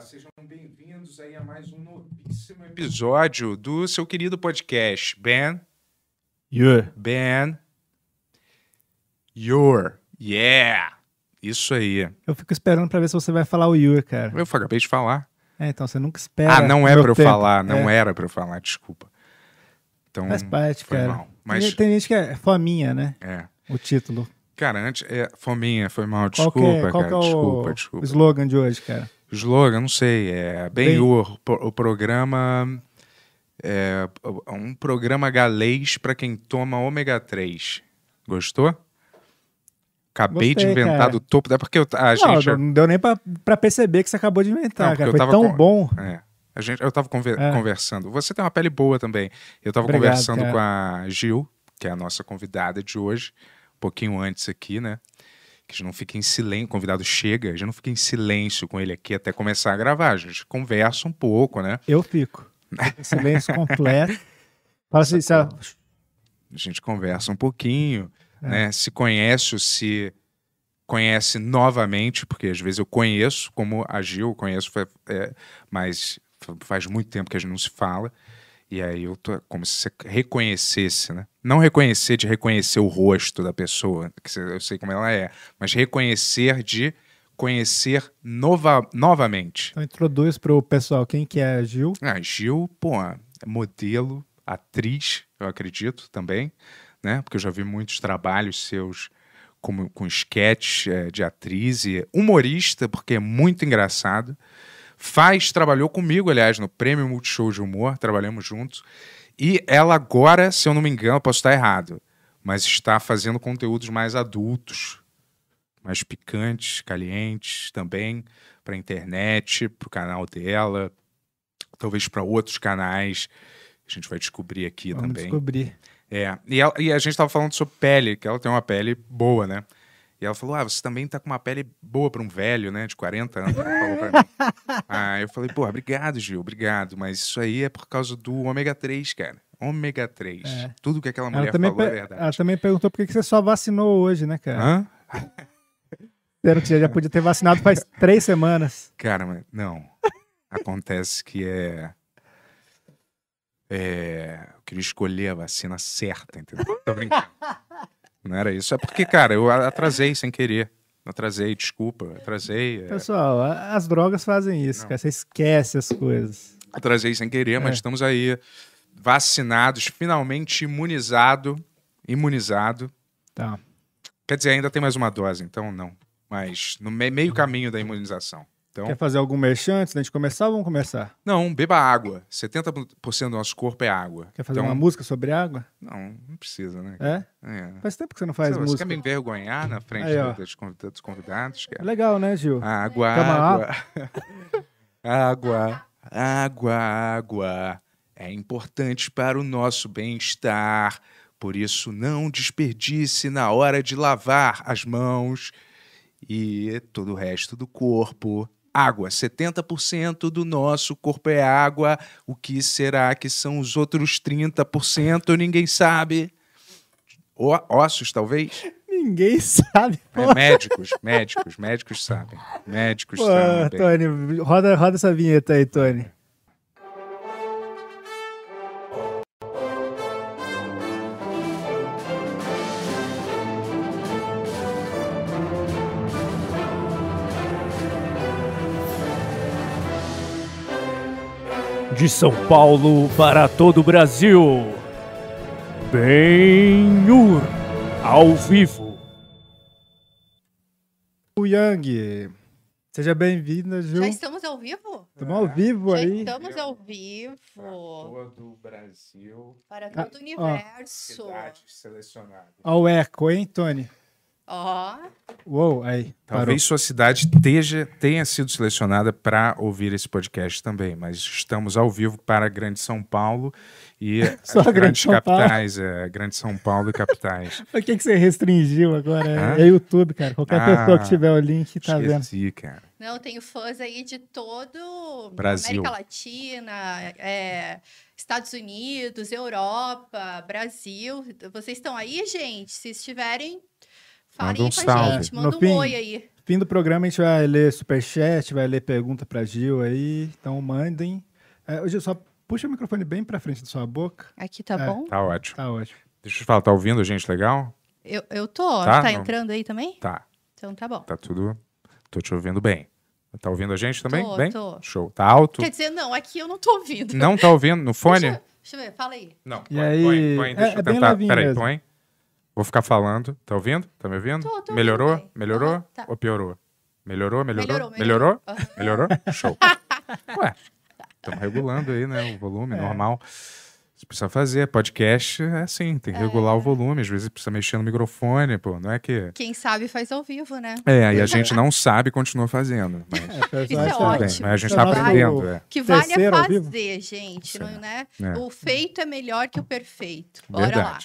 Sejam bem-vindos aí a mais um novíssimo episódio do seu querido podcast. Ben, Yur. Ben, Your, yeah, isso aí. Eu fico esperando pra ver se você vai falar o Yur, cara. Eu acabei de falar. É, então você nunca espera. ah, não é pra eu tempo. falar, não É, era pra eu falar, desculpa. Então, Faz parte, foi cara. mal. Mas, Tem, gente que é fominha, né? é. O título. Cara, antes, é, fominha, foi mal, Qual que desculpa, é, qual cara, que é o, desculpa, o desculpa. slogan de hoje, cara? Slogan, não sei, é bem o, o programa é um programa galês para quem toma ômega 3. Gostou? Acabei de Gostei, inventar cara. do topo, é porque eu- a não, gente não deu nem pra perceber que você acabou de Não, inventar, porque cara. eu Foi tava tão com- bom. é, a gente eu tava conver- É. conversando. Você tem uma pele boa também. Eu tava Obrigado, conversando cara. com a Gil, que é a nossa convidada de hoje, um pouquinho antes aqui, né? Que a gente não fica em silêncio, o convidado chega, a gente não fica em silêncio com ele aqui até começar a gravar. A gente conversa um pouco, né? Eu fico. Silêncio completo. Fala assim, se ela- A gente conversa um pouquinho, É. né? Se conhece ou se conhece novamente, porque às vezes eu conheço, como a Gil, eu conheço, é, mas fa- faz muito tempo que a gente não se fala. E aí eu tô como se você reconhecesse, né? Não reconhecer de reconhecer o rosto da pessoa, que eu sei como ela é, mas reconhecer de conhecer nova, novamente. então introduz pro pessoal quem que é a Gil. Ah, Gil, pô, é modelo, atriz, eu acredito também, né? Porque eu já vi muitos trabalhos seus como, com sketch eh, de atriz e humorista, porque é muito engraçado. Faz, trabalhou comigo, aliás, no Prêmio Multishow de Humor, trabalhamos juntos. E ela agora, se eu não me engano, posso estar errado, mas está fazendo conteúdos mais adultos, mais picantes, calientes também, para a internet, para o canal dela, talvez para outros canais. A gente vai descobrir aqui Vamos também. descobrir. É, e, ela- e a gente tava falando sobre pele, que ela tem uma pele boa, né? E ela falou: Ah, você também tá com uma pele boa pra um velho, né? De 40 anos. Ah, eu falei: Pô, obrigado, Gil, obrigado. Mas isso aí é por causa do ômega 3, cara. Ômega 3. É. Tudo que aquela Ela mulher falou é verdade. ela também perguntou por que que você só vacinou hoje, né, cara? Hã? Você não tinha- já podia ter vacinado faz três semanas. Cara, mas não. Acontece que é. É. Eu queria escolher a vacina certa, entendeu? Tô brincando. Não era isso. É porque, cara, eu atrasei sem querer. Atrasei, desculpa. Atrasei. é, Pessoal, as drogas fazem isso, Não. cara. Você esquece as coisas. Atrasei sem querer, mas É. estamos aí vacinados, finalmente imunizado. Imunizado. Tá. Quer dizer, ainda tem mais uma dose, então não. Mas no me- meio caminho da imunização. Então, Quer fazer algum merchan antes da gente começar ou vamos começar? não, beba água. 70% do nosso corpo é água. Quer fazer então, uma música sobre água? Não, não precisa, né? É? É. Faz tempo que você não faz Você, você música. quer me envergonhar na frente Aí, dos convidados, legal, né, Gil? Água, Toma água. água, água, água. É importante para o nosso bem-estar. Por isso, não desperdice na hora de lavar as mãos e todo o resto do corpo. Água, 70% do nosso corpo é água. O que será que são os outros 30%? Ninguém sabe. O- ossos, talvez? Ninguém sabe. É, médicos, médicos, médicos sabem. Médicos Pô, sabem. Tony, roda, roda essa vinheta aí, Tony. De São Paulo para todo o Brasil. Benhur, ao vivo. O Yang. Seja bem-vinda, Gil. Já estamos ao vivo? Estamos ao vivo Já aí. estamos ao vivo Todo o Brasil, para Ah, todo o universo. cidades selecionadas. Ó o eco, hein, Tony? Ó, Uou, aí. Talvez sua cidade teja, tenha sido selecionada para ouvir esse podcast também, mas estamos ao vivo para a Grande São Paulo e Só as grandes São Paulo. capitais, é, Grande São Paulo e capitais. Por que, que você restringiu agora? É-? É YouTube, cara. Qualquer Ah, pessoa que tiver o link tá vendo. Esqueci, cara. não, tenho fãs aí de todo Brasil. América Latina, é, Estados Unidos, Europa, Brasil. Vocês estão aí, gente? Se estiverem, Manda falem um com a salve. gente, No manda um fim. oi aí. Fim do programa a gente vai ler superchat, vai ler pergunta pra Gil aí. Então mandem. É, Gil, só puxa o microfone bem pra frente da sua boca. Aqui tá É. bom? Tá ótimo. Tá ótimo. Deixa eu te falar, tá ouvindo, gente? Legal? Eu, eu tô. Tá, Tá, entrando aí também? Tá. Então tá bom. Tá tudo. Tô te ouvindo bem. Tá ouvindo a gente também? Tô, bem? tô. Show. Tá alto? Quer dizer, não, aqui eu não tô ouvindo. Não tá ouvindo no fone? Deixa, deixa eu ver, fala aí. Não. E põe, aí- põe, põe, é- deixa eu é bem tentar. Peraí, põe. Vou ficar falando. Tá ouvindo? Tá me ouvindo? Tô, tô melhorou? ouvindo. Melhorou? Aham, tá. Ou piorou? Melhorou? Melhorou? Melhorou, Melhorou? melhorou. Melhorou? Show. Ué, estamos regulando aí, né? O volume É. normal. Você precisa fazer. Podcast é assim, tem que regular o volume. Às vezes precisa mexer no microfone, pô. Não é que. Quem sabe faz ao vivo, né? É, e a gente não sabe e continua fazendo. Mas, É, Isso é ótimo. mas a gente É tá o nosso- aprendendo. É. Que vale é fazer, gente, não, né? É. O feito é melhor que o perfeito. Bora lá.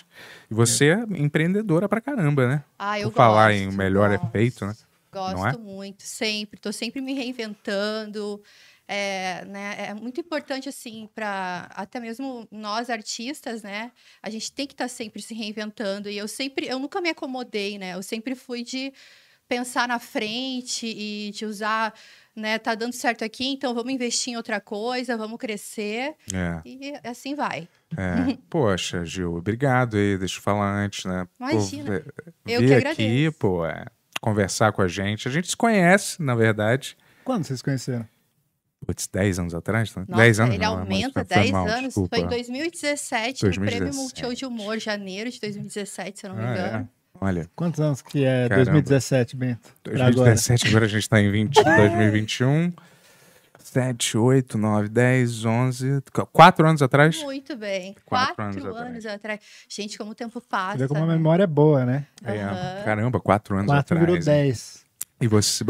E você é empreendedora pra caramba, né? Ah, eu Por falar gosto, em o melhor é gosto. feito, né? Gosto é? muito, sempre. Tô sempre me reinventando. É, né, é muito importante, assim, para até mesmo nós artistas, né? A gente tem que estar sempre se reinventando. E eu sempre, eu nunca me acomodei, né? Eu sempre fui de pensar na frente e de usar, né? Tá dando certo aqui, então vamos investir em outra coisa, vamos crescer. É. E assim vai. É, poxa, Gil, obrigado aí, deixa eu falar antes, né? Imagina. Pô, Eu que aqui, agradeço. pô, é, conversar com a gente. A gente se conhece, na verdade. Quando vocês conheceram? Putz, 10 anos atrás? né? Nossa, 10 anos ele não, aumenta foi 10 mal, anos. desculpa. Foi em 2017, no Prêmio 2017. Multishow de Humor, janeiro de 2017, se eu não me Ah, engano. é? Olha, Quantos anos que é Caramba. 2017, Bento? Pra agora. 2017, agora a gente tá em 20, 2021. 7, 8, 9, 10, 11. 4 anos atrás? Muito bem. Quatro Quatro, anos anos, atrás. Gente, como o tempo passa. Você vê como a né? memória é boa, né? É, caramba, 4 anos 4 atrás. virou hein? 10. E você.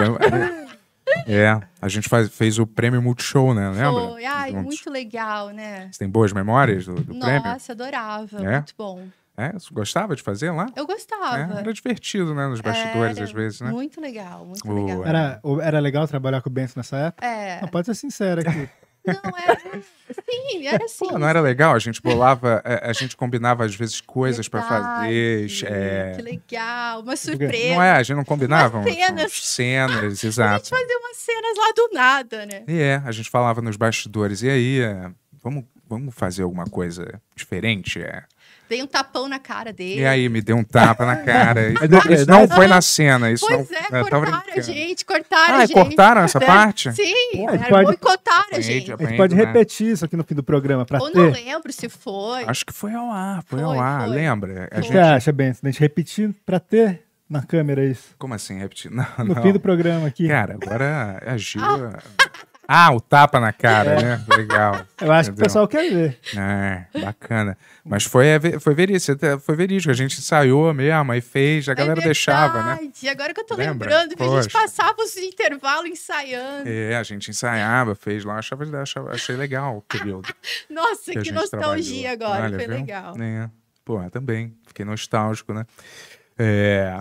É, a gente faz, fez o prêmio Multishow, né? Lembra? Foi. Ai, Juntos. muito legal, né? Você tem boas memórias do, do prêmio? Nossa, adorava. É? Muito bom. É? Você gostava de fazer lá? Eu É, gostava. era divertido, né? Nos bastidores, Era às vezes, né? Muito legal, muito O- legal. Era, era legal trabalhar com o Bento nessa época? É. Não, pode ser sincero aqui. Não, era. Sim, era assim. Pô, não era legal? A gente bolava, é, a gente combinava às vezes coisas pra fazer. É, Que legal. Uma surpresa. Não é? A gente não combinava? Umas cenas. umas cenas, A gente exato. fazia umas cenas lá do nada, né? E é, a gente falava nos bastidores. E aí, é, vamos, vamos fazer alguma coisa diferente? É. Dei um tapão na cara dele. E aí, me deu um tapa na cara. Isso, Mas não, é isso não foi na cena. Isso Pois não, é, cortaram a gente, cortaram Ah, a e gente. cortaram essa É, parte? Sim, gente era pode- boicotaram a gente. A Aprende, gente pode né? repetir isso aqui no fim do programa pra Ou não ter. lembro se foi. Acho que foi ao ar, foi, Foi, ao ar, foi. lembra? A O que gente, acha, Bento? A gente repetir pra ter na câmera isso? como assim, repetir? Não, No não. fim do programa aqui. Cara, agora a Gil... Ah, o tapa na cara, né? Legal. Eu acho que o Entendeu? pessoal quer ver. É, bacana. Mas foi, é foi verídico, até- foi verídico. A gente ensaiou mesmo, aí fez, a galera é deixava, né? Agora que eu tô Lembra? lembrando que a gente passava os intervalos ensaiando. É, a gente ensaiava, fez lá, achava, achava, achei legal o período. Nossa, que que, nostalgia trabalhou. agora. Olha, foi viu? legal. É. Pô, também. Fiquei nostálgico, né? É,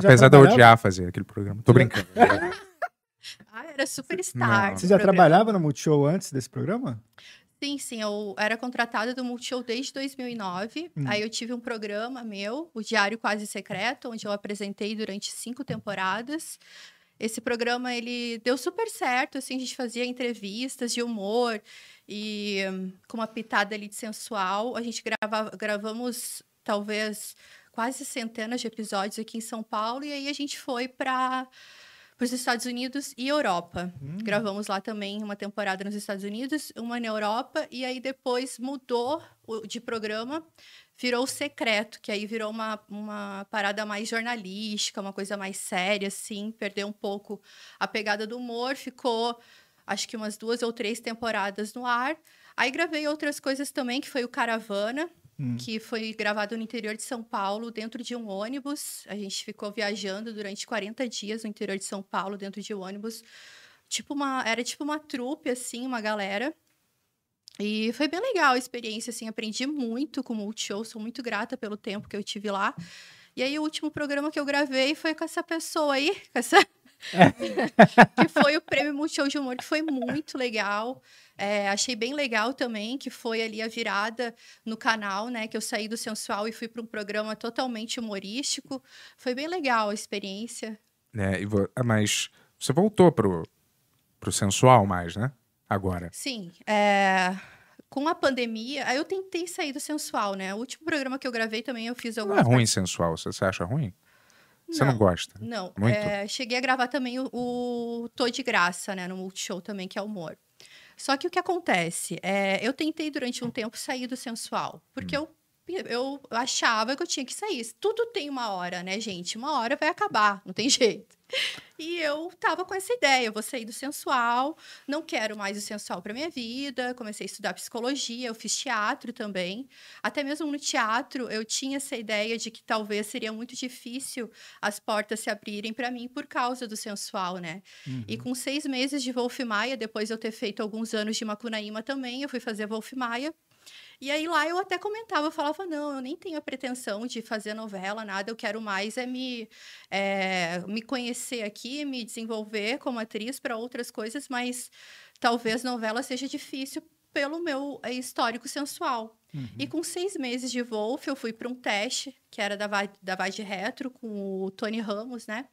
já apesar de eu odiar fazer aquele programa. Tô brincando. Ah, era superstar. Não. Você já programa. trabalhava no Multishow antes desse programa? Sim, sim. Eu era contratada do Multishow desde 2009. Hum. Aí eu tive um programa meu, o Diário Quase Secreto, onde eu apresentei durante cinco temporadas. Esse programa, ele deu super certo, assim, a gente fazia entrevistas de humor e com uma pitada ali de sensual. A gente grava, gravamos, talvez, quase centenas de episódios aqui em São Paulo. E aí a gente foi para os Estados Unidos e Europa. Gravamos lá também uma temporada nos Estados Unidos, uma na Europa, e aí depois mudou de programa, virou o secreto, que aí virou uma, uma parada mais jornalística, uma coisa mais séria, assim, perdeu um pouco a pegada do humor, ficou acho que umas duas ou três temporadas no ar. Aí gravei outras coisas também, que foi o Caravana, Hum. que foi gravado no interior de São Paulo, dentro de um ônibus. A gente ficou viajando durante 40 dias no interior de São Paulo, dentro de um ônibus. Tipo uma, era tipo uma trupe, assim, uma galera. E foi bem legal a experiência, assim, aprendi muito com o Multishow, sou muito grata pelo tempo que eu tive lá. E aí, o último programa que eu gravei foi com essa pessoa aí, com essa... que foi o Prêmio Multishow de Humor, que foi muito legal. É, achei bem legal também, que foi ali a virada no canal, né? Que eu saí do sensual e fui para um programa totalmente humorístico. Foi bem legal a experiência. E vo- ah, mas você voltou pro, pro sensual mais, né? Agora. Sim, é, com a pandemia, aí eu tentei sair do sensual, né? O último programa que eu gravei também eu fiz Não algumas é ruim sensual, você acha ruim? Você não, Não. gosta? Não, é, cheguei a gravar também o, o Tô de Graça, né, no Multishow também, que é humor. Só que o que acontece? É, eu tentei durante um tempo sair do sensual, porque Hum. eu, eu achava que eu tinha que sair. Tudo tem uma hora, né, gente? Uma hora vai acabar, não tem jeito. E eu tava com essa ideia, eu vou sair do sensual, não quero mais o sensual para minha vida. Comecei a estudar psicologia, eu fiz teatro também. Até mesmo no teatro, eu tinha essa ideia de que talvez seria muito difícil as portas se abrirem para mim por causa do sensual, né? E com seis meses de Wolf Maia, depois de eu ter feito alguns anos de Macunaíma também, eu fui fazer Wolf Maia. E aí lá eu até comentava, eu falava, não, eu nem tenho a pretensão de fazer novela, nada, eu quero mais é me, é, me conhecer aqui, me desenvolver como atriz para outras coisas, mas talvez novela seja difícil pelo meu é, histórico sensual. E com seis meses de Wolf, eu fui para um teste, que era da, da Vade Retro, com o Tony Ramos, né?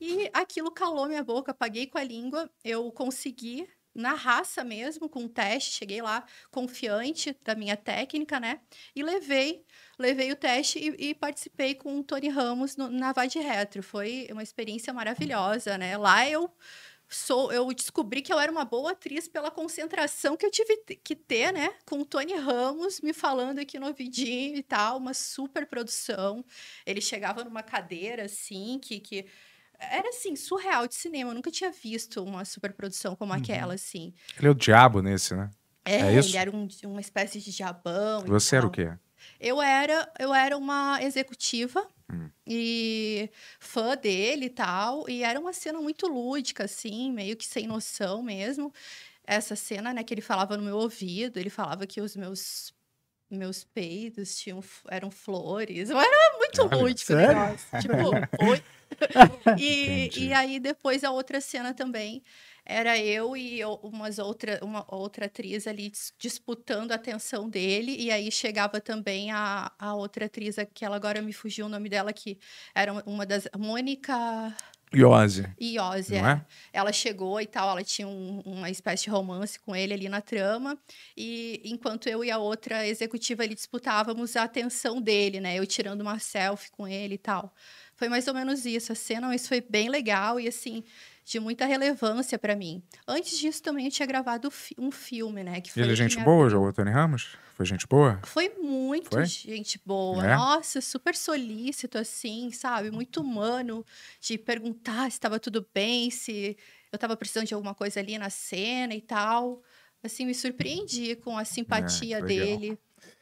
E aquilo calou minha boca, apaguei com a língua, eu consegui, na raça mesmo, com o teste, cheguei lá confiante da minha técnica, né? E levei, levei o teste e, e participei com o Tony Ramos no, na Vade Retro. Foi uma experiência maravilhosa, né? Lá eu sou, eu descobri que eu era uma boa atriz pela concentração que eu tive que ter, né? Com o Tony Ramos me falando aqui no ouvidinho e tal, uma super produção. Ele chegava numa cadeira assim, que, que era assim, surreal de cinema. Eu nunca tinha visto uma super produção como aquela, assim. Ele é o diabo nesse, né? É, É ele era um- uma espécie de diabão. Você era o quê? Eu era, eu era uma executiva Hum. e fã dele e tal. E era uma cena muito lúdica, assim, meio que sem noção mesmo. Essa cena, né, que ele falava no meu ouvido, ele falava que os meus meus peidos tinham, eram flores. Era muito Olha, lúdico sério? negócio. Tipo, oi. E, e aí, depois, a outra cena também era eu e umas outra, uma outra atriz ali dis- disputando a atenção dele. E aí chegava também a, a outra atriz, que ela agora me fugiu o nome dela, que era uma das. Mônica Iose. Iose, é. é? Ela chegou e tal, ela tinha um- uma espécie de romance com ele ali na trama. E enquanto eu e a outra executiva ali disputávamos a atenção dele, né? Eu tirando uma selfie com ele e tal. Foi mais ou menos isso. A cena, mas foi bem legal e assim, de muita relevância pra mim. Antes disso também eu tinha gravado fi- um filme, né? Que foi Ele é gente boa, o Tony Ramos? Foi gente boa? foi muito Foi? gente boa. É? Nossa, super solícito, assim, sabe? Muito humano de perguntar se estava tudo bem, se eu estava precisando de alguma coisa ali na cena e tal. Assim, me surpreendi com a simpatia É, dele.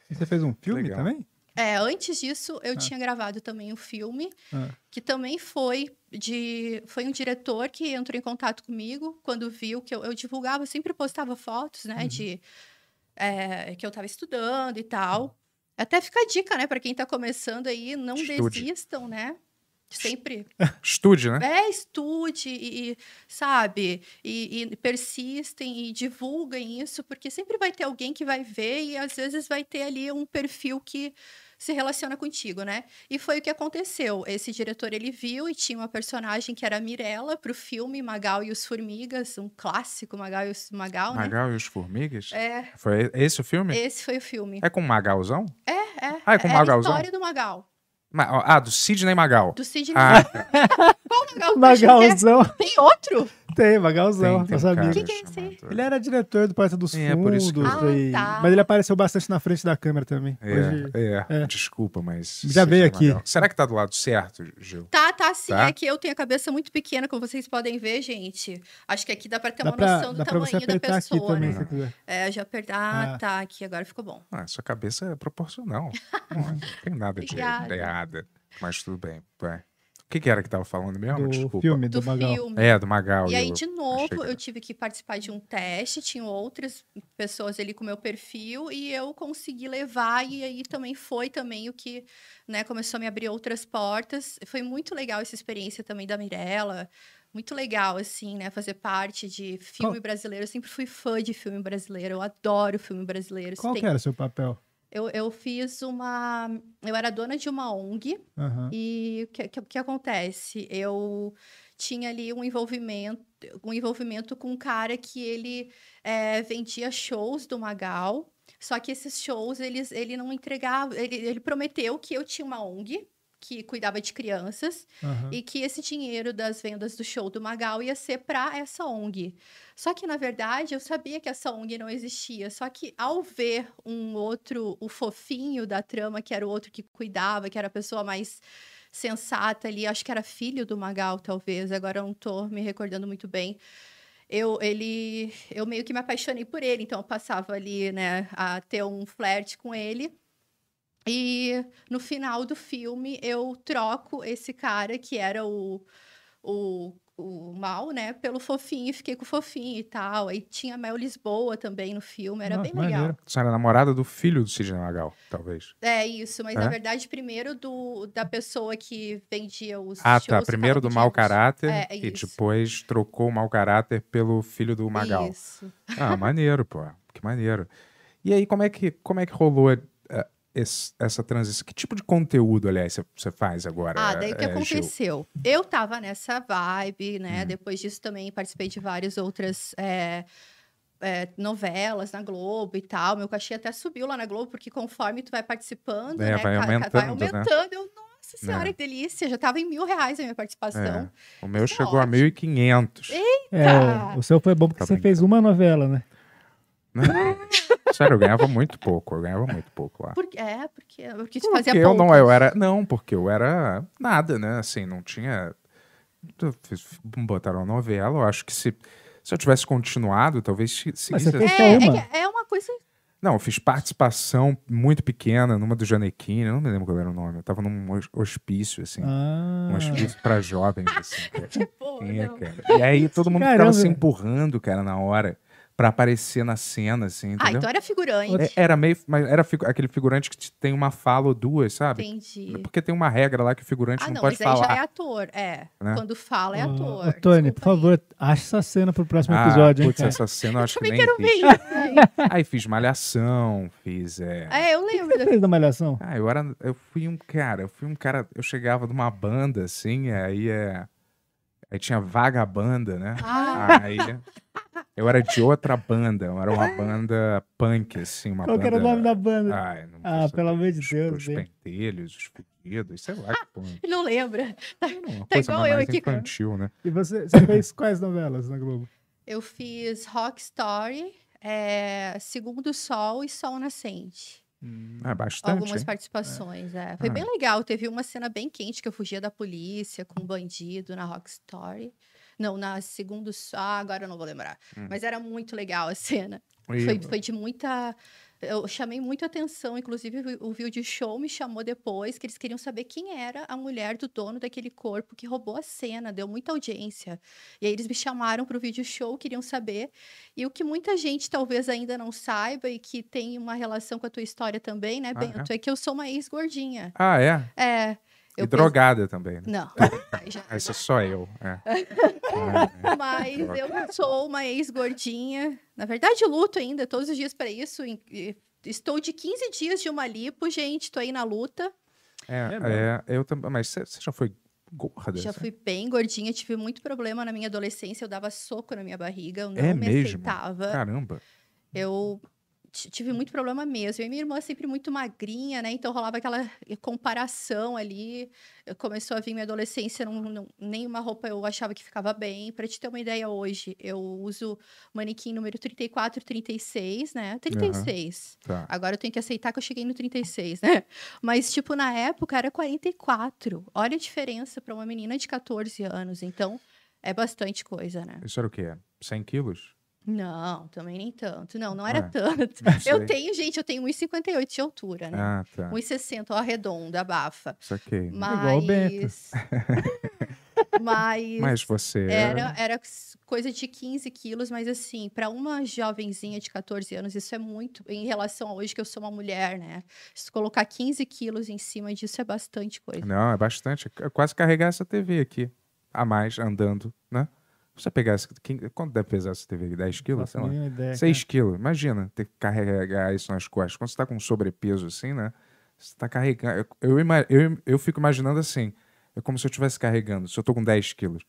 E você fez um filme Legal. também? É, antes disso, eu tinha gravado também um filme, Ah. que também foi de. Foi um diretor que entrou em contato comigo quando viu que eu, eu divulgava, eu sempre postava fotos, né? Uhum. De é, que eu estava estudando e tal. Até fica a dica, né, para quem está começando aí, não Estude. desistam, né? Sempre Estude, né? é, estude e, e, sabe, e, e persistem e divulguem isso, porque sempre vai ter alguém que vai ver e às vezes vai ter ali um perfil que se relaciona contigo, né? E foi o que aconteceu. Esse diretor ele viu e tinha uma personagem que era a Mirella para o filme Magal e os Formigas, um clássico Magal e os Magal, né? Magal e os Formigas? É, Foi esse o filme? esse foi o filme. É com Magalzão? É, Ah, é com a Magalzão? história do Magal, Ah, do Sidney Magal. do Sidney. Ah, Qual Magal? que que Magalzão. é? Tem outro? Tem, Magalzão, tem, tem um Quem que é esse Ele era diretor do Porta dos É, por isso que Fundos. eu- e- Ah, tá. Mas ele apareceu bastante na frente da câmera também. É, Hoje- é, é. desculpa, mas. Já veio aqui. Magal. Será que tá do lado certo, Gil? Tá, tá, sim. Tá? É que eu tenho a cabeça muito pequena, como vocês podem ver, gente. Acho que aqui dá pra ter Dá uma pra, noção do tamanho da apertar aqui pessoa, também, né? É, já apertar. Ah, Ah. tá, aqui agora ficou bom. Ah, sua cabeça é proporcional. não, é- não tem nada de Obrigada. Errada. Mas tudo bem. Vai. O que, que era que tava falando mesmo? Do Desculpa. filme, Do do Magal. filme. É, do Magal. E aí, de novo, que eu tive que participar de um teste, tinham outras pessoas ali com meu perfil, e eu consegui levar, e aí também foi também o que, né, começou a me abrir outras portas. Foi muito legal essa experiência também da Mirella, muito legal, assim, né, fazer parte de filme Qual- brasileiro. Eu sempre fui fã de filme brasileiro, eu adoro filme brasileiro. Qual tem- que era o seu papel? Eu, eu fiz uma... Eu era dona de uma ONG, Aham. e o que, que, que acontece? Eu tinha ali um envolvimento, um envolvimento com um cara que ele é, vendia shows do Magal. Só que esses shows, eles, ele não entregava. Ele, ele prometeu que eu tinha uma ONG que cuidava de crianças Aham. e que esse dinheiro das vendas do show do Magal ia ser para essa ONG. Só que, na verdade, eu sabia que essa ONG não existia. Só que, ao ver um outro, o fofinho da trama, que era o outro que cuidava, que era a pessoa mais sensata ali, acho que era filho do Magal, talvez, agora eu não tô me recordando muito bem. Eu, ele, eu meio que me apaixonei por ele, então eu passava ali, né, a ter um flerte com ele. E no final do filme eu troco esse cara que era o, o, o mal, né, pelo fofinho, e fiquei com o fofinho e tal. Aí tinha a Mel Lisboa também no filme, era Nossa, bem legal. maneiro. Você era namorada do filho do Sidney Magal, talvez. É isso, mas É? na verdade primeiro do da pessoa que vendia os Ah, tá. Primeiro do mau caráter É, e isso. depois trocou o mau caráter pelo filho do Magal. Isso. Ah, maneiro, pô. Que maneiro. E aí, como é que, como é que rolou esse- essa transição? Que tipo de conteúdo, aliás, você- você faz agora? Ah, daí o que eh, Gil? aconteceu? Eu tava nessa vibe, né? Uhum. Depois disso também participei de várias outras é, é, novelas na Globo e tal. Meu cachê até subiu lá na Globo, porque conforme tu vai participando, É, né? vai aumentando, vai né? aumentando. Eu, nossa senhora, É. que delícia! Já tava em mil reais a minha participação. O meu Isso é chegou a ótimo. 1.500. É, Tá. o seu foi bom porque Tá você brincando. fez uma novela, né? Sério, eu ganhava muito pouco. Eu ganhava muito pouco lá. Por, é, porque, porque tu Porque fazia eu não, eu era. Não, porque eu era nada, né? Assim, não tinha. Botaram uma novela, eu acho que se, se eu tivesse continuado, talvez se- Mas você fez só É, é, uma. que é uma coisa Não, eu fiz participação muito pequena numa do Janequine, eu não me lembro qual era o nome. Eu tava num hos- hospício, assim. Ah. Um hospício pra jovens, assim. cara. Pô, É, cara. E aí todo mundo Caramba. ficava se empurrando, cara, na hora, pra aparecer na cena, assim, Ah, entendeu? então era figurante. É- Era meio. Mas era figu- aquele figurante que te- tem uma fala ou duas, sabe? Entendi. Porque tem uma regra lá que o figurante Ah, não, não, pode mas aí falar. já é ator. É. né? Quando fala, é Ô, ator. Tony, por favor, ache essa cena pro próximo Ah, episódio, hein, putz, essa cena eu acho que Também nem quero ver existe. isso. Aí fiz malhação, fiz. É... É, eu lembro. Você fez da Malhação? Ah, eu era. Eu fui um cara, eu fui um cara. Eu chegava de uma banda, assim, aí é. Aí tinha vagabanda, né? Ah, Aí eu era de outra banda, eu era uma banda punk, assim, uma Qual banda. era o nome da banda? Ai, não Ah, pelo amor de Deus, Os hein? pentelhos, os fudidos, sei lá que não lembra. Uma Tá coisa igual eu aqui, infantil, né? E você, você fez quais novelas na Globo? Eu fiz Rock Story, é, Segundo Sol e Sol Nascente. Ah, bastante. Algumas hein? participações, é. Foi Ah. bem legal. Teve uma cena bem quente que eu fugia da polícia com um bandido na Rock Story. Não, na Segundo Sol. Ah, agora eu não vou lembrar. Hum. Mas era muito legal a cena. E- Foi, foi de muita. Eu chamei muita atenção, inclusive o- Vídeo Show me chamou depois, que eles queriam saber quem era a mulher do dono daquele corpo que roubou a cena, deu muita audiência. E aí eles me chamaram para o Vídeo Show, queriam saber. E o que muita gente talvez ainda não saiba e que tem uma relação com a tua história também, né, Ah, Bento, é? que eu sou uma ex-gordinha. Ah, é? É. E Eu pes- drogada também, né? Não. aí já- Essa sou eu. É. Mas eu sou uma ex-gordinha. Na verdade, luto ainda todos os dias para isso. e- Estou de 15 dias de uma lipo, gente. Tô aí na luta. É, é, eu também. Mas você já foi gorda? Já fui bem gordinha, tive muito problema na minha adolescência. Eu dava soco na minha barriga, eu não É me mesmo? aceitava. Caramba. Eu tive muito problema mesmo. E minha irmã sempre muito magrinha, né? Então rolava aquela comparação ali. Eu- Começou a vir minha adolescência, não, não- nenhuma roupa eu achava que ficava bem. Pra te ter uma ideia hoje, eu uso manequim número 34, 36, né? 36. Tá. Agora eu tenho que aceitar que eu cheguei no 36, né? Mas, tipo, na época era 44. Olha a diferença pra uma menina de 14 anos. Então, é bastante coisa, né? Isso era o quê? 100 quilos? Não, também nem tanto. Não, não era Ah, tanto. Não Eu tenho, gente, eu tenho 1,58 de altura, né? Ah, tá. 1,60, ó, arredonda, abafa. Saquei. Mas. Igual o Bento. Mas. Mas você. Era, era coisa de 15 quilos, mas assim, para uma jovenzinha de 14 anos, isso é muito. Em relação a hoje, que eu sou uma mulher, né? Se colocar 15 quilos em cima disso é bastante coisa. Não, é bastante. É quase carregar essa TV aqui. A mais, andando, né? Você pegar essa. quem- Quanto deve pesar essa TV? 10 quilos? Sei lá. ideia. 6 quilos. Imagina ter que carregar isso nas costas. Quando você tá com sobrepeso assim, né? Você tá carregando. Eu, eu, eu, eu fico imaginando assim. É como se eu estivesse carregando. Se eu tô com 10 quilos.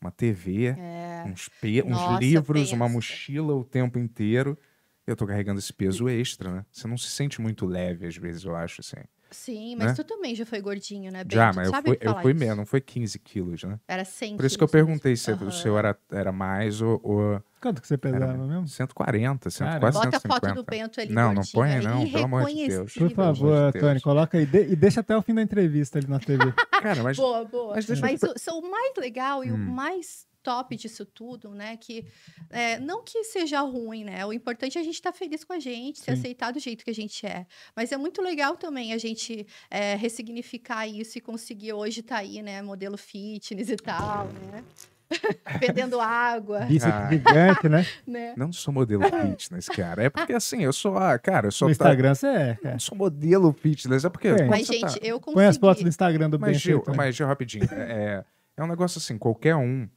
uma TV, É. uns, pe- uns Nossa, livros, uma pensa. mochila o tempo inteiro. Eu tô carregando esse peso extra, né? Você não se sente muito leve, às vezes, eu acho, assim. Sim, mas Né? tu também já foi gordinho, né, Ben? Já, mas eu fui, eu fui isso. menos, não foi 15 quilos, né? Era 100 Por isso que eu mesmo. perguntei se o Aham. seu era, era mais ou, ou Quanto que você pesava Era mesmo? 140, 100, Cara, quase Bota a 150. foto do Bento ali, Não, não põe é não, pelo amor de Deus. Por favor, de Tony, coloca aí. De- e deixa até o fim da entrevista ali na TV. Cara, mas Boa, boa. Mas Mas, o, só o mais legal e o Hum. mais top disso tudo, né? Que é, não que seja ruim, né? O importante é a gente estar feliz com a gente, se aceitar do jeito que a gente é. Mas é muito legal também a gente é, ressignificar isso e conseguir hoje estar aí, né? Modelo fitness e tal, né? Vendendo água, Bíceps Ah. gigante, né? né? não sou modelo fitness, cara. É porque assim, eu sou, ah, cara, eu sou No tá- Instagram você é, cara. não sou modelo fitness, é porque quando Mas, tá- gente, eu consegui. Põe as fotos do Instagram do. Mas, Gil, mas, Gil, rapidinho. É, é um negócio assim, qualquer um.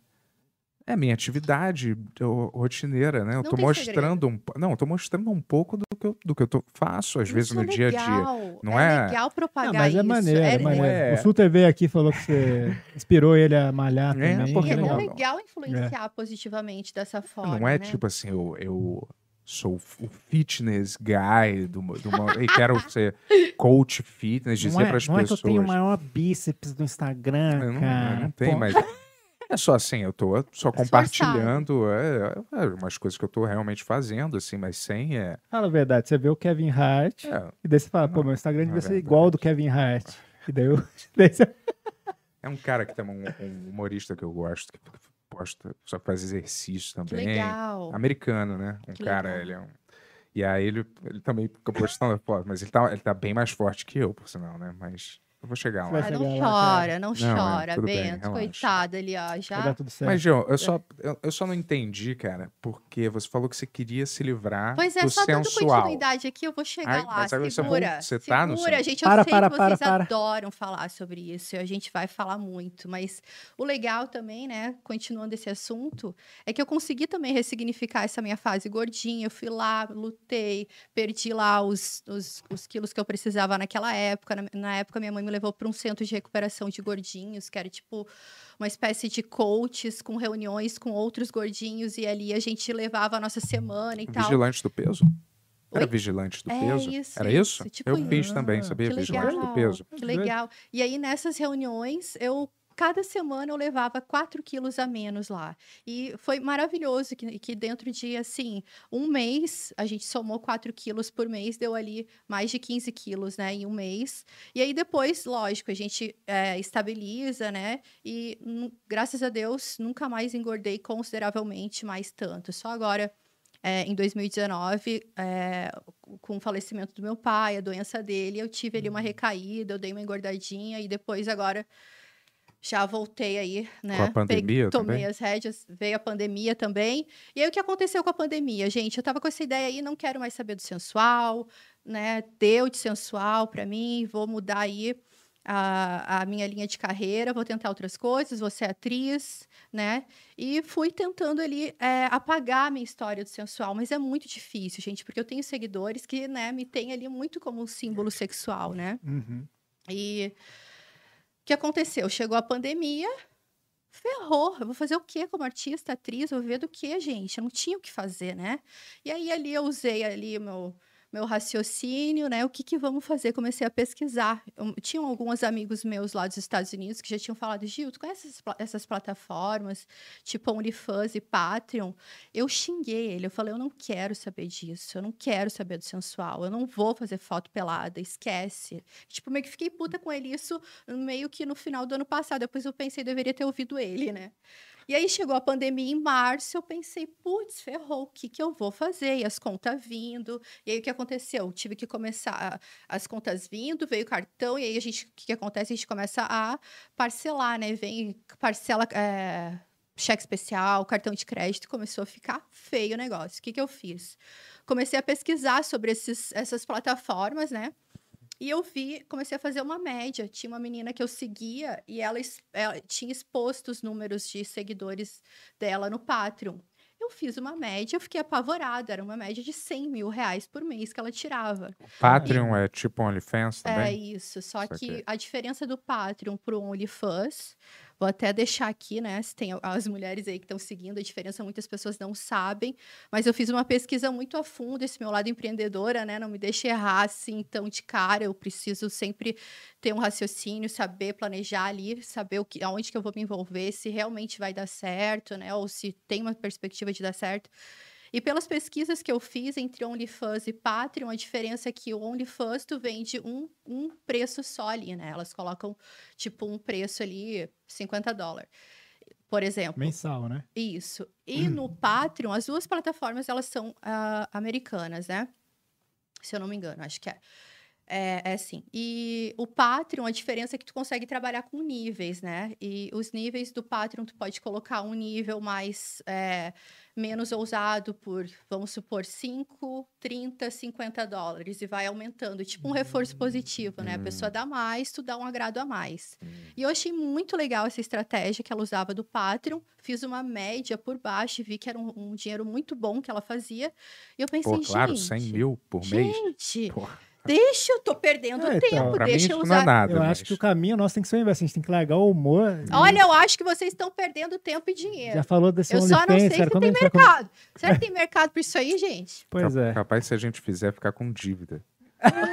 É minha atividade eu- rotineira, né? Eu Não tô tem mostrando um. Não, eu tô mostrando um pouco do que eu, do que eu tô, faço, às vezes, Isso no é dia a dia. Não é- legal propagar Não, mas é isso. maneiro, é, é, maneiro. é- O Sul TV aqui falou que você inspirou ele a malhar É, também. porque é não- legal. legal influenciar positivamente dessa forma. Não é né? tipo assim, eu, eu sou o fitness guy do, do e quero ser coach fitness, dizer Não é, para as não é que eu pessoas. tenho o maior bíceps do Instagram, não, cara. não tenho, Pô, mas. É só assim, eu tô só compartilhando é, é, umas coisas que eu tô realmente fazendo, assim, mas sem. É, Fala a verdade, você vê o Kevin Hart é, e daí você fala, pô, Não, meu Instagram é devia ser verdade. igual ao do Kevin Hart. E daí eu... daí você- é um cara que tem um, um humorista que eu gosto, que posta, só faz exercício Que também. legal. Americano, né? Um Que cara, legal. ele é um. E aí ele, ele também fica postando foto, mas ele tá, ele tá bem mais forte que eu, por sinal, né? Mas eu vou chegar Vai lá. Ah, não chegar lá, chora, não, é, chora, bem, Bento. relaxa. Coitado ali, ó. vai Já. dar tudo certo. Mas, João, eu só, eu, eu só não entendi, cara, porque você falou que você queria se livrar Pois é, do só dando sensual. continuidade aqui, eu vou chegar Ai, lá. mas agora você segura, volta- você tá no segura. Gente, eu Para, sei para, que para, vocês para. adoram falar sobre isso. e A gente vai falar muito. Mas o legal também, né, continuando esse assunto, é que eu consegui também ressignificar essa minha fase gordinha. Eu fui lá, lutei, perdi lá os, os, os quilos que eu precisava naquela época. Na, na época, minha mãe me levou para um centro de recuperação de gordinhos, que era tipo uma espécie de coaches com reuniões com outros gordinhos. E ali a gente levava a nossa semana e tal. Vigilante do peso? Era Oi? vigilante do É peso? isso, Era isso, isso? tipo eu fiz também, sabia? Vigilante legal. do peso. Que legal. E aí, nessas reuniões, eu. Cada semana eu levava 4 quilos a menos lá. E foi maravilhoso que, que dentro de, assim, um mês, a gente somou 4 quilos por mês, deu ali mais de 15 quilos, né, em um mês. E aí depois, lógico, a gente é, estabiliza, né, e graças a Deus, nunca mais engordei consideravelmente mais tanto. Só agora, é, em 2019, é, com o falecimento do meu pai, a doença dele, eu tive ali uma recaída, eu dei uma engordadinha e depois agora já voltei aí, né? Com a pandemia Peguei- Tomei as rédeas, veio a pandemia também. E aí o que aconteceu com a pandemia, gente? Eu tava com essa ideia aí, não quero mais saber do sensual, né? Deu de sensual para mim, vou mudar aí a, a minha linha de carreira, vou tentar outras coisas, vou ser atriz, né? E fui tentando ali é, apagar a minha história do sensual, mas é muito difícil, gente, porque eu tenho seguidores que, né, me têm ali muito como um símbolo sexual, né? Uhum. E que aconteceu? Chegou a pandemia, ferrou. Eu vou fazer o quê como artista, atriz? Eu vou viver do quê, gente? Eu não tinha o que fazer, né? E aí ali eu usei ali meu meu raciocínio, né? O que que vamos fazer? Comecei a pesquisar. Eu, tinham alguns amigos meus lá dos Estados Unidos que já tinham falado, Gil, tu conhece essas, essas plataformas, tipo OnlyFans e Patreon? Eu xinguei ele, eu falei, eu não quero saber disso, eu não quero saber do sensual, eu não vou fazer foto pelada, esquece. Tipo, meio que fiquei puta com ele, isso meio que no final do ano passado, depois eu pensei, deveria ter ouvido ele, né? E aí chegou a pandemia em março, eu pensei, putz, ferrou, o que que eu vou fazer? E as contas vindo, e aí o que aconteceu? Tive que começar, as contas vindo, veio o cartão, e aí a gente, o que que acontece? A gente começa a parcelar, né? Vem parcela, é, cheque especial, cartão de crédito, começou a ficar feio o negócio. O que que eu fiz? Comecei a pesquisar sobre esses, essas plataformas, né? E eu vi, comecei a fazer uma média. Tinha uma menina que eu seguia e ela, ela tinha exposto os números de seguidores dela no Patreon. Eu fiz uma média, eu fiquei apavorada. Era uma média de 100 mil reais por mês que ela tirava. Patreon é tipo OnlyFans É também? isso. Só Saquei. que a diferença do Patreon pro OnlyFans Vou até deixar aqui, né? Se tem as mulheres aí que estão seguindo, a diferença muitas pessoas não sabem. Mas eu fiz uma pesquisa muito a fundo, esse meu lado empreendedora, né? Não me deixe errar assim tão de cara. Eu preciso sempre ter um raciocínio, saber planejar ali, saber o que, aonde que eu vou me envolver, se realmente vai dar certo, né? Ou se tem uma perspectiva de dar certo. E pelas pesquisas que eu fiz entre OnlyFans e Patreon, a diferença é que o OnlyFans tu vende um, um preço só ali, né? Elas colocam, tipo, um preço ali, 50 dólares. Por exemplo. Mensal, né? Isso. E no Patreon, as duas plataformas, elas são uh, americanas, né? Se eu não me engano, acho que é. É, é assim. E o Patreon, a diferença é que tu consegue trabalhar com níveis, né? E os níveis do Patreon, tu pode colocar um nível mais é, menos ousado por, vamos supor, 5, 30, 50 dólares e vai aumentando, tipo um reforço positivo, né? A pessoa dá mais, tu dá um agrado a mais. E eu achei muito legal essa estratégia que ela usava do Patreon. Fiz uma média por baixo e vi que era um, um dinheiro muito bom que ela fazia. E eu pensei, Pô, claro, gente, 100 mil por mês. gente, Porra. Deixa eu tô perdendo É, então, tempo, Pra mim deixa isso eu não usar é nada. Eu mas- acho que o caminho nosso tem que ser o inverso. A gente tem que largar o humor. Olha, eu acho que vocês estão perdendo tempo e dinheiro. Já falou desse Eu só não sei se tem mercado. Será que tem mercado pra isso aí, gente? Pois Cap- é. Capaz se a gente fizer ficar com dívida.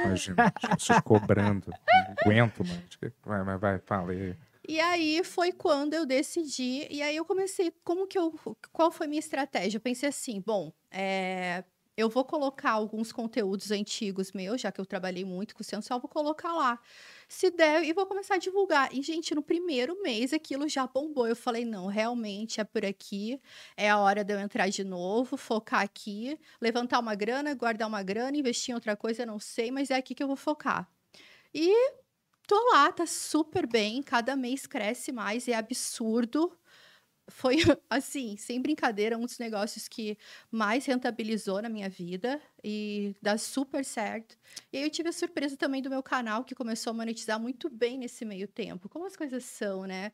Imagina, as pessoas cobrando. Não aguento mais. Vai, vai, vai, fala aí. E aí foi quando eu decidi, e aí eu comecei, como que eu, qual foi a minha estratégia? Eu pensei assim, bom, é, eu vou colocar alguns conteúdos antigos meus, já que eu trabalhei muito com o sensual, vou colocar lá. Se der, e vou começar a divulgar. E, gente, no primeiro mês aquilo já bombou. Eu falei, não, realmente é por aqui, é a hora de eu entrar de novo, focar aqui, levantar uma grana, guardar uma grana, investir em outra coisa, não sei, mas é aqui que eu vou focar. E tô lá, tá super bem, cada mês cresce mais, é absurdo. Foi, assim, sem brincadeira, um dos negócios que mais rentabilizou na minha vida e dá super certo. E aí eu tive a surpresa também do meu canal, que começou a monetizar muito bem nesse meio tempo. Como as coisas são, né?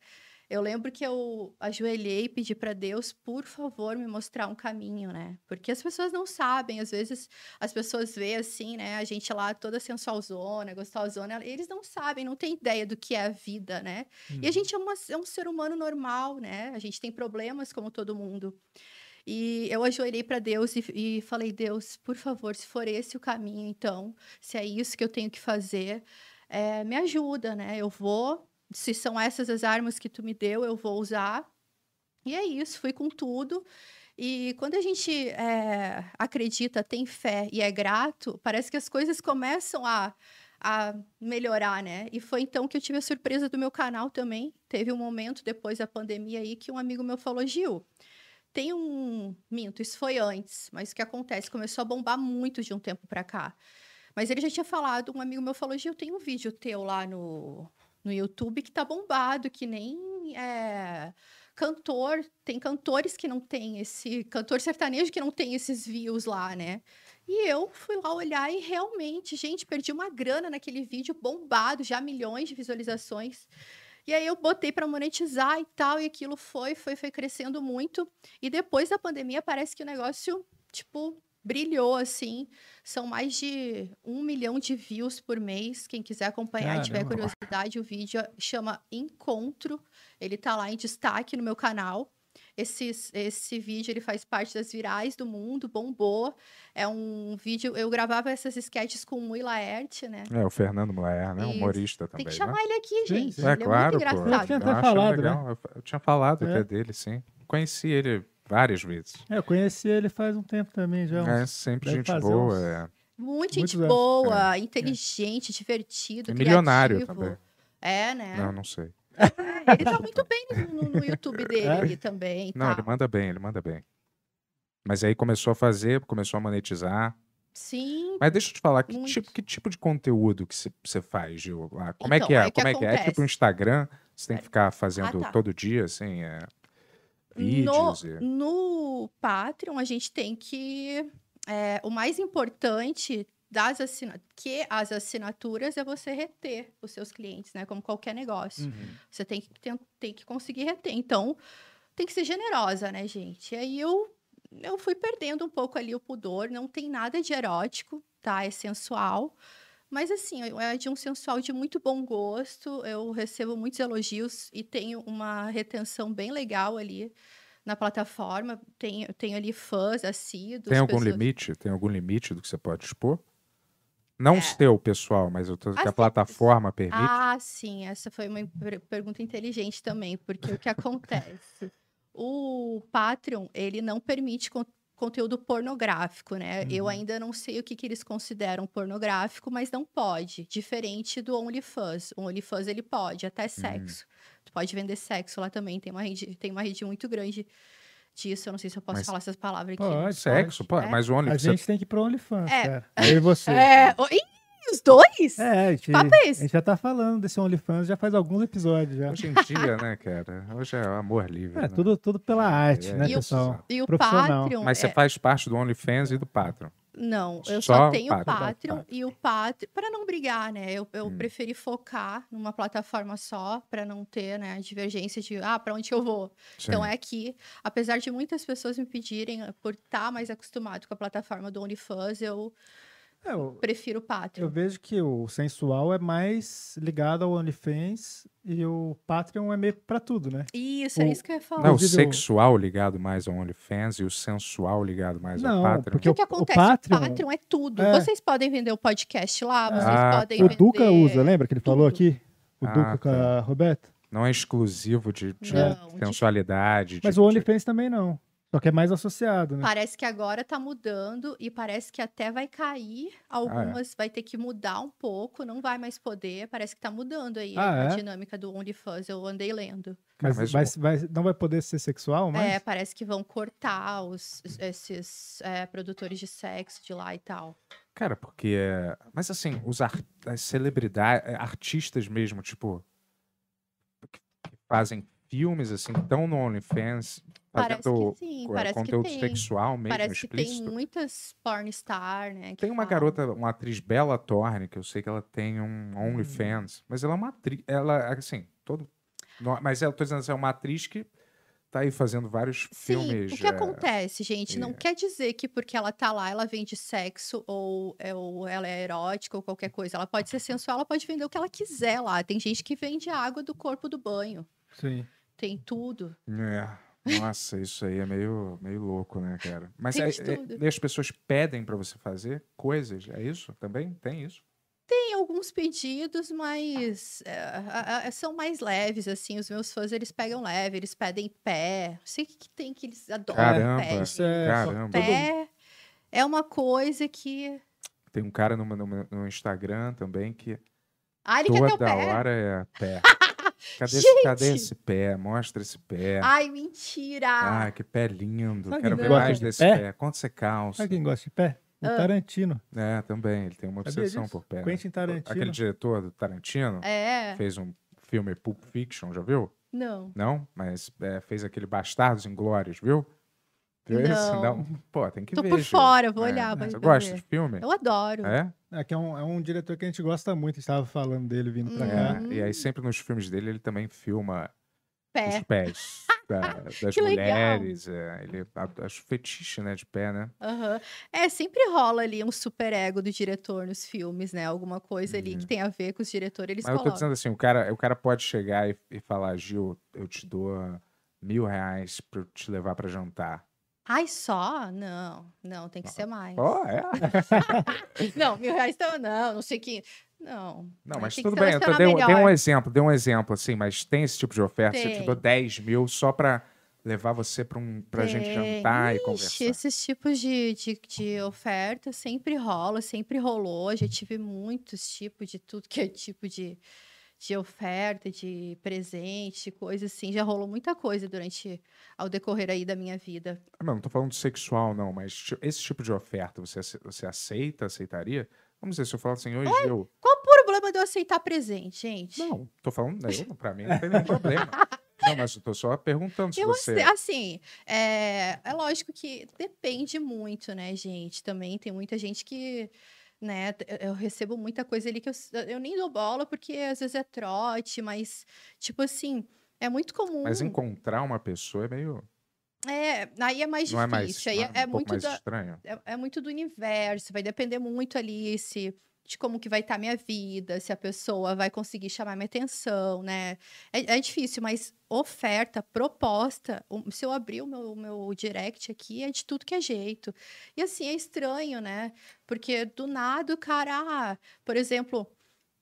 Eu lembro que eu ajoelhei e pedi para Deus, por favor, me mostrar um caminho, né? Porque as pessoas não sabem, às vezes as pessoas veem assim, né? A gente lá toda sensualzona, gostosona, eles não sabem, não têm ideia do que é a vida, né? E a gente é, uma- é um ser humano normal, né? A gente tem problemas como todo mundo. E eu ajoelhei para Deus e, e falei: Deus, por favor, se for esse o caminho, então, se é isso que eu tenho que fazer, eh, me ajuda, né? Eu vou, se são essas as armas que tu me deu, eu vou usar. E é isso, fui com tudo. E quando a gente eh, acredita, tem fé e é grato, parece que as coisas começam a, a melhorar, né? E foi então que eu tive a surpresa do meu canal também. Teve um momento depois da pandemia aí que um amigo meu falou: Gil, tem um. Minto, isso foi antes, mas o que acontece? Começou a bombar muito de um tempo pra cá. Mas ele já tinha falado, um amigo meu falou: Gil, tem um vídeo teu lá no, no YouTube que tá bombado, que nem é, cantor. Tem cantores que não tem esse. Cantor sertanejo que não tem esses views lá, né? E eu fui lá olhar e realmente, gente, perdi uma grana naquele vídeo bombado, já milhões de visualizações. E aí eu botei para monetizar e tal, e aquilo foi, foi, foi crescendo muito. E depois da pandemia parece que o negócio, tipo, brilhou assim. São mais de um milhão de views por mês. Quem quiser acompanhar e tiver Caramba. curiosidade, o vídeo chama Encontro. Ele tá lá em destaque no meu canal. Esse, esse vídeo ele faz parte das virais do mundo, bombou. É um vídeo. Eu gravava essas sketches com o Mui Laerte, né? É, o Fernando Moer, né? Isso. Humorista Tem também. que né? chamar ele aqui, gente. sim. Ele É é claro, muito pô. Eu engraçado. tinha até Eu acho falado, legal. Eu- Eu tinha falado É. até dele, sim. Conheci ele várias vezes. É, eu conheci ele faz um tempo também já. É sempre gente boa. uns- É. Muito gente boa, inteligente, divertido, E milionário criativo. também. É, né? Não, não sei. Ele tá muito bem no, no YouTube dele É? ali também. Não, tá. ele manda bem, ele manda bem. Mas aí começou a fazer, começou a monetizar. Sim. Mas deixa eu te falar, que, tipo, que tipo de conteúdo que você faz, Gil? lá? Como é Então, que é? o que Como é que é? É tipo acontece? um Instagram? Você tem que ficar fazendo tá. todo dia, assim, é, No, vídeos e... no Patreon, a gente tem que. é, o mais importante das que as assinaturas é você reter os seus clientes, né? Como qualquer negócio. Uhum. Você tem que, tem, tem que conseguir reter. Então, tem que ser generosa, né, gente? E aí eu, eu fui perdendo um pouco ali o pudor. Não tem nada de erótico, tá? É sensual. Mas assim, é de um sensual de muito bom gosto. Eu recebo muitos elogios e tenho uma retenção bem legal ali na plataforma. Tenho, tenho ali fãs assíduos. Tem algum pessoas- limite? Tem algum limite do que você pode expor? Não o seu, pessoal, mas o teu- que a Assim, plataforma permite? Ah, sim, essa foi uma per- pergunta inteligente também, porque o que acontece? O Patreon, ele não permite conteúdo pornográfico, né? Eu ainda não sei o que, que eles consideram pornográfico, mas não pode, diferente do OnlyFans. O OnlyFans, ele pode, até sexo. Tu pode vender sexo lá também, tem uma rede, tem uma rede muito grande disso, eu não sei se eu posso Mas- falar essas palavras aqui. Pode, Sexo, pô, É. mas o A OnlyFans... gente tem que ir pro OnlyFans, É. cara. Eu e você. É, os dois? É, a gente, papo é esse? a gente já tá falando desse OnlyFans já faz alguns episódios já. Hoje em dia, né, cara? Hoje é amor livre. É, né? tudo, tudo pela arte, É, né, E o- pessoal? E o. Patreon. Mas você é- faz parte do OnlyFans e do Patreon. Não, eu Só só, o tenho o Patreon. E o Patreon, para não brigar, né? Eu, eu Hum. preferi focar numa plataforma só, para não ter, né, divergência de, ah, para onde eu vou? Então Sim. é aqui. Apesar de muitas pessoas me pedirem, por estar mais acostumado com a plataforma do OnlyFans, eu É, eu, prefiro o eu Patreon. vejo que o sensual é mais ligado ao OnlyFans e o Patreon é meio pra tudo, né? Isso, era o- isso que eu ia falar. Não, o eu- sexual ligado mais ao OnlyFans e o sensual ligado mais Não, ao Patreon. porque o que o- acontece? Patreon- O Patreon é tudo. É. Vocês podem vender o podcast lá, vocês Ah, podem tá. O. Duca usa, lembra que ele falou tudo. aqui? O Ah, Duca com a Roberta? Não é exclusivo de, de Não, de- sensualidade. Mas de- o de- OnlyFans também não. Só que é mais associado, né? Parece que agora tá mudando e parece que até vai cair. Ah, Algumas vai ter que mudar um pouco, não vai mais poder. Parece que tá mudando aí Ah, a é? dinâmica do OnlyFans. Eu andei lendo. Mas, mas vai- vai- não vai poder ser sexual, mas... É, parece que vão cortar os, esses é, produtores de sexo de lá e tal. Cara, porque. é- Mas assim, os ar... as celebridades, é, artistas mesmo, tipo. Que fazem filmes, assim, estão no OnlyFans, Parece fazendo que sim, co- parece que conteúdo tem. sexual mesmo, Parece que tem explícito. muitas pornstar, né? que Tem uma falam. garota, uma atriz Bella Thorne, que eu sei que ela tem Hum. um OnlyFans, mas ela é uma atriz, ela, assim, todo... Mas eu tô dizendo assim, é uma atriz que tá aí fazendo vários Sim, filmes... o que é, acontece, gente, não é. quer dizer que porque ela tá lá, ela vende sexo ou, é- ou ela é erótica ou qualquer coisa. Ela pode ser sensual, ela pode vender o que ela quiser lá. Tem gente que vende a água do corpo do banho. Sim. Tem tudo. É. Nossa, isso aí é meio, meio louco, né, cara? Mas é- é- e as pessoas pedem pra você fazer coisas, é isso? Também tem isso? Tem alguns pedidos, mas é, são mais leves, assim. Os meus fãs, eles pegam leve, eles pedem pé. Não sei o que, que tem que eles adoram Caramba, pé. Isso é caramba. Pé é uma coisa que... Tem um cara no, no, no Instagram também que Ah, ele quer ter o toda pé. hora é pé. Cadê, esse, cadê esse pé? Mostra esse pé. Ai, mentira! Ah, que pé lindo. Sabe Quero ver mais de desse pé? pé. Quanto você calça? Sabe quem gosta de pé? O Ah. Tarantino. É, também. Ele tem uma obsessão por pé. né? Quentin Tarantino. Aquele diretor do Tarantino É, fez um filme Pulp Fiction, já viu? não. Não? Mas é, fez aquele Bastardos Inglórios, viu? Viu esse? Não. Pô, tem que Tô ver. por Gil. fora, vou É. olhar. Você pra gosta ver. de filme? Eu adoro. É? É, que é um, é um diretor que a gente gosta muito. A gente estava falando dele vindo pra Uhum. cá. É, E aí sempre nos filmes dele ele também filma os Pé. pés da- das mulheres. é, ele a- acho fetiche, né, de pé, né? Aham. É, sempre rola ali um super ego do diretor nos filmes, né? Alguma coisa ali que tem a ver com os diretores, eles Uhum. Mas eu tô colocam. dizendo assim, o cara, o cara pode chegar e, e falar, Gil, eu te dou mil reais pra eu te levar pra jantar. Ai, só? Não, não, tem que ser mais. Ó, é? Não, mil reais então não, não sei que. Não. Não, mas tem tudo bem, eu dei, um- dei um exemplo, dei um exemplo, assim, mas tem esse tipo de oferta, se eu te Tem. dou 10 mil só pra levar você pra, um, pra gente Tem. jantar e Ixi, conversar. esses tipos de, de, de oferta sempre rola, sempre rolou. Já tive muitos tipos de tudo que é tipo de, de oferta, de presente, coisa assim. Já rolou muita coisa durante ao decorrer aí da minha vida. Ah, Não, não tô falando de sexual, não, mas esse tipo de oferta você, você aceita, aceitaria? Vamos dizer, se eu falar assim, hoje eu. Qual o problema de eu aceitar presente, gente? Não, tô falando, eu, pra mim não tem nenhum problema. Não, mas eu tô só perguntando se Eu você. assim, é, é lógico que depende muito, né, gente? Também tem muita gente que, né, eu recebo muita coisa ali que eu, eu nem dou bola porque às vezes é trote, mas, tipo assim, é muito comum. Mas encontrar uma pessoa é meio. É, aí é mais Não é difícil. mais. aí é, é um muito estranho. é, é muito do universo, vai depender muito ali se de como que vai estar minha vida, se a pessoa vai conseguir chamar minha atenção, né? É, é difícil, mas oferta, proposta, o- se eu abrir o meu, o meu direct aqui, é de tudo que é jeito. E assim, é estranho, né? Porque do nada o cara, ah, por exemplo,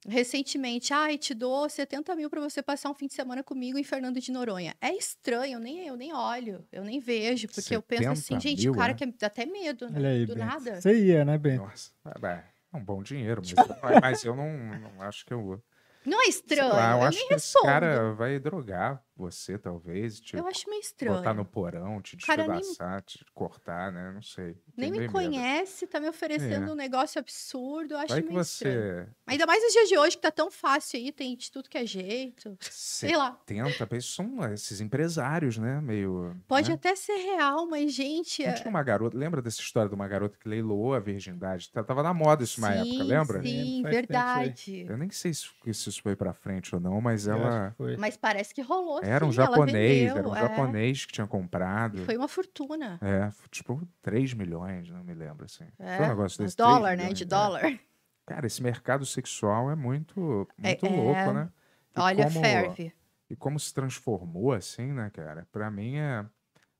recentemente, ai, te dou 70 mil para você passar um fim de semana comigo em Fernando de Noronha. É estranho, eu nem, eu nem olho, eu nem vejo, porque eu penso assim, 70 gente, mil, o cara é? quer dá até medo, né? Olha aí, do Bento. nada. Você ia, né, Bento? Nossa, é, bem, é um bom dinheiro, mas, mas eu não, não acho que eu. Não é estranho, lá, eu eu acho nem que esse respondo. cara vai drogar você, talvez. Te Eu acho meio estranho. botar no porão, te cara nem- despedaçar, te cortar, né? Não sei. Nem me medo. conhece, tá me oferecendo É. um negócio absurdo, eu acho Vai meio estranho. você. Ainda mais nos dias de hoje, que tá tão fácil aí, tem de tudo que é jeito. Sei lá. 70 pessoas são esses empresários, né? Meio. Pode né? até ser real, mas, gente. Não é- tinha uma garota, lembra dessa história de uma garota que leiloou a virgindade? Tá- Tava na moda isso uma época, lembra? Sim, isso verdade. Eu nem sei se se isso foi pra frente ou não, mas Eu ela. Mas parece que rolou. Era um sim, japonês, vendeu, era um é. japonês que tinha comprado. Foi uma fortuna. É, tipo 3 milhões, não me lembro assim. É, Foi um negócio desse. 3 dólar, né? De é. dólar. Cara, esse mercado sexual é muito, É- muito é. louco, né? E Olha, como, ferve. E como se transformou assim, né, cara? Pra mim é.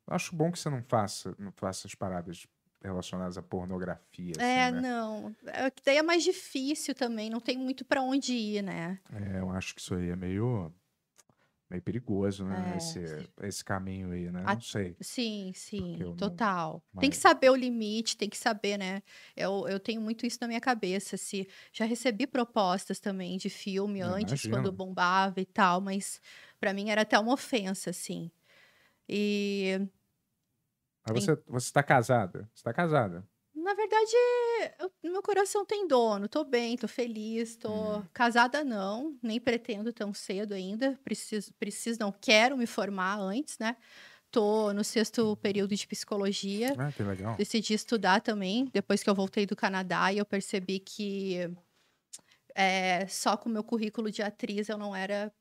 Eu acho bom que você não faça, não faça as paradas relacionadas à pornografia. assim, É, né? não. É daí é mais difícil também, não tem muito pra onde ir, né? É, eu acho que isso aí é meio. Meio perigoso, né? É. Esse, esse caminho aí, né? A- Não sei. Sim, sim, eu não- total. Tem que mas- saber o limite, tem que saber, né? Eu, eu tenho muito isso na minha cabeça. Se já recebi propostas também de filme Eu antes, imagino. quando bombava e tal, mas pra mim era até uma ofensa, assim. E Mas você, você tá casada? Você tá casada? Na verdade, eu- meu coração tem dono. Tô bem, tô feliz, tô Hum. casada não, nem pretendo tão cedo ainda. Preciso, preciso, não quero me formar antes, né? Tô no sexto período de psicologia. Ah, que legal. Decidi estudar também, depois que eu voltei do Canadá, e eu percebi que é, só com o meu currículo de atriz eu não era.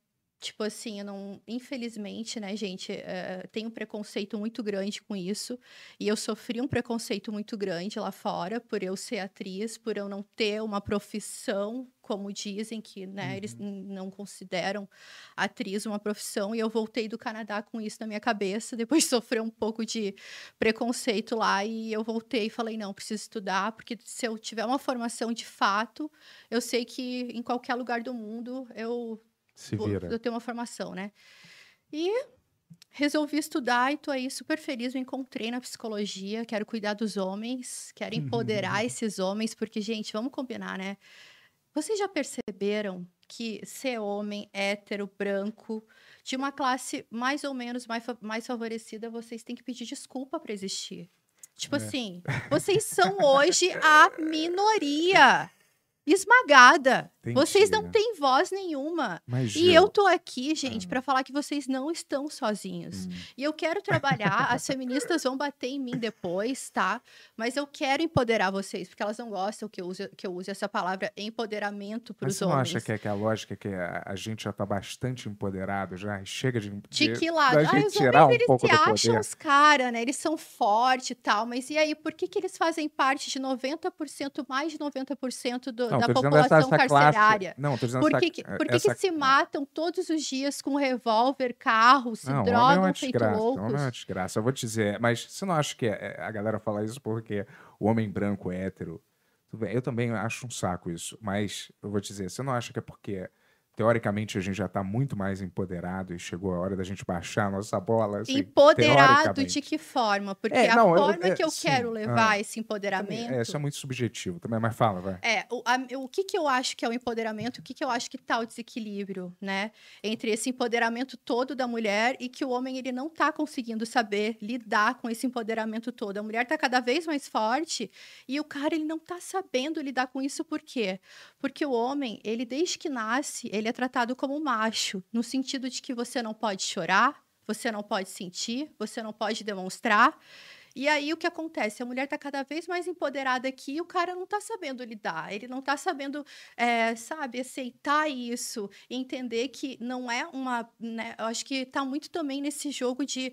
Tipo assim, eu não. Infelizmente, né, gente, é, tem um preconceito muito grande com isso. E eu sofri um preconceito muito grande lá fora por eu ser atriz, por eu não ter uma profissão, como dizem, que né, eles n- não consideram atriz uma profissão. E eu voltei do Canadá com isso na minha cabeça, depois de sofrer um pouco de preconceito lá. E eu voltei e falei: não, preciso estudar, porque se eu tiver uma formação de fato, eu sei que em qualquer lugar do mundo eu Se vira. eu tenho uma formação, né? E resolvi estudar e tô aí super feliz, me encontrei na psicologia, quero cuidar dos homens, quero empoderar esses homens, porque, gente, vamos combinar, né? Vocês já perceberam que ser homem, hétero, branco, de uma classe mais ou menos mais, mais favorecida, vocês têm que pedir desculpa para existir. Tipo É. assim, vocês são hoje a minoria esmagada. Vocês não têm voz nenhuma. Mas, E eu Gil, tô aqui, gente, Ah. pra falar que vocês não estão sozinhos. hum, E eu quero trabalhar, as feministas vão bater em mim depois, tá? Mas eu quero empoderar vocês, porque elas não gostam que eu use, que eu use essa palavra empoderamento para os você não homens. acha que, é que a lógica é que a, a gente já tá bastante empoderado já? Chega de, De de- que lado? Ah, os tirar homens, um eles pouco se acham poder. os caras, né? Eles são fortes e tal, mas e aí, por que, que eles fazem parte de 90%, mais de 90% do, Não, da essa- população essa carcerária? Classe, não, tô dizendo Por que, que, por que, essa, que se matam todos os dias com revólver, carro, se Não, homem é drogam uma feito loucos? homem é uma desgraça. Eu vou te dizer, mas você não acha que é- a galera fala isso porque o homem branco é hétero? Tudo bem, eu também acho um saco isso, mas eu vou te dizer, você não acha que é porque teoricamente a gente já tá muito mais empoderado e chegou a hora da gente baixar a nossa bola? Assim, Empoderado de que forma? Porque É, a não, eu- forma é, que eu sim, quero levar ah, esse Também, empoderamento. é, isso é muito subjetivo também, mas fala, vai. É, o, a- o que, que eu acho que é o empoderamento, o que, que eu acho que tá o desequilíbrio, né? Entre esse empoderamento todo da mulher e que o homem ele não tá conseguindo saber lidar com esse empoderamento todo. A mulher tá cada vez mais forte e o cara ele não tá sabendo lidar com isso por quê? Porque o homem, ele desde que nasce, ele é tratado como macho, no sentido de que você não pode chorar, você não pode sentir, você não pode demonstrar. E aí o que acontece? A mulher está cada vez mais empoderada aqui e o cara não está sabendo lidar, ele não está sabendo, é, sabe, aceitar isso, entender que não é uma. Né, eu acho que está muito também nesse jogo de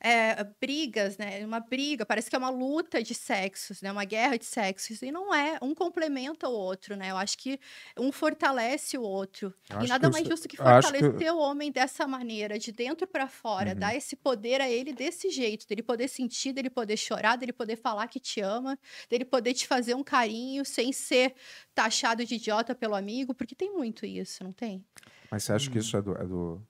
é, brigas, né? Uma briga, parece que é uma luta de sexos, né? Uma guerra de sexos. E não é, um complementa o outro, né? Eu acho que um fortalece o outro. Eu E nada mais justo que acho que- fortalecer o homem dessa maneira, de dentro para fora, Uhum. dar esse poder a ele desse jeito, dele poder sentir, dele poder chorar, dele poder falar que te ama, dele poder te fazer um carinho sem ser taxado de idiota pelo amigo, porque tem muito isso, não tem? Mas você acha que Hum. isso é do, é do,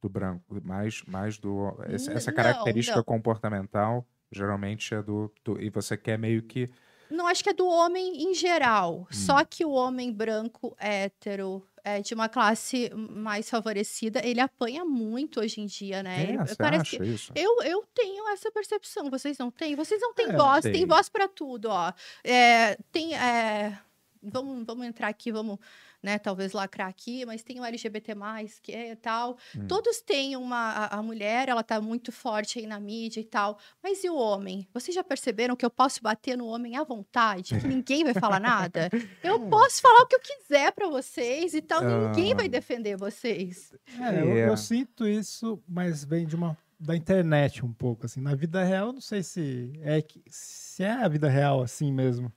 do branco? Mais, mais do. essa não, característica não. comportamental geralmente é do, do- E você quer meio que. Não acho que é do homem em geral. Hum. Só que o homem branco, hétero, é, de uma classe mais favorecida, ele apanha muito hoje em dia, né? É, parece acha que- isso? Eu, eu tenho essa percepção, vocês não têm? Vocês não têm É, voz, tem voz para tudo, ó. É, tem. é, vamos, vamos entrar aqui, vamos, né, talvez lacrar aqui, mas tem o LGBT, que é tal. Hum. Todos têm uma. A, a mulher, ela tá muito forte aí na mídia e tal. Mas e o homem? Vocês já perceberam que eu posso bater no homem à vontade? Que ninguém vai falar nada? Eu posso falar o que eu quiser para vocês e tal, ninguém vai Ah. defender vocês. É, eu, É. eu sinto isso, mas vem de uma da internet um pouco assim. Na vida real, eu não sei se é que se é a vida real assim mesmo.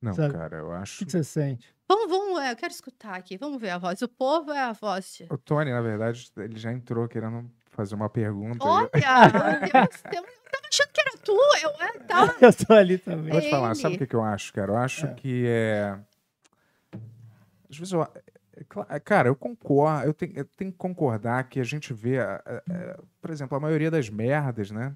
Não, sabe? cara, eu O acho. que, que você sente? Vamos, vamos, é, eu quero escutar aqui, vamos ver a voz. O povo é a voz. de- O Tony, na verdade, ele já entrou querendo fazer uma pergunta. Olha, temos, eu tava achando que era tu, eu é, tá. Eu tô ali também. Pode falar, sabe o que, que eu acho, cara? Eu acho É. que é. Às vezes eu. é Cara, eu concordo, eu tenho, eu tenho que concordar que a gente vê, por exemplo, a maioria das merdas, né?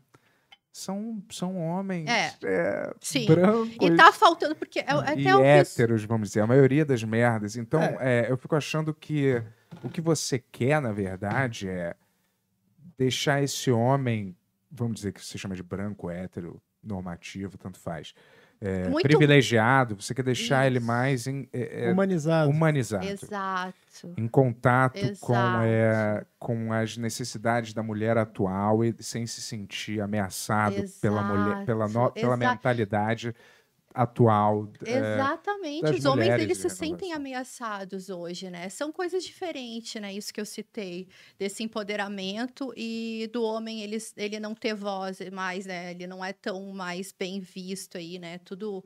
São, são homens É. é, Sim. brancos E tá faltando, porque é, é e até que. héteros, vamos dizer, a maioria das merdas. Então, é, eu fico achando que o que você quer, na verdade, é deixar esse homem, vamos dizer que se chama de branco, hétero, normativo, tanto faz, é, Muito- privilegiado, você quer deixar ele Isso. mais em- é, é, Humanizado. humanizado. Exato. Em contato com, Exato. é, com as necessidades da mulher atual e sem se sentir ameaçado pela mulher, pela, no- Exato, pela mentalidade atual. é, Exatamente. das Os homens, mulheres, eles se né, sentem conversa. ameaçados hoje, né? São coisas diferentes, né? Isso que eu citei, desse empoderamento e do homem, ele, ele não ter voz mais, né? Ele não é tão mais bem visto aí, né? Tudo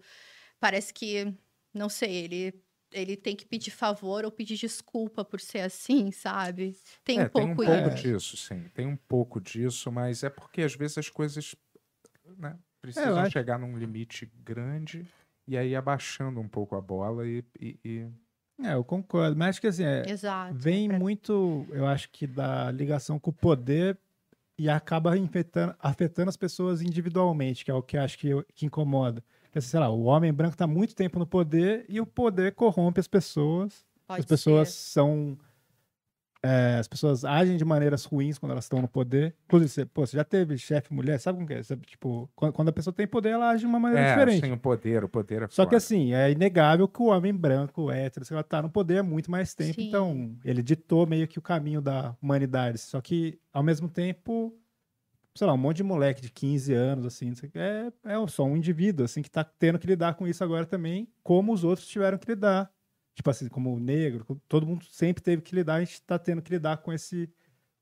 parece que, não sei, ele... Ele tem que pedir favor ou pedir desculpa por ser assim, sabe? Tem É, um pouco tem um pouco isso. disso, sim. Tem um pouco disso, mas é porque às vezes as coisas né, precisam acho- chegar num limite grande e aí abaixando um pouco a bola e. e- e- É, eu concordo. Mas acho que assim, é, Exato. vem Pra- muito, eu acho que da ligação com o poder e acaba afetando, afetando as pessoas individualmente, que é o que eu acho que, que incomoda. Porque, sei lá, o homem branco está muito tempo no poder e o poder corrompe as pessoas. pode as pessoas ser. são. É, as pessoas agem de maneiras ruins quando elas estão no poder. Inclusive, você, pô, você já teve chefe mulher, sabe como que é? Sabe, tipo, quando, quando a pessoa tem poder, ela age de uma maneira É, diferente. sim, o poder, o poder é Só que assim, é inegável que o homem branco, hétero, sei lá, tá no poder há muito mais tempo. Sim. Então, ele ditou meio que o caminho da humanidade. Só que, ao mesmo tempo, sei lá, um monte de moleque de 15 anos, assim, é, é só um indivíduo, assim, que tá tendo que lidar com isso agora também, como os outros tiveram que lidar. Tipo assim, como o negro, todo mundo sempre teve que lidar, a gente tá tendo que lidar com esse.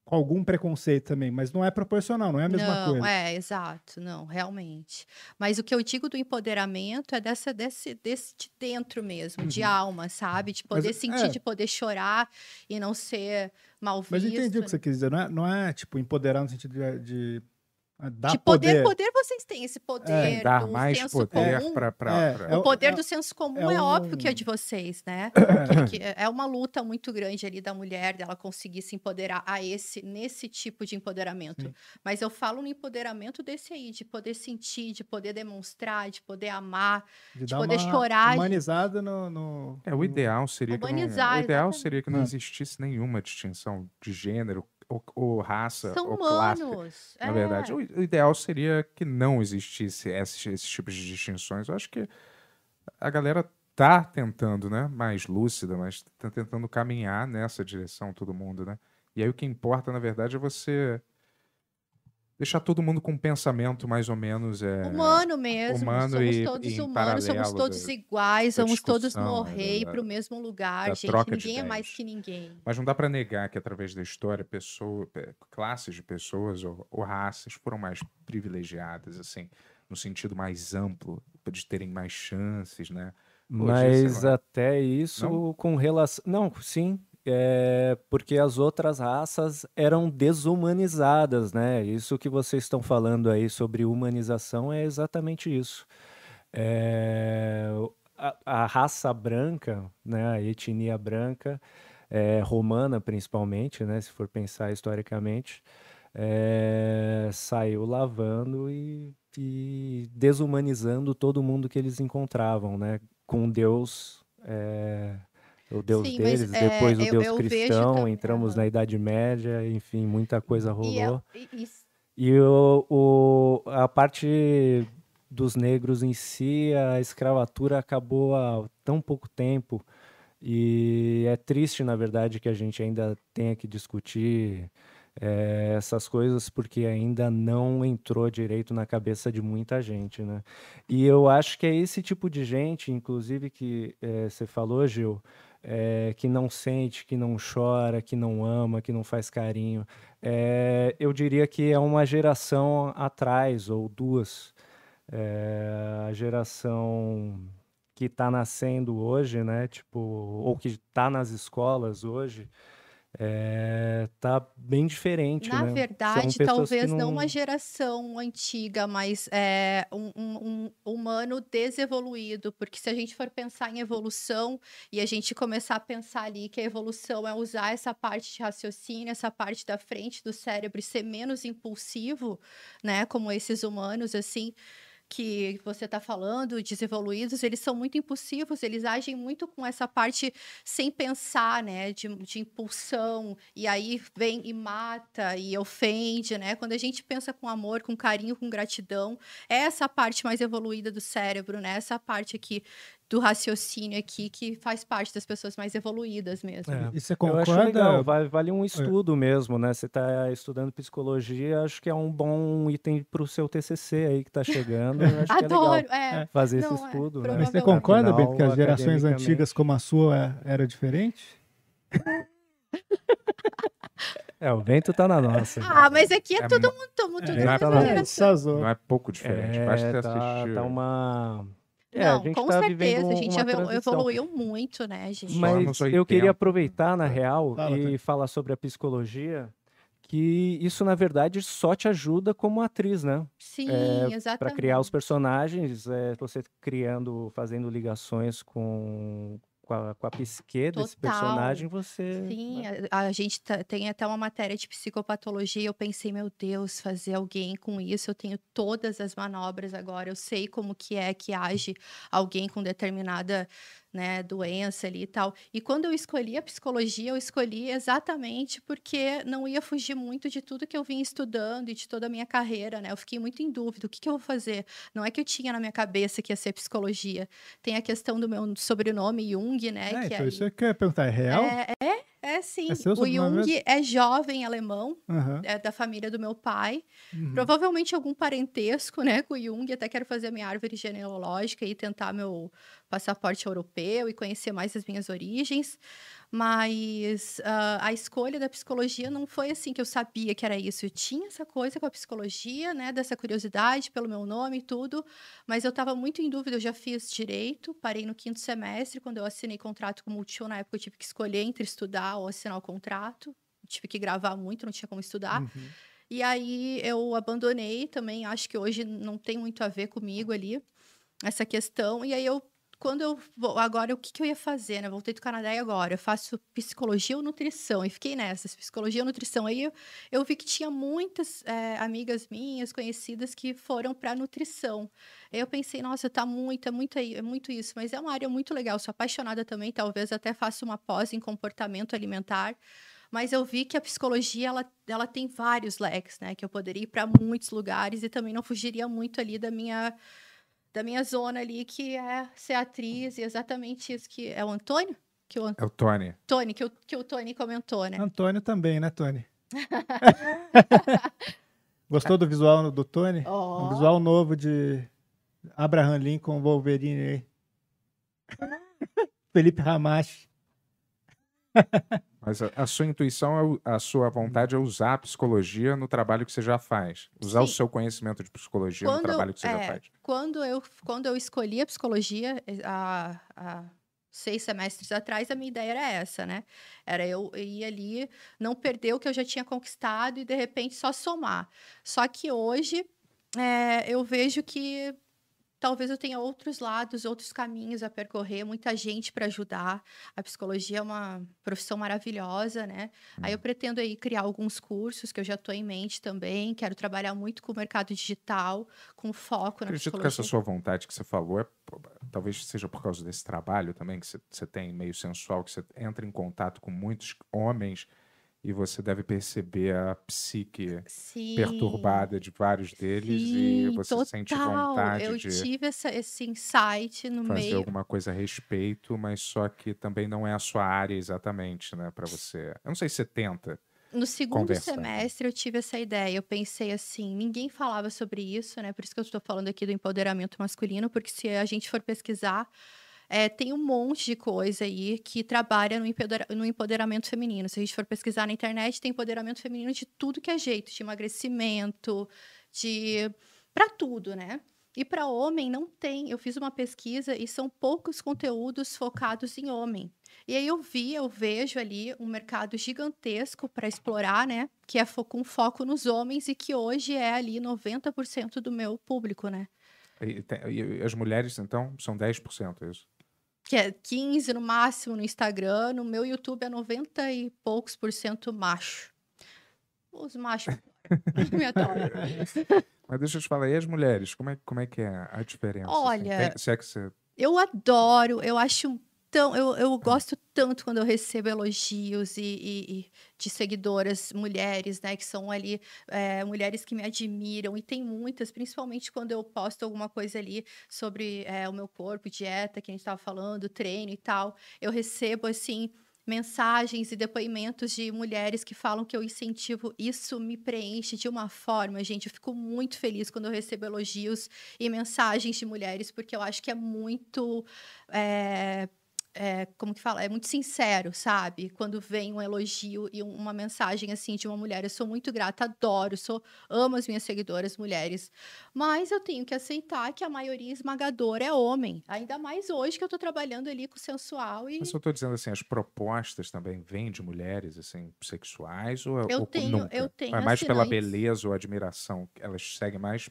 com algum preconceito também, mas não é proporcional, não é a mesma não, coisa. é, exato, não, realmente. Mas o que eu digo do empoderamento é dessa, desse, desse de dentro mesmo, de alma, sabe? De poder Mas, sentir, é. de poder chorar e não ser mal visto. Mas eu entendi o que você quis dizer. Não é, não é tipo, empoderar no sentido de, de ah, dar de poder, poder. poder, vocês têm esse poder Tem, dar do mais senso poder comum. pra. pra- É, pra- é O poder é- do senso comum é é, óbvio que é um- de vocês, né? Que- que é uma luta muito grande ali da mulher, dela conseguir se empoderar a esse, nesse tipo de empoderamento. Sim. Mas eu falo no empoderamento desse aí, de poder sentir, de poder demonstrar, de poder amar. de de dar poder uma chorar, de- humanizada no, no- É, o ideal seria que não, Humanizar, o ideal exatamente. seria que não É. existisse nenhuma distinção de gênero ou, ou raça São ou classe. humanos. Na é. verdade, o, o ideal seria que não existisse esses, esses tipos de distinções. Eu acho que a galera tá tentando, né? Mais lúcida, mas tá tentando caminhar nessa direção, todo mundo, né? E aí o que importa, na verdade, é você deixar todo mundo com um pensamento mais ou menos é, Humano mesmo, humano somos e- todos e em humanos, somos todos da- iguais, da vamos todos morrer né, da- para o mesmo lugar, gente. troca de Ninguém é mais que ninguém. Mas não dá para negar que através da história, pessoa, é, classes de pessoas ou, ou raças foram mais privilegiadas, assim, no sentido mais amplo, de terem mais chances, né? Hoje, Mas até isso Não? com relação. Não, sim. É porque as outras raças eram desumanizadas, né? Isso que vocês estão falando aí sobre humanização é exatamente isso. É, a, a raça branca, né? A etnia branca, é, romana principalmente, né? Se for pensar historicamente, é, saiu lavando e, e desumanizando todo mundo que eles encontravam, né? Com Deus, é, o Deus Sim, mas, deles, é, depois o eu- Deus eu cristão, também- entramos na Idade Média, enfim, muita coisa é- rolou. e- e- E o, o- a parte dos negros em si, a escravatura acabou há tão pouco tempo. E é triste, na verdade, que a gente ainda tenha que discutir eh, essas coisas, porque ainda não entrou direito na cabeça de muita gente, né? E eu acho que é esse tipo de gente, inclusive, que eh, você falou, Gil, eh, que não sente, que não chora, que não ama, que não faz carinho. É, eu diria que é uma geração atrás, ou duas. É, a geração que está nascendo hoje, né? Tipo, ou que está nas escolas hoje, é, tá bem diferente, Na né? Verdade, talvez não não- uma geração antiga, mas é, um, um- um humano desevoluído, porque se a gente for pensar em evolução e a gente começar a pensar ali que a evolução é usar essa parte de raciocínio, essa parte da frente do cérebro e ser menos impulsivo, né, como esses humanos assim, que você está falando, desevoluídos, eles são muito impulsivos, eles agem muito com essa parte sem pensar, né, de, de impulsão, e aí vem e mata e ofende, né? Quando a gente pensa com amor, com carinho, com gratidão, é essa parte mais evoluída do cérebro, né? Essa parte aqui do raciocínio aqui que faz parte das pessoas mais evoluídas mesmo. É. E você Eu acho concorda? legal, va- vale um estudo mesmo, né? Você está estudando psicologia, acho que é um bom item para o seu TCC aí que está chegando. eu acho que é legal Adoro, é. fazer Não, esse é, estudo, né? Mas você concorda, Afinal, Bento, que as gerações antigas como a sua era diferente? É, o vento tá na nossa. Ah, mas aqui é, É todo mu- mundo, todo mundo É, não é. Não é pouco diferente. É, Basta ter tá, assistido. tá uma. É, Não, a gente com tá vivendo certeza, a gente evoluiu muito, né, gente? Mas eu 80. queria aproveitar, na real, Fala, e falar sobre a psicologia, que isso, na verdade, só te ajuda como atriz, né? Sim, Para exatamente. criar os personagens, é, você criando, fazendo ligações com, com, a, com a psique desse Total. personagem, você. Sim, a, a gente tá- tem até uma matéria de psicopatologia. Eu pensei, meu Deus, fazer alguém com isso. Eu tenho todas as manobras agora. Eu sei como que é que age alguém com determinada né, doença ali e tal. E quando eu escolhi a psicologia, eu escolhi exatamente porque não ia fugir muito de tudo que eu vim estudando e de toda a minha carreira, né? Eu fiquei muito em dúvida, o que, que eu vou fazer? Não é que eu tinha na minha cabeça que ia ser psicologia. Tem a questão do meu sobrenome Jung, né? É, que então aí- isso que eu ia perguntar, é real? é, é, é sim. É o Jung é jovem alemão, Aham. é da família do meu pai. Uhum. Provavelmente algum parentesco, né, com o Jung. Até quero fazer a minha árvore genealógica e tentar meu passaporte europeu e conhecer mais as minhas origens. Mas ah, a escolha da psicologia não foi assim que eu sabia que era isso. Eu tinha essa coisa com a psicologia, né, dessa curiosidade pelo meu nome e tudo, mas eu estava muito em dúvida. Eu já fiz direito, parei no quinto semestre. Quando eu assinei contrato com o Multishow, na época eu tive que escolher entre estudar ou assinar o contrato. Tive que gravar muito, não tinha como estudar. Uhum. E aí eu abandonei também, acho que hoje não tem muito a ver comigo ali, essa questão. E aí eu, quando eu vou, agora o que, que eu ia fazer, né? Voltei do Canadá e agora eu faço psicologia ou nutrição. E fiquei nessas, psicologia ou nutrição. Aí eu, eu vi que tinha muitas eh, amigas minhas, conhecidas, que foram para nutrição. Aí eu pensei, nossa, tá muito, é muito, é muito isso. Mas é uma área muito legal, sou apaixonada também, talvez até faça uma pós em comportamento alimentar. Mas eu vi que a psicologia ela, ela tem vários leques, né? Que eu poderia ir para muitos lugares e também não fugiria muito ali da minha da minha zona ali, que é ser atriz, e exatamente isso que é o Antônio, que o É o Tony. Antônio, que o, que o Tony comentou, né? Antônio também, né, Tony? Gostou do visual do Tony? Ó. Um visual novo de Abraham Lincoln, Wolverine aí. Felipe Ramache. Mas a, a sua intuição, é o- a sua vontade é usar a psicologia no trabalho que você já faz. Usar o Sim. seu conhecimento de psicologia no Quando eu- trabalho que você já é, faz. Quando eu, quando eu escolhi a psicologia, eh, há, há seis semestres atrás, a minha ideia era essa, né? Era eu ir ali, não perder o que eu já tinha conquistado e, de repente, só somar. Só que hoje, eh, eu vejo que talvez eu tenha outros lados, outros caminhos a percorrer, muita gente para ajudar. A psicologia é uma profissão maravilhosa, né? Aí eu pretendo aí criar alguns cursos que eu já estou em mente também. Quero trabalhar muito com o mercado digital, com foco na Acredito que psicologia. essa sua vontade que você falou é talvez seja por causa desse trabalho também que você tem meio sensual, que você entra em contato com muitos homens e você deve perceber a psique Sim, perturbada de vários deles e sim, você total. sente vontade eu de tive essa, esse insight no fazer meio. alguma coisa a respeito, mas só que também não é a sua área exatamente, né, para você. Eu não sei se você tenta. No segundo conversar, semestre eu tive essa ideia. Eu pensei assim, ninguém falava sobre isso, né? Por isso que eu estou falando aqui do empoderamento masculino, porque se a gente for pesquisar, é, tem um monte de coisa aí que trabalha no, no empoderamento feminino. Se a gente for pesquisar na internet, tem empoderamento feminino de tudo que é jeito, de emagrecimento, de para tudo, né? E para homem não tem. Eu fiz uma pesquisa e são poucos conteúdos focados em homem. E aí eu vi, eu vejo ali um mercado gigantesco para explorar, né? Que é com foco nos homens e que hoje é ali 90% do meu público, né? E, e as mulheres, então, são 10%, é isso? Que é 15 no máximo no Instagram, no meu YouTube é 90 e poucos por cento macho. Os machos me adoram. Mas deixa eu te falar, e as mulheres, como é, como é que é a diferença? assim? Olha, Tem- se é que você Eu adoro, eu acho tão. Eu, eu gosto tanto quando eu recebo elogios e, e- e de seguidoras mulheres, né? Que são ali é, mulheres que me admiram, e tem muitas, principalmente quando eu posto alguma coisa ali sobre é, o meu corpo, dieta, que a gente estava falando, treino e tal. Eu recebo, assim. Mensagens e depoimentos de mulheres que falam que eu incentivo, isso me preenche de uma forma, gente. Eu fico muito feliz quando eu recebo elogios e mensagens de mulheres, porque eu acho que é muito. é, é, como que fala? É muito sincero, sabe? Quando vem um elogio e um- uma mensagem assim de uma mulher. Eu sou muito grata, adoro, sou, amo as minhas seguidoras mulheres. Mas eu tenho que aceitar que a maioria esmagadora é homem. Ainda mais hoje que eu tô trabalhando ali com o sensual e. Mas eu tô dizendo assim, as propostas também vêm de mulheres, assim, sexuais ou, Eu ou tenho- nunca? eu tenho é mais pela assinantes. beleza ou admiração? Elas seguem mais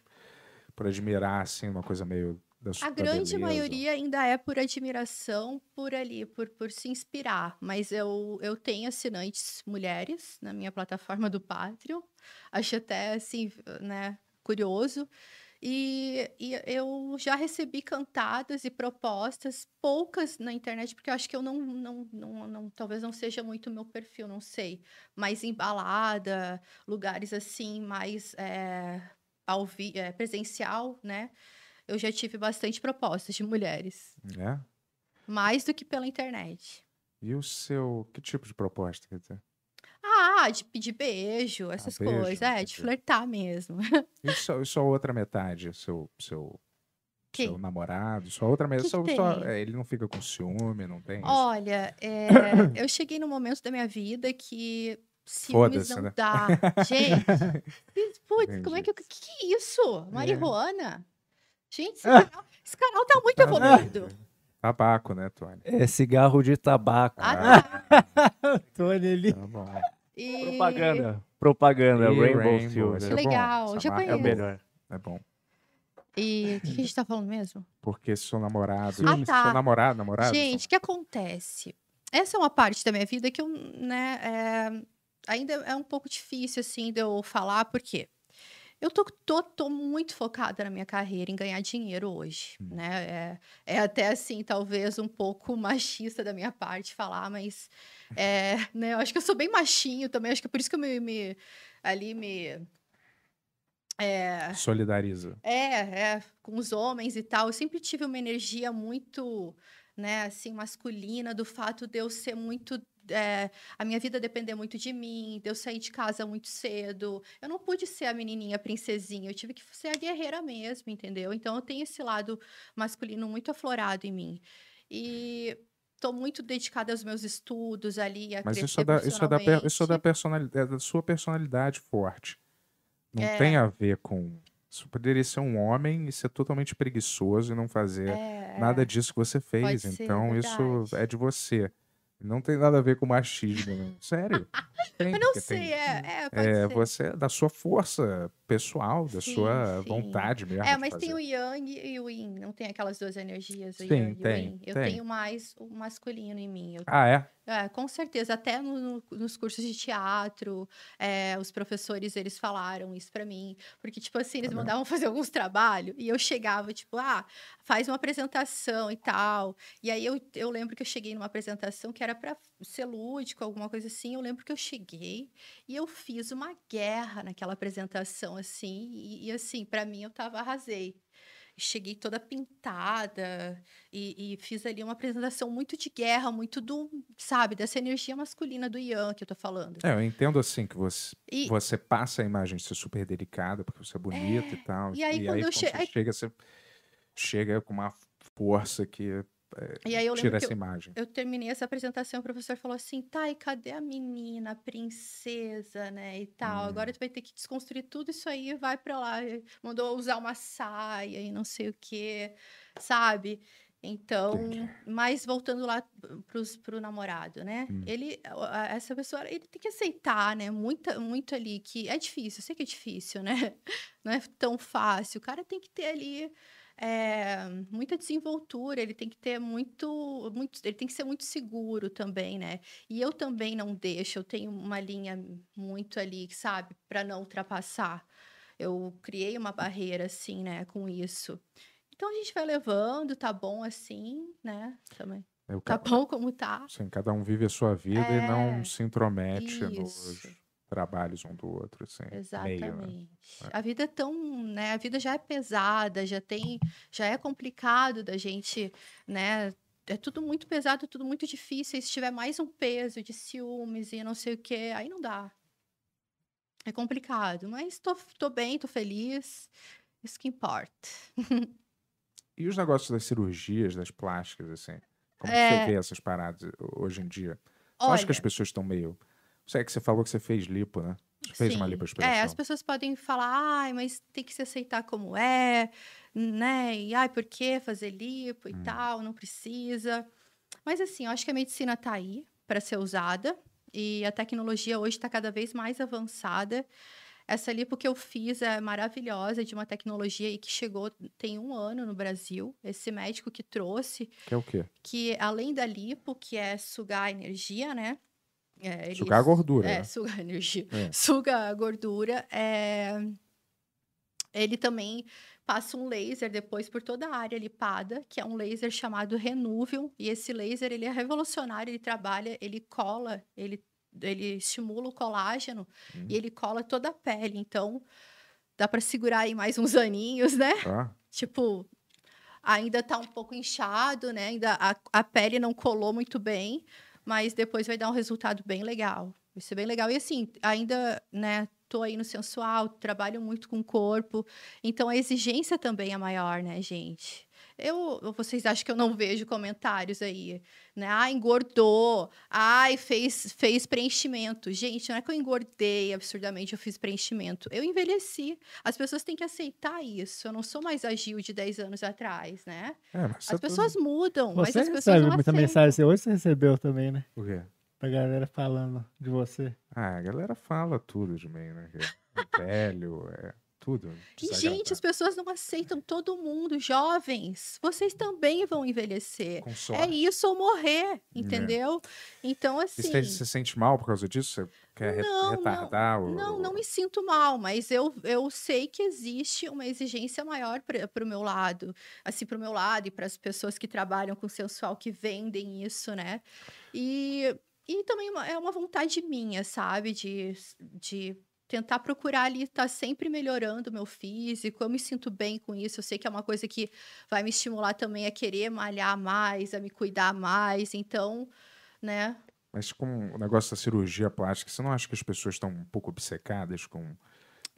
por admirar, assim, uma coisa meio da su- A grande beleza? maioria ainda é por admiração, por ali, por, por se inspirar. Mas eu, eu tenho assinantes mulheres na minha plataforma do Patreon. Acho até, assim, né, curioso. E, e eu já recebi cantadas e propostas, poucas na internet, porque eu acho que eu não, não, não, não talvez não seja muito o meu perfil, não sei. Mas em balada, lugares assim, mais é, ao vi é, presencial, né? Eu já tive bastante propostas de mulheres, É? mais do que pela internet. E o seu... Que tipo de proposta? Quer dizer? Ah, de pedir beijo, essas beijo, coisas. É, de flertar mesmo. E só, e só outra metade? o Seu, seu, Quem? seu namorado? Só outra metade? Que Só, que só- é, ele não fica com ciúme, não tem? Olha, é, eu cheguei num momento da minha vida que ciúmes não né? dá. Gente, putz, como é que eu... Que que é isso? Marihuana? Gente, esse canal, esse canal tá muito Tá evoluído. Tabaco, né, Tony? É cigarro de tabaco. Ah, tá. Tony ali. Tá bom. E... Propaganda. Propaganda. E Rainbow, Rainbow, Silver. é bom. Legal, já marca É o conheço. melhor. É bom. E o que, a gente tá falando mesmo? Porque seu namorado. Ah, tá. Seu namorado, namorado? Gente, o que acontece? Essa é uma parte da minha vida que eu, né, é, ainda é um pouco difícil, assim, de eu falar, porque eu tô, tô, tô muito focada na minha carreira, em ganhar dinheiro hoje, Hum. né? É, é até, assim, talvez um pouco machista da minha parte falar, mas, é, né, eu acho que eu sou bem machinho também, acho que é por isso que eu me, me ali me... É, Solidariza. é, é, com os homens e tal. Eu sempre tive uma energia muito, né, assim, masculina, do fato de eu ser muito é, a minha vida depender muito de mim, de eu sair de casa muito cedo. Eu não pude ser a menininha princesinha, eu tive que ser a guerreira mesmo, entendeu? Então eu tenho esse lado masculino muito aflorado em mim. E estou muito dedicada aos meus estudos ali, a Mas crescer isso é, da, isso, é da, isso é da personalidade, é da sua personalidade forte. Não É. tem a ver com. Isso poderia ser um homem e ser totalmente preguiçoso e não fazer É, nada disso que você fez. Pode ser, então isso é de você. Não tem nada a ver com machismo. né? Sério. Tem, Eu não sei, tem- é, é, É, você, da sua força pessoal, da Sim, sua sim. vontade mesmo. É, mas tem o Yang e o Yin, não tem aquelas duas energias, o Sim, Yang e o tem, Yin. Eu tem. tenho mais o masculino em mim. Eu Ah, é? É, com certeza. Até no- no- nos cursos de teatro, é, os professores, eles falaram isso pra mim. Porque, tipo assim, eles Caramba. mandavam fazer alguns trabalhos e eu chegava, tipo, ah, faz uma apresentação e tal. E aí eu, eu lembro que eu cheguei numa apresentação que era pra ser lúdico, alguma coisa assim. Eu lembro que eu cheguei e eu fiz uma guerra naquela apresentação, assim. E, e, assim, pra mim, eu tava, arrasei. Cheguei toda pintada e, e fiz ali uma apresentação muito de guerra, muito do, sabe, dessa energia masculina do Ian que eu tô falando. É, eu entendo assim que você, E, você passa a imagem de ser super delicada, porque você é bonita e tal. e aí quando eu che- você aí- chega, você chega com uma força que e aí eu tira essa eu, imagem. eu terminei essa apresentação, o professor falou assim, tá, e cadê a menina, a princesa, né, e tal. Hum. Agora tu vai ter que desconstruir tudo isso aí e vai pra lá. Mandou usar uma saia e não sei o quê, sabe? Então, Entendi. mas voltando lá pros, pro namorado, né? Hum. Ele, essa pessoa, ele tem que aceitar, né? Muita, muito ali que é difícil, eu sei que é difícil, né? Não é tão fácil. O cara tem que ter ali é, muita desenvoltura, ele tem que ter muito, muito, ele tem que ser muito seguro também, né? E eu também não deixo, eu tenho uma linha muito ali, sabe, para não ultrapassar. Eu criei uma barreira assim, né, com isso. Então a gente vai levando, tá bom assim, né? Também. Eu, Tá bom como tá. assim, cada um vive a sua vida e não É, se intromete isso. Trabalhos um do outro, assim. Meio, né? Exatamente. A vida é tão, né? A vida já é pesada, já tem, já é complicado da gente, né? É tudo muito pesado, tudo muito difícil. E se tiver mais um peso de ciúmes e não sei o quê, aí não dá. É complicado, mas tô, tô bem, tô feliz. Isso que importa. E os negócios das cirurgias, das plásticas, assim? Como que É. você vê essas paradas hoje em dia? Você acha que as Olha, pessoas estão meio. Você é que você falou que você fez lipo, né? Você fez uma Sim. lipoaspiração. É, as pessoas podem falar, ai, mas tem que se aceitar como é, né? E ai, por que fazer lipo e Hum. tal? Não precisa. Mas assim, eu acho que a medicina tá aí para ser usada e a tecnologia hoje está cada vez mais avançada. Essa lipo que eu fiz é maravilhosa, é de uma tecnologia aí que chegou tem um ano no Brasil. Esse médico que trouxe, Que é o quê? que além da lipo, que é sugar energia, né? É, Sugar a gordura. é, né? suga a energia. É. Suga a gordura. é, Ele também passa um laser depois por toda a área lipada, que é um laser chamado Renuvium. E esse laser, ele é revolucionário, ele trabalha, ele cola, ele, ele estimula o colágeno Hum. e ele cola toda a pele. Então, dá para segurar aí mais uns aninhos, né? Ah, Tipo, ainda tá um pouco inchado, né? Ainda a, a pele não colou muito bem, mas depois vai dar um resultado bem legal. Vai ser bem legal. E assim, ainda, né, tô aí no sensual, trabalho muito com o corpo, então a exigência também é maior, né, gente? Eu, vocês acham que eu não vejo comentários aí, né? Ah, engordou. Ai, fez, fez preenchimento. Gente, não é que eu engordei absurdamente, eu fiz preenchimento. Eu envelheci. As pessoas têm que aceitar isso. Eu não sou mais a Gil de 10 anos atrás, né? é, mas você As pessoas mudam, mas Você as pessoas recebe não muita aceitam. mensagem. Hoje você recebeu também, né? O quê? Da galera falando de você. Ah, a galera fala tudo de mim, né? É velho, é tudo. E, gente, as pessoas não aceitam todo mundo. Jovens, vocês também vão envelhecer. É isso ou morrer, entendeu? Então, E assim. você se sente mal por causa disso? Você quer Não, não, retardar o. Não, não me sinto mal, mas eu, eu sei que existe uma exigência maior para o meu lado, assim, para o meu lado e para as pessoas que trabalham com sensual, que vendem isso, né? E, e também é uma vontade minha, sabe? De, de tentar procurar ali estar sempre melhorando o meu físico. Eu me sinto bem com isso. Eu sei que é uma coisa que vai me estimular também a querer malhar mais, a me cuidar mais. Então, né? Mas com o negócio da cirurgia plástica, você não acha que as pessoas estão um pouco obcecadas com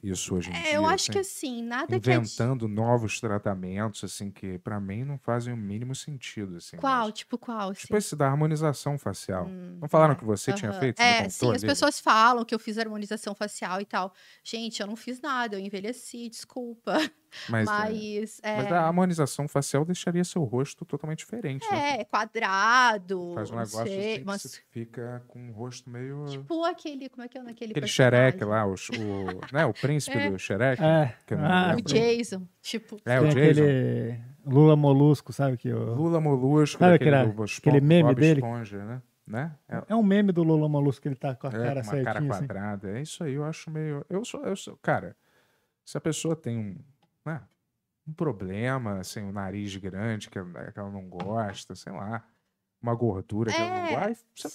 isso hoje em É, dia? eu acho que assim? assim, nada que Inventando novos tratamentos, assim, que pra mim não fazem o mínimo sentido, assim. Qual? mas- Tipo qual? assim? Tipo esse da harmonização facial. Hum, não falaram é, que você tinha feito? É, sim, as pessoas falam que eu fiz harmonização facial e tal. Gente, eu não fiz nada, eu envelheci, desculpa. Mas, é, Mas, é, mas a harmonização facial deixaria seu rosto totalmente diferente, né? é, quadrado, Faz um negócio sei, assim mas que você fica com o rosto meio... tipo aquele, como é que é naquele Aquele xereque lá, o, o, né, o príncipe É. do xereque. É. que eu não Ah, lembro. O Jason, tipo, É, o Jason. aquele Lula Molusco, sabe? Que o... Lula Molusco, Sabe aquele- Bob aquele meme Bob dele? Esponja, né? né? É, É um meme do Lula Molusco que ele tá com a é, cara com uma cara assim. quadrada. É isso aí, eu acho meio. Eu sou, eu sou. Cara, se a pessoa tem um. Né, um problema, assim, um nariz grande que ela, que ela não gosta, sei lá. Uma gordura que ela não É, gosta.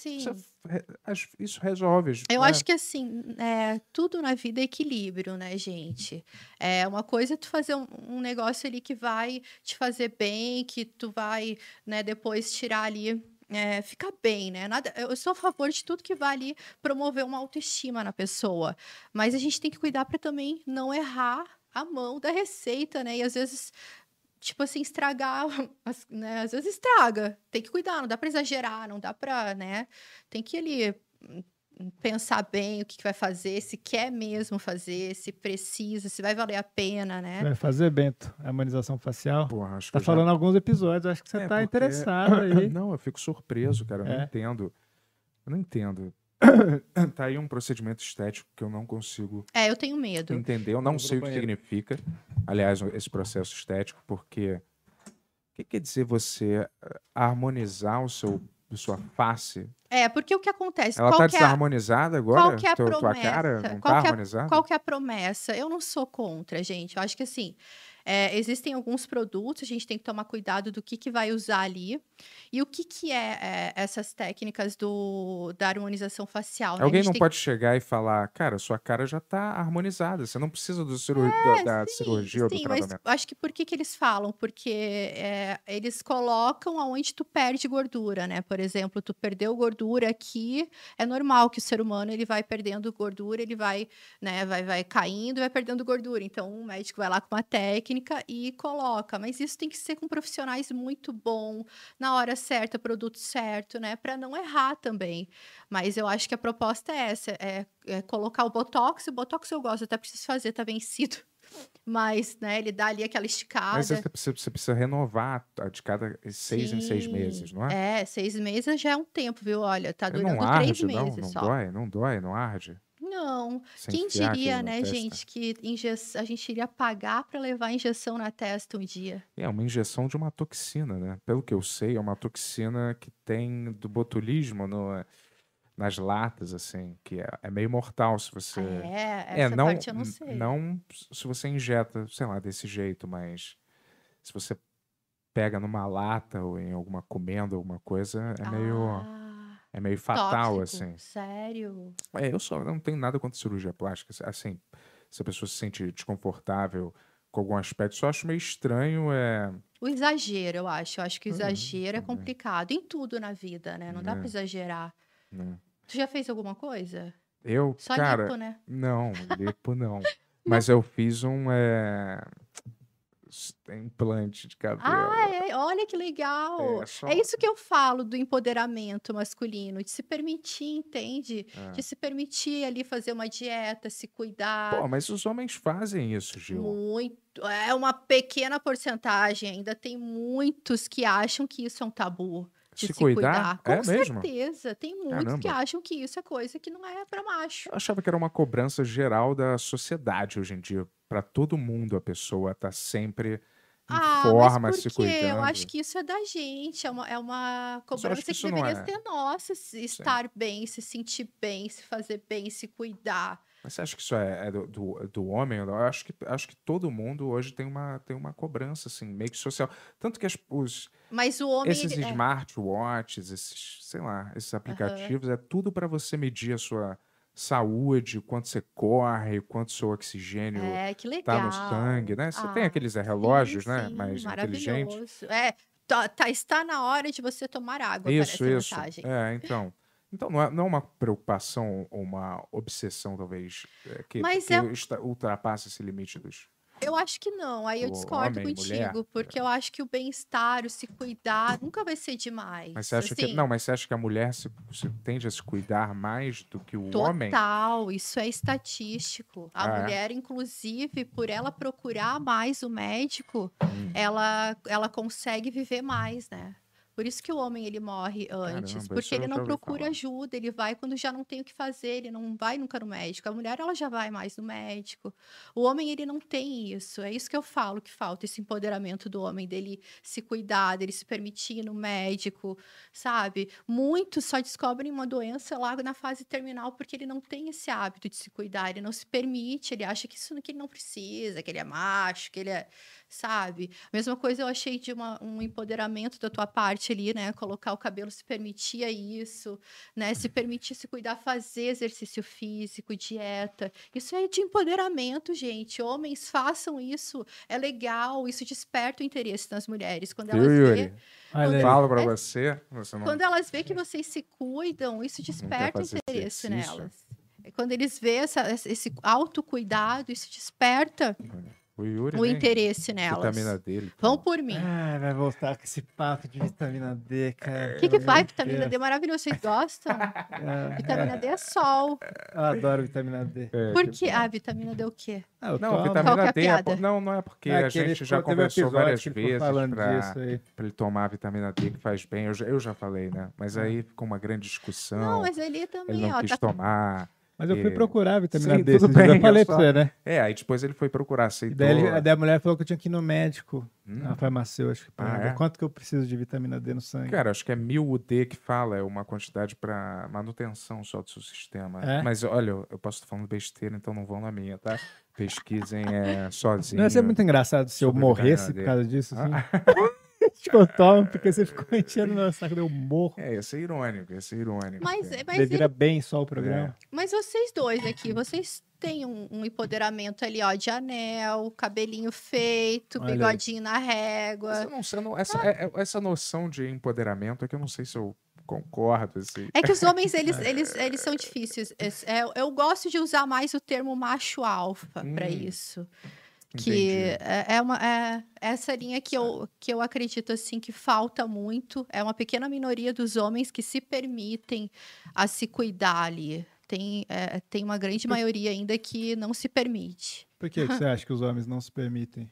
isso resolve. Eu né? acho que assim, é, tudo na vida é equilíbrio, né, gente? É uma coisa é tu fazer um, um negócio ali que vai te fazer bem, que tu vai, né, depois tirar ali. É, ficar bem, né? Nada, eu sou a favor de tudo que vai ali promover uma autoestima na pessoa. Mas a gente tem que cuidar para também não errar a mão da receita, né? E às vezes, tipo assim, estragar, né? Às vezes estraga. Tem que cuidar, não dá para exagerar, não dá para, né? Tem que ali pensar bem o que, que vai fazer, se quer mesmo fazer, se precisa, se vai valer a pena, né? Vai fazer, Bento, a harmonização facial. Porra, acho Tá que eu já- falando alguns episódios, acho que você É, tá porque- interessado aí. Não, eu fico surpreso, cara. Eu não É. entendo. Eu não entendo. tá aí um procedimento estético que eu não consigo É, eu tenho medo. entender. Eu não pro sei o que banheiro. significa, aliás, esse processo estético, porque o que quer dizer você eh, harmonizar o seu, a sua face? É, porque o que acontece? Ela qual tá que é a- desarmonizada agora? qual que é a Tua- tua promessa? cara não Qual tá que é a- harmonizada? Qual que é a promessa? Eu não sou contra, gente. Eu acho que assim, é, existem alguns produtos, a gente tem que tomar cuidado do que, que vai usar ali. E o que, que é, é, essas técnicas do, da harmonização facial? né? Alguém não pode chegar e falar, cara, sua cara já tá harmonizada, você não precisa do ciru- da, da É, Sim, cirurgia ou do sim, mas tratamento. acho que por que, que eles falam? Porque é, eles colocam aonde tu perde gordura, né? Por exemplo, tu perdeu gordura aqui, é normal que o ser humano ele vai perdendo gordura, ele vai, né, vai, vai caindo e vai perdendo gordura. Então, o médico vai lá com uma técnica e coloca. Mas isso tem que ser com profissionais muito bom, na hora certa, produto certo, né? Para não errar também. Mas eu acho que a proposta é essa: é, é colocar o Botox. O Botox eu gosto, até preciso fazer, tá vencido. Mas, né, ele dá ali aquela esticada. Mas você precisa, você precisa renovar a de cada seis em seis Sim. meses, não é? É, seis meses já é um tempo, viu? Olha, tá não durando arde, três não, meses não só. dói, não dói, não arde. Não. Você Quem diria, né, testa. gente, que a gente iria pagar pra levar a injeção na testa um dia? É uma injeção de uma toxina, né? Pelo que eu sei, é uma toxina que tem do botulismo no- nas latas, assim, que é, é meio mortal se você. É, É, essa não, parte eu não sei. não se você injeta, sei lá, desse jeito, mas se você pega numa lata ou em alguma comenda, alguma coisa, é meio, Ah, é meio fatal, tóxico. assim. Sério? É, eu só não tenho nada contra cirurgia plástica, assim, se a pessoa se sente desconfortável com algum aspecto, só acho meio estranho, é... O exagero, eu acho. Eu acho que o Uhum, exagero é também. complicado. Em tudo na vida, né? Não dá É. pra exagerar. né? Tu já fez alguma coisa? Eu, Só cara, lipo, né? não, lipo não, mas eu fiz um, é... implante de cabelo. Ah, é, olha que legal. É, só- É isso que eu falo do empoderamento masculino, de se permitir, entende? É. De se permitir ali fazer uma dieta, se cuidar. Pô, mas os homens fazem isso, Gil. Muito. É uma pequena porcentagem. Ainda tem muitos que acham que isso é um tabu. De Se se, cuidar? Com É mesmo? certeza. Tem muitos que Caramba. acham que isso é coisa que não é pra macho. Eu achava que era uma cobrança geral da sociedade hoje em dia. Pra todo mundo a pessoa tá sempre em Ah, forma, mas se por quê? cuidando. Eu acho que isso é da gente, é uma, é uma cobrança que que, deveria é. ser nossa, se estar bem, se sentir bem, se fazer bem, se cuidar. Mas você acha que isso é, é do, do, do homem? Eu acho que, acho que todo mundo hoje tem uma, tem uma cobrança, assim, meio que social. Tanto que as, os, Mas o homem. esses é, smartwatches, esses, sei lá, esses aplicativos, é tudo para você medir a sua saúde, o quanto você corre, o quanto seu oxigênio é, tá no sangue, né? Você tem Ah, aqueles é, relógios, sim, né? sim, Mais inteligentes. É, tá, tá- está na hora de você tomar água, Isso, isso. É, então. Então não é, não é uma preocupação ou uma obsessão, talvez, é, que, Mas que é- ultrapassa esse limite dos. Eu acho que não, aí eu O discordo homem, mulher, contigo, porque eu acho que o bem-estar, o se cuidar, nunca vai ser demais. Mas você acha que. assim. Não, mas você acha que a mulher se, se tende a se cuidar mais do que o homem? Total, isso é estatístico. A Ah, é? mulher, inclusive, por ela procurar mais o médico, Hum. ela, ela consegue viver mais, né? Por isso que o homem ele morre antes, Caramba, porque ele não procura falar. ajuda, ele vai quando já não tem o que fazer, ele não vai nunca no médico. A mulher ela já vai mais no médico. O homem ele não tem isso. É isso que eu falo que falta esse empoderamento do homem dele se cuidar, dele se permitir ir no médico, sabe? Muitos só descobrem uma doença lá na fase terminal porque ele não tem esse hábito de se cuidar, ele não se permite, ele acha que isso que ele não precisa, que ele é macho, que ele é, sabe? Mesma coisa eu achei de uma- um empoderamento da tua parte ali, né? Colocar o cabelo se permitia isso, né? Se permitir se cuidar, fazer exercício físico, dieta. Isso é de empoderamento, gente. Homens façam isso, é legal, isso desperta o interesse nas mulheres quando elas vê aí. Falo pra É- você. Você não. quando elas veem que vocês se cuidam, isso desperta fazer interesse exercício. nelas. É Quando eles veem essa- esse autocuidado, isso desperta O Yuri. o nem interesse nelas. Vitamina dele. Vão por mim. Ah, vai voltar com esse papo de vitamina D, cara. O que, que Vitamina. D é maravilhoso. Vocês gostam? Ah, Vitamina D é sol. Eu adoro vitamina D. É, Por que. Ah, vitamina D é o quê? Ah, Não, tomo. vitamina é a D é Não, não é porque É a ele gente já conversou várias ele vezes falando pra, disso aí. pra ele tomar a vitamina D que faz bem. Eu já, eu já falei, né? Mas aí ficou uma grande discussão. Não, mas ele Ele também, não ó. quis Tá... tomar. Mas eu fui E- procurar a vitamina Sim, D. tudo bem, eu falei pra você, né? É, aí depois ele foi procurar, aceitou. daí, ele- daí a mulher falou que eu tinha que ir no médico, Hum. na farmacêutica, Ah, é? quanto que eu preciso de vitamina D no sangue. Cara, acho que é mil UD que fala, é uma quantidade pra manutenção só do seu sistema. É? Mas olha, eu posso estar falando besteira, então não vão na minha, tá? Pesquisem é, sozinho. Não ia ser muito engraçado se eu morresse por causa disso, assim. Ah. Eu tomo porque você ficou enchendo meu saco, eu morro. É, ia ser irônico, ia ser irônico. Mas, porque- mas, Devira ele- bem só o programa. mas vocês dois aqui, vocês têm um, um empoderamento ali, ó, de anel, cabelinho feito, Olha aí. bigodinho na Mas régua. eu eu não- essa, é- é- essa noção de empoderamento é que eu não sei se eu concordo. Assim. É que os homens, eles, eles, eles são difíceis. Es- é, eu gosto de usar mais o termo macho alfa para Hum, isso. Que é, é uma, é essa linha que eu, que eu acredito assim que falta muito. É uma pequena minoria dos homens que se permitem a se cuidar ali. Tem, é, tem uma grande maioria ainda que não se permite. Por que, que você acha que os homens não se permitem?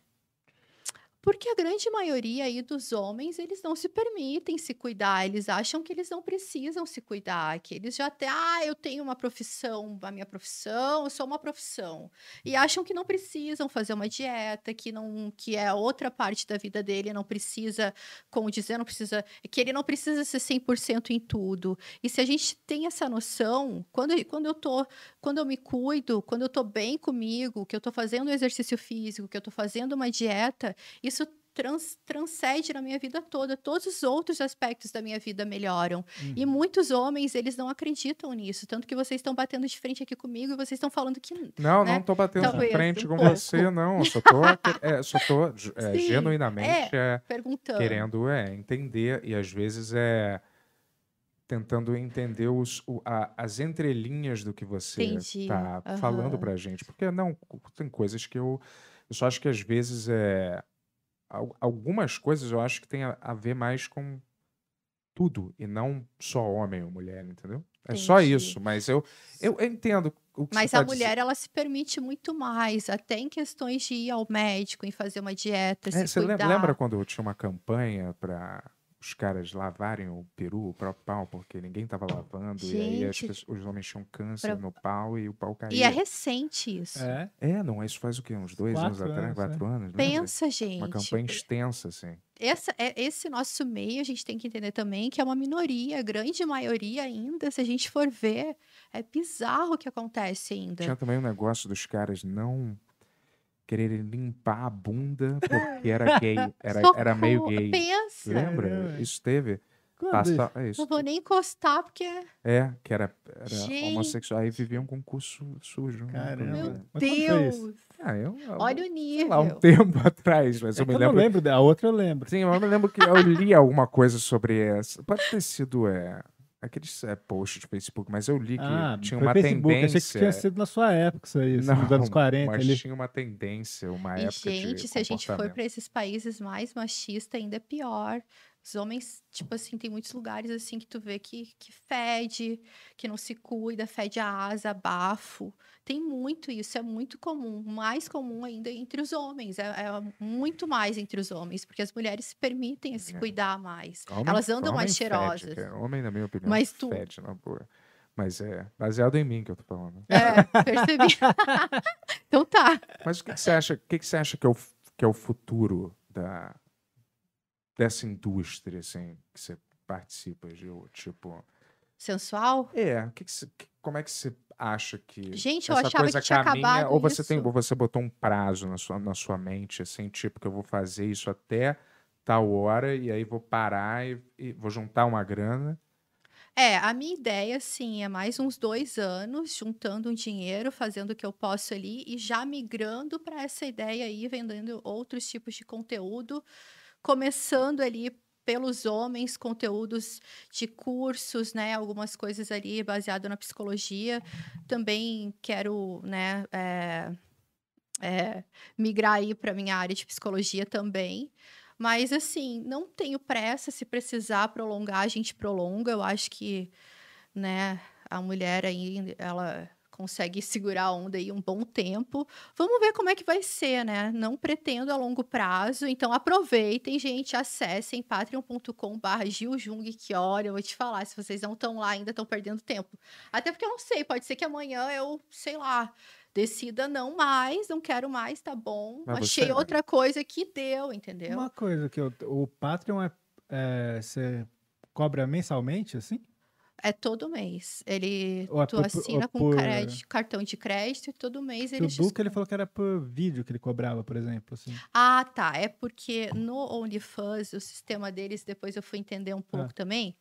Porque a grande maioria aí dos homens, eles não se permitem se cuidar, eles acham que eles não precisam se cuidar, que eles já têm, ah, eu tenho uma profissão, a minha profissão, eu sou uma profissão. E acham que não precisam fazer uma dieta, que não que é outra parte da vida dele, não precisa, como dizer, não precisa, que ele não precisa ser 100% em tudo. E se a gente tem essa noção, quando, quando eu tô, quando eu me cuido, quando eu tô bem comigo, que eu tô fazendo exercício físico, que eu tô fazendo uma dieta, isso trans- transcende na minha vida toda. Todos os outros aspectos da minha vida melhoram. E Uhum. muitos homens, eles não acreditam nisso. Tanto que vocês estão batendo de frente aqui comigo e vocês estão falando que. Não, né? não tô batendo de Talvez, frente um com pouco. você, não. Eu só tô, é, só tô é, Sim, genuinamente é, Perguntando. querendo é, entender e às vezes é tentando entender os, o- a- as entrelinhas do que você Entendi, tá aham. falando pra gente. Porque não, tem coisas que eu, eu só acho que às vezes é algumas coisas eu acho que tem a, a ver mais com tudo e não só homem ou mulher, entendeu? É só isso, mas eu, eu entendo o que Mas você a tá dizendo. mulher, ela se permite muito mais, até em questões de ir ao médico, em fazer uma dieta, É, se você cuidar. lembra quando tinha uma campanha para os caras lavarem o peru, o próprio pau, porque ninguém tava lavando, e aí as Gente. pessoas- os homens tinham câncer Pra- no pau e o pau caía. E é recente isso. É? É, não, isso faz o quê? Uns dois anos Quatro atrás, anos, quatro anos? lembra? Pensa, gente. Uma campanha extensa, assim. Essa, é, esse nosso meio, a gente tem que entender também que é uma minoria, a grande maioria ainda, se a gente for ver, é bizarro o que acontece ainda. Tinha também um negócio dos caras não quererem limpar a bunda porque era gay, era, era meio gay. Pensa, Lembra? Caramba. Isso teve. Passa, é isso. não vou nem encostar, porque. É, que era, era homossexual. Aí viviam com o cu su- sujo. né? Caramba. Meu Mas quando foi isso? Deus! Ah, eu, Olha o nível. lá, um tempo atrás, mas É eu me eu não lembro. lembro, da outra eu lembro. Sim, eu me lembro que eu li alguma coisa sobre essa. Pode ter sido é, aqueles é, posts de Facebook, mas eu li que Ah, tinha uma Facebook. tendência. Achei que tinha sido na sua época isso aí, assim, nos anos 40. mas ali. tinha uma tendência, uma E, época de gente, se a gente for para esses países mais machistas, ainda é pior. Os homens, tipo assim, tem muitos lugares assim que tu vê que, que fede, que não se cuida, fede a asa, bafo. Tem muito isso, é muito comum. Mais comum ainda entre os homens. É, é muito mais entre os homens, porque as mulheres se permitem se É. cuidar mais. Homem- Elas andam mais homem fede, cheirosas. cara. Homem, na minha opinião, Mas tu- fede, na boa. Mas é baseado em mim que eu tô falando. É, percebi. então tá. Mas o que, que você acha? O que, que você acha que é o, que é o futuro da dessa indústria, assim, que você participa, Gil? Tipo, Sensual? é, que que você- que- como é que você acha que Gente, eu essa achava coisa que tinha caminha? acabado Ou você tem, isso. ou você botou um prazo na sua, na sua mente, assim, tipo que eu vou fazer isso até tal hora e aí vou parar e, e vou juntar uma grana. É, a minha ideia, sim, é mais uns dois anos, juntando um dinheiro, fazendo o que eu posso ali e já migrando para essa ideia aí, vendendo outros tipos de conteúdo, começando ali pelos homens, conteúdos de cursos, né, algumas coisas ali baseado na psicologia. Também quero, né, é, é, migrar aí para minha área de psicologia também. Mas, assim, não tenho pressa. Se precisar prolongar, a gente prolonga. Eu acho que, né, a mulher aí, ela consegue segurar a onda aí um bom tempo. Vamos ver como é que vai ser, né? Não pretendo a longo prazo. Então, aproveitem, gente. Acessem patreon.com.br Giljung, que olha, eu vou te falar, se vocês não estão lá ainda, estão perdendo tempo. Até porque eu não sei, pode ser que amanhã eu, sei lá, decida não mais, não quero mais, tá bom. Mas Achei você- outra coisa que deu, entendeu? Uma coisa que eu, o Patreon é, é, você cobra mensalmente, assim? É todo mês. Ele Ou é tu por- assina com por- crédito, cartão de crédito e todo mês ele o Duca ele falou que era por vídeo que ele cobrava, por exemplo, assim. Ah, tá. É porque no OnlyFans, o sistema deles, depois eu fui entender um pouco Ah. também.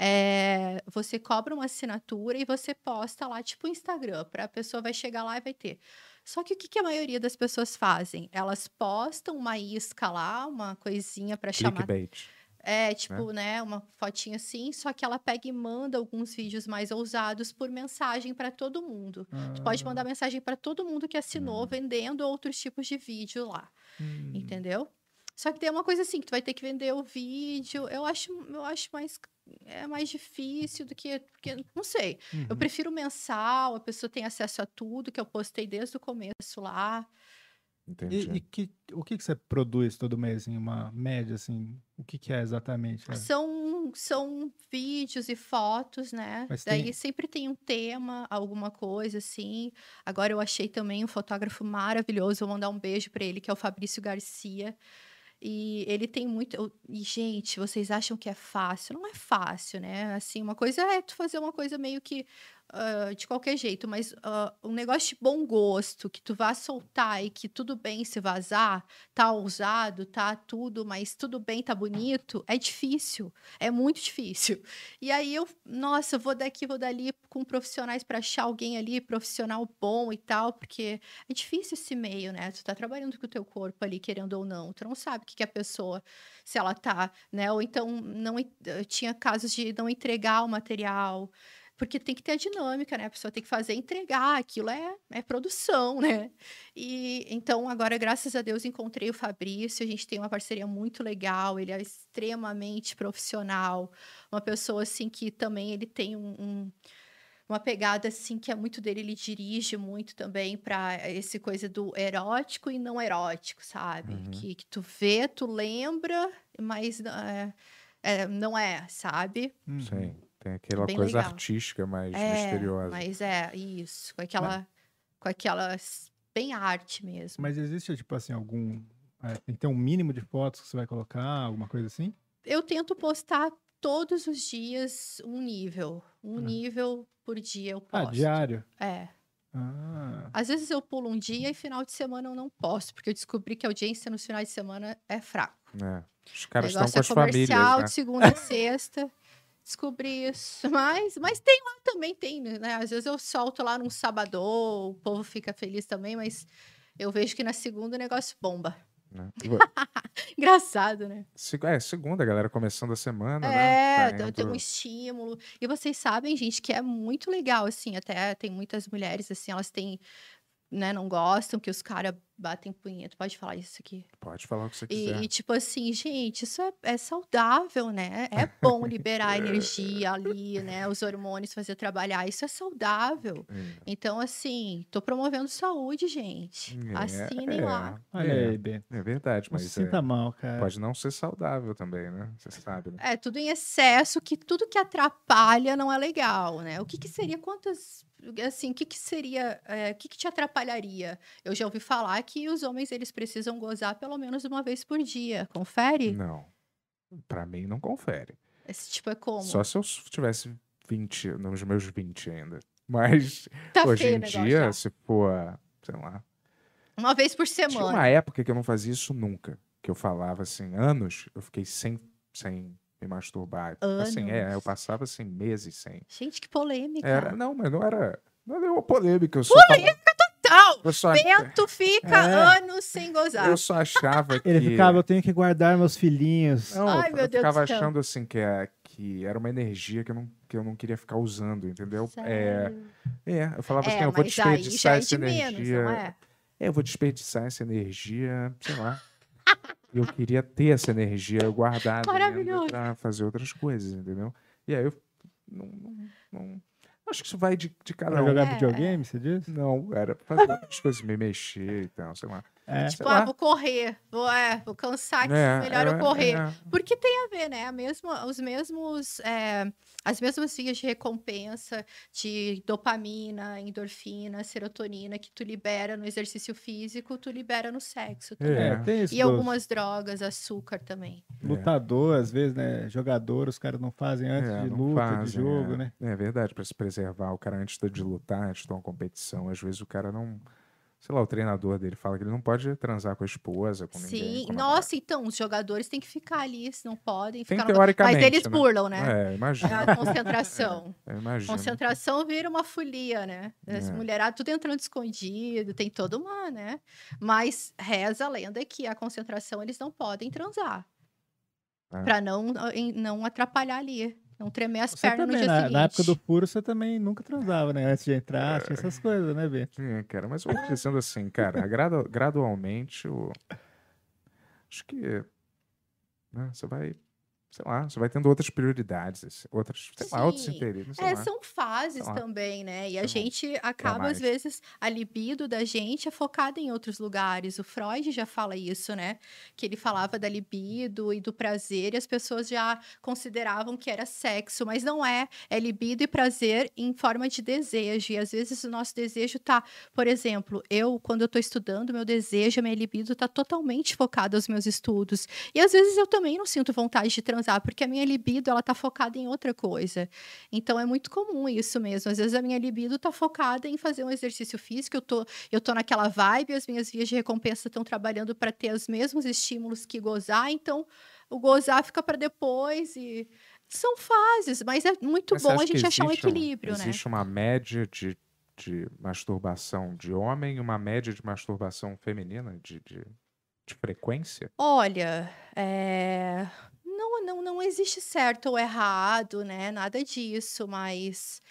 é, você cobra uma assinatura e você posta lá, tipo o Instagram, para a pessoa vai chegar lá e vai ter. Só que o que, que a maioria das pessoas fazem? Elas postam uma isca lá, uma coisinha para chamar Clickbait. É, tipo, né, uma fotinha assim, só que ela pega e manda alguns vídeos mais ousados por mensagem para todo mundo. Tu pode mandar mensagem para todo mundo que assinou, vendendo outros tipos de vídeo lá, Hum. entendeu? Só que tem uma coisa assim, que tu vai ter que vender o vídeo. Eu acho, eu acho mais é mais difícil do que, porque não sei. Eu Uhum. prefiro mensal, a pessoa tem acesso a tudo que eu postei desde o começo lá. Entendi. E, e que, o que, que você produz todo mês, em uma média, assim? O que, que é exatamente? É. São, são vídeos e fotos, né? Mas Daí tem- sempre tem um tema, alguma coisa assim. Agora eu achei também um fotógrafo maravilhoso, vou mandar um beijo para ele, que é o Fabrício Garcia. E ele tem muito. E, gente, vocês acham que é fácil? Não é fácil, né? Assim, uma coisa é tu fazer uma coisa meio que ah, de qualquer jeito, mas ah, um negócio de bom gosto, que tu vá soltar e que tudo bem se vazar, tá ousado, tá tudo, mas tudo bem, tá bonito, é difícil. É muito difícil. E aí eu, nossa, eu vou daqui, vou dali com profissionais para achar alguém ali, profissional bom e tal, porque é difícil esse meio, né? Tu tá trabalhando com o teu corpo ali, querendo ou não. Tu não sabe o que, que a pessoa, se ela tá, né? Ou então não eu tinha casos de não entregar o material. Porque tem que ter a dinâmica, né? A pessoa tem que fazer e entregar, aquilo é, é produção, né? E então, agora, graças a Deus, encontrei o Fabrício, a gente tem uma parceria muito legal, ele é extremamente profissional, uma pessoa assim que também ele tem um, um- uma pegada assim que é muito dele, ele dirige muito também para esse coisa do erótico e não erótico, sabe? Uhum. Que, que tu vê, tu lembra, mas é, é, não é, sabe? Uhum. Sim. Tem aquela Bem coisa legal. artística mais É, misteriosa. mas é isso, com aquela, com aquelas bem arte mesmo. Mas existe, tipo assim, algum. é, tem que ter um mínimo de fotos que você vai colocar, alguma coisa assim? Eu tento postar todos os dias um nível, um Ah. nível por dia eu Ah, posto. diário. É. Ah, Às vezes eu pulo um dia e final de semana eu não posto, porque eu descobri que a audiência nos finais de semana é fraco. É. Os O caras estão com é as famílias, né? de segunda a sexta. Descobri isso. Mas, mas tem lá também, tem, né? Às vezes eu solto lá num sábado, o povo fica feliz também, mas eu vejo que na segunda o negócio bomba. Né? Engraçado, né? É, segunda, galera, começando a semana, É, né? tem- Tá tem um estímulo. E vocês sabem, gente, que é muito legal, assim, até tem muitas mulheres, assim, elas têm, né, não gostam que os caras batem punheta. Pode falar isso aqui. Pode falar o que você E, quiser. e, tipo assim, gente, isso é, é saudável, né? É bom liberar energia ali, né? Os hormônios fazer trabalhar. Isso é saudável. É. Então, assim, tô promovendo saúde, gente. É, Assinem é, lá. Olha é, aí. É verdade, Não mas se é, sinta mal, cara. pode não ser saudável também, né? Você sabe, né? É, tudo em excesso, que tudo que atrapalha não é legal, né? O que, que seria, quantas, assim, o que, que seria, é, o que, que te atrapalharia? Eu já ouvi falar que os homens, eles precisam gozar pelo menos uma vez por dia. Confere? Não. Pra mim, não confere. Esse tipo é como? Só se eu tivesse 20, nos meus 20 ainda. Mas tá hoje em dia, já. se for, sei lá. Uma vez por Tinha semana. uma época que eu não fazia isso nunca. Que eu falava assim, anos, eu fiquei sem, sem me masturbar. Assim, é, eu Anos? passava assim, meses sem. Gente, que polêmica. Era, não, mas não era. Não era uma polêmica. Eu só, Tal! eu só, Bento fica É. anos sem gozar. eu só achava que. Ele ficava, eu tenho que guardar meus filhinhos. Não, Ai, eu, meu eu Deus ficava do céu. achando assim que, é, que era uma energia que eu não, que eu não queria ficar usando, entendeu? É, é, eu falava assim, É, eu vou mas aí já desperdiçar é essa de menos, energia. não é? É, eu vou desperdiçar essa energia, sei lá. eu queria ter essa energia guardada pra fazer outras coisas, entendeu? E aí eu não, não, não- acho que isso vai de, de cada Pra um. jogar É. videogame, você disse? Não, era pra fazer outras coisas, me mexer e tal, sei lá. É. Tipo, ah, vou correr. Vou, é, vou cansar, que É, melhor eu é, correr. é. Porque tem a ver, né? A mesma, os mesmos, é, as mesmas vias de recompensa de dopamina, endorfina, serotonina que tu libera no exercício físico, tu libera no sexo também. É. É, tem isso. E algumas drogas, açúcar também. Lutador, às vezes, né? Jogador, os caras não fazem antes É, de luta, de fazem, jogo, é. né? É verdade, pra se preservar. O cara antes de lutar, antes de uma competição, às vezes o cara não. Sei lá, o treinador dele fala que ele não pode transar com a esposa, com ninguém. Sim, o namorado. nossa, então, os jogadores têm que ficar ali, se não podem Tem ficar no- teoricamente. Mas eles né? burlam, né? É, imagina. A concentração. Eu imagino. Concentração vira uma folia, né? As É. mulheradas tudo entrando escondido, tem toda uma, né? Mas reza a lenda que a concentração eles não podem transar. É. Pra não, não atrapalhar ali. Não tremer as Você pernas no também, dia na, seguinte. na época do furo, você também nunca transava, né? Antes de entrar, tinha essas coisas, né, Bê? É, cara, mas eu vou dizendo assim, cara, gradu- gradualmente, o... acho que né, você vai, sei lá, você vai tendo outras prioridades, outras, sei lá, outros Sim. interesses, É, lá. são fases também, né? E a lá. gente acaba, às vezes, a libido da gente é focada em outros lugares. O Freud já fala isso, né? Que ele falava da libido e do prazer e as pessoas já consideravam que era sexo, mas não é. É libido e prazer em forma de desejo. E às vezes o nosso desejo tá, por exemplo, eu, quando eu tô estudando, meu desejo, minha libido tá totalmente focada aos meus estudos. E às vezes eu também não sinto vontade de transar, porque a minha libido, ela tá focada em outra coisa. Então é muito comum isso mesmo. Às vezes a minha libido tá focada em fazer um exercício físico, eu tô, eu tô naquela vibe, as minhas vias de recompensa estão trabalhando para ter os mesmos estímulos que gozar, então o gozar fica para depois e são fases, mas é muito Mas bom a gente achar um equilíbrio, né? Existe uma média de, de masturbação de homem e uma média de masturbação feminina, de, de, de frequência? Olha, é, não, não, existe certo ou errado, né? Nada disso, mas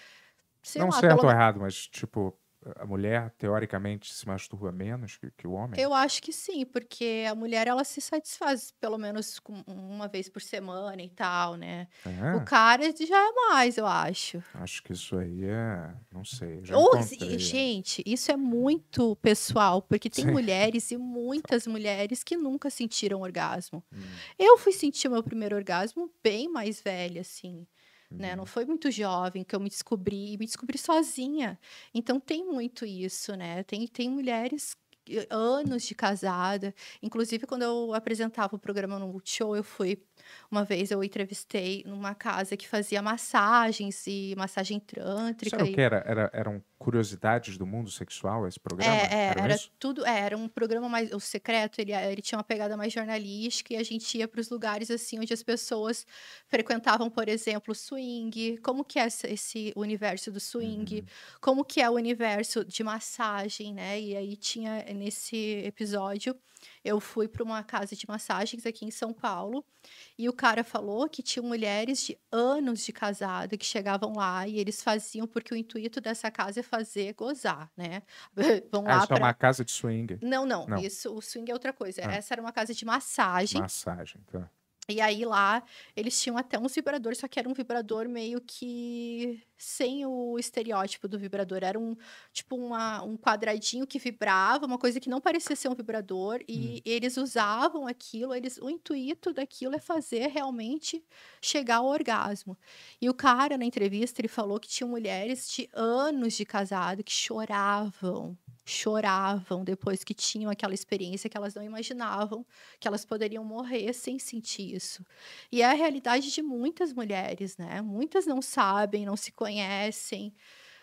não lá, certo pelo ou errado, mas tipo, a mulher teoricamente se masturba menos que, que o homem? Eu acho que sim, porque a mulher ela se satisfaz pelo menos uma vez por semana e tal, né? É? O cara já é mais, eu acho. Acho que isso aí é. Não sei. Já Ou, encontrei. gente, isso é muito pessoal, porque tem Sim. mulheres e muitas mulheres que nunca sentiram orgasmo. Hum, Eu fui sentir meu primeiro orgasmo bem mais velha, assim. Né? uhum. Não foi muito jovem que eu me descobri, e me descobri sozinha. Então tem muito isso, né? Tem, tem mulheres eh, anos de casada. Inclusive, quando eu apresentava o programa no Multishow, eu fui uma vez eu entrevistei numa casa que fazia massagens e massagem trântrica. era o e- que era? Era- Eram curiosidades do mundo sexual, esse programa? é, é, era isso? tudo, é, era um programa mais, o secreto, ele, ele tinha uma pegada mais jornalística e a gente ia para os lugares assim onde as pessoas frequentavam, por exemplo, swing, como que é esse, esse universo do swing, Uhum. como que é o universo de massagem, né? E aí tinha nesse episódio Eu fui para uma casa de massagens aqui em São Paulo e o cara falou que tinha mulheres de anos de casado que chegavam lá e eles faziam porque o intuito dessa casa é fazer gozar, né? Vão Ah, lá isso é pra... uma casa de swing. Não, não, Não. Isso, o swing é outra coisa. Ah. Essa era uma casa de massagem. Massagem, tá. E aí lá eles tinham até uns vibradores, só que era um vibrador meio que sem o estereótipo do vibrador. Era um tipo uma, um quadradinho que vibrava, uma coisa que não parecia ser um vibrador. E eles usavam aquilo, eles, o intuito daquilo é fazer realmente chegar ao orgasmo. E o cara na entrevista ele falou que tinha mulheres de anos de casado que choravam. Choravam depois que tinham aquela experiência que elas não imaginavam que elas poderiam morrer sem sentir isso. E é a realidade de muitas mulheres, né? Muitas não sabem, não se conhecem,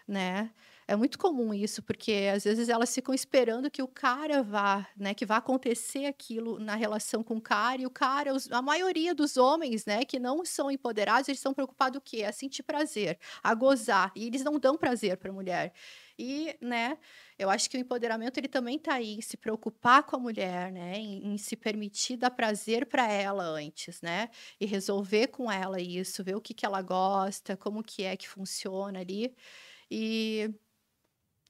né? É muito comum isso, porque às vezes elas ficam esperando que o cara vá, né? Que vá acontecer aquilo na relação com o cara, e o cara, os- a maioria dos homens, né, que não são empoderados, eles estão preocupados o quê? A sentir prazer, a gozar, e eles não dão prazer para a mulher. E, né, eu acho que o empoderamento ele também está aí em se preocupar com a mulher, né, em, em se permitir dar prazer para ela antes, né, e resolver com ela isso, ver o que que ela gosta, como que é que funciona ali. E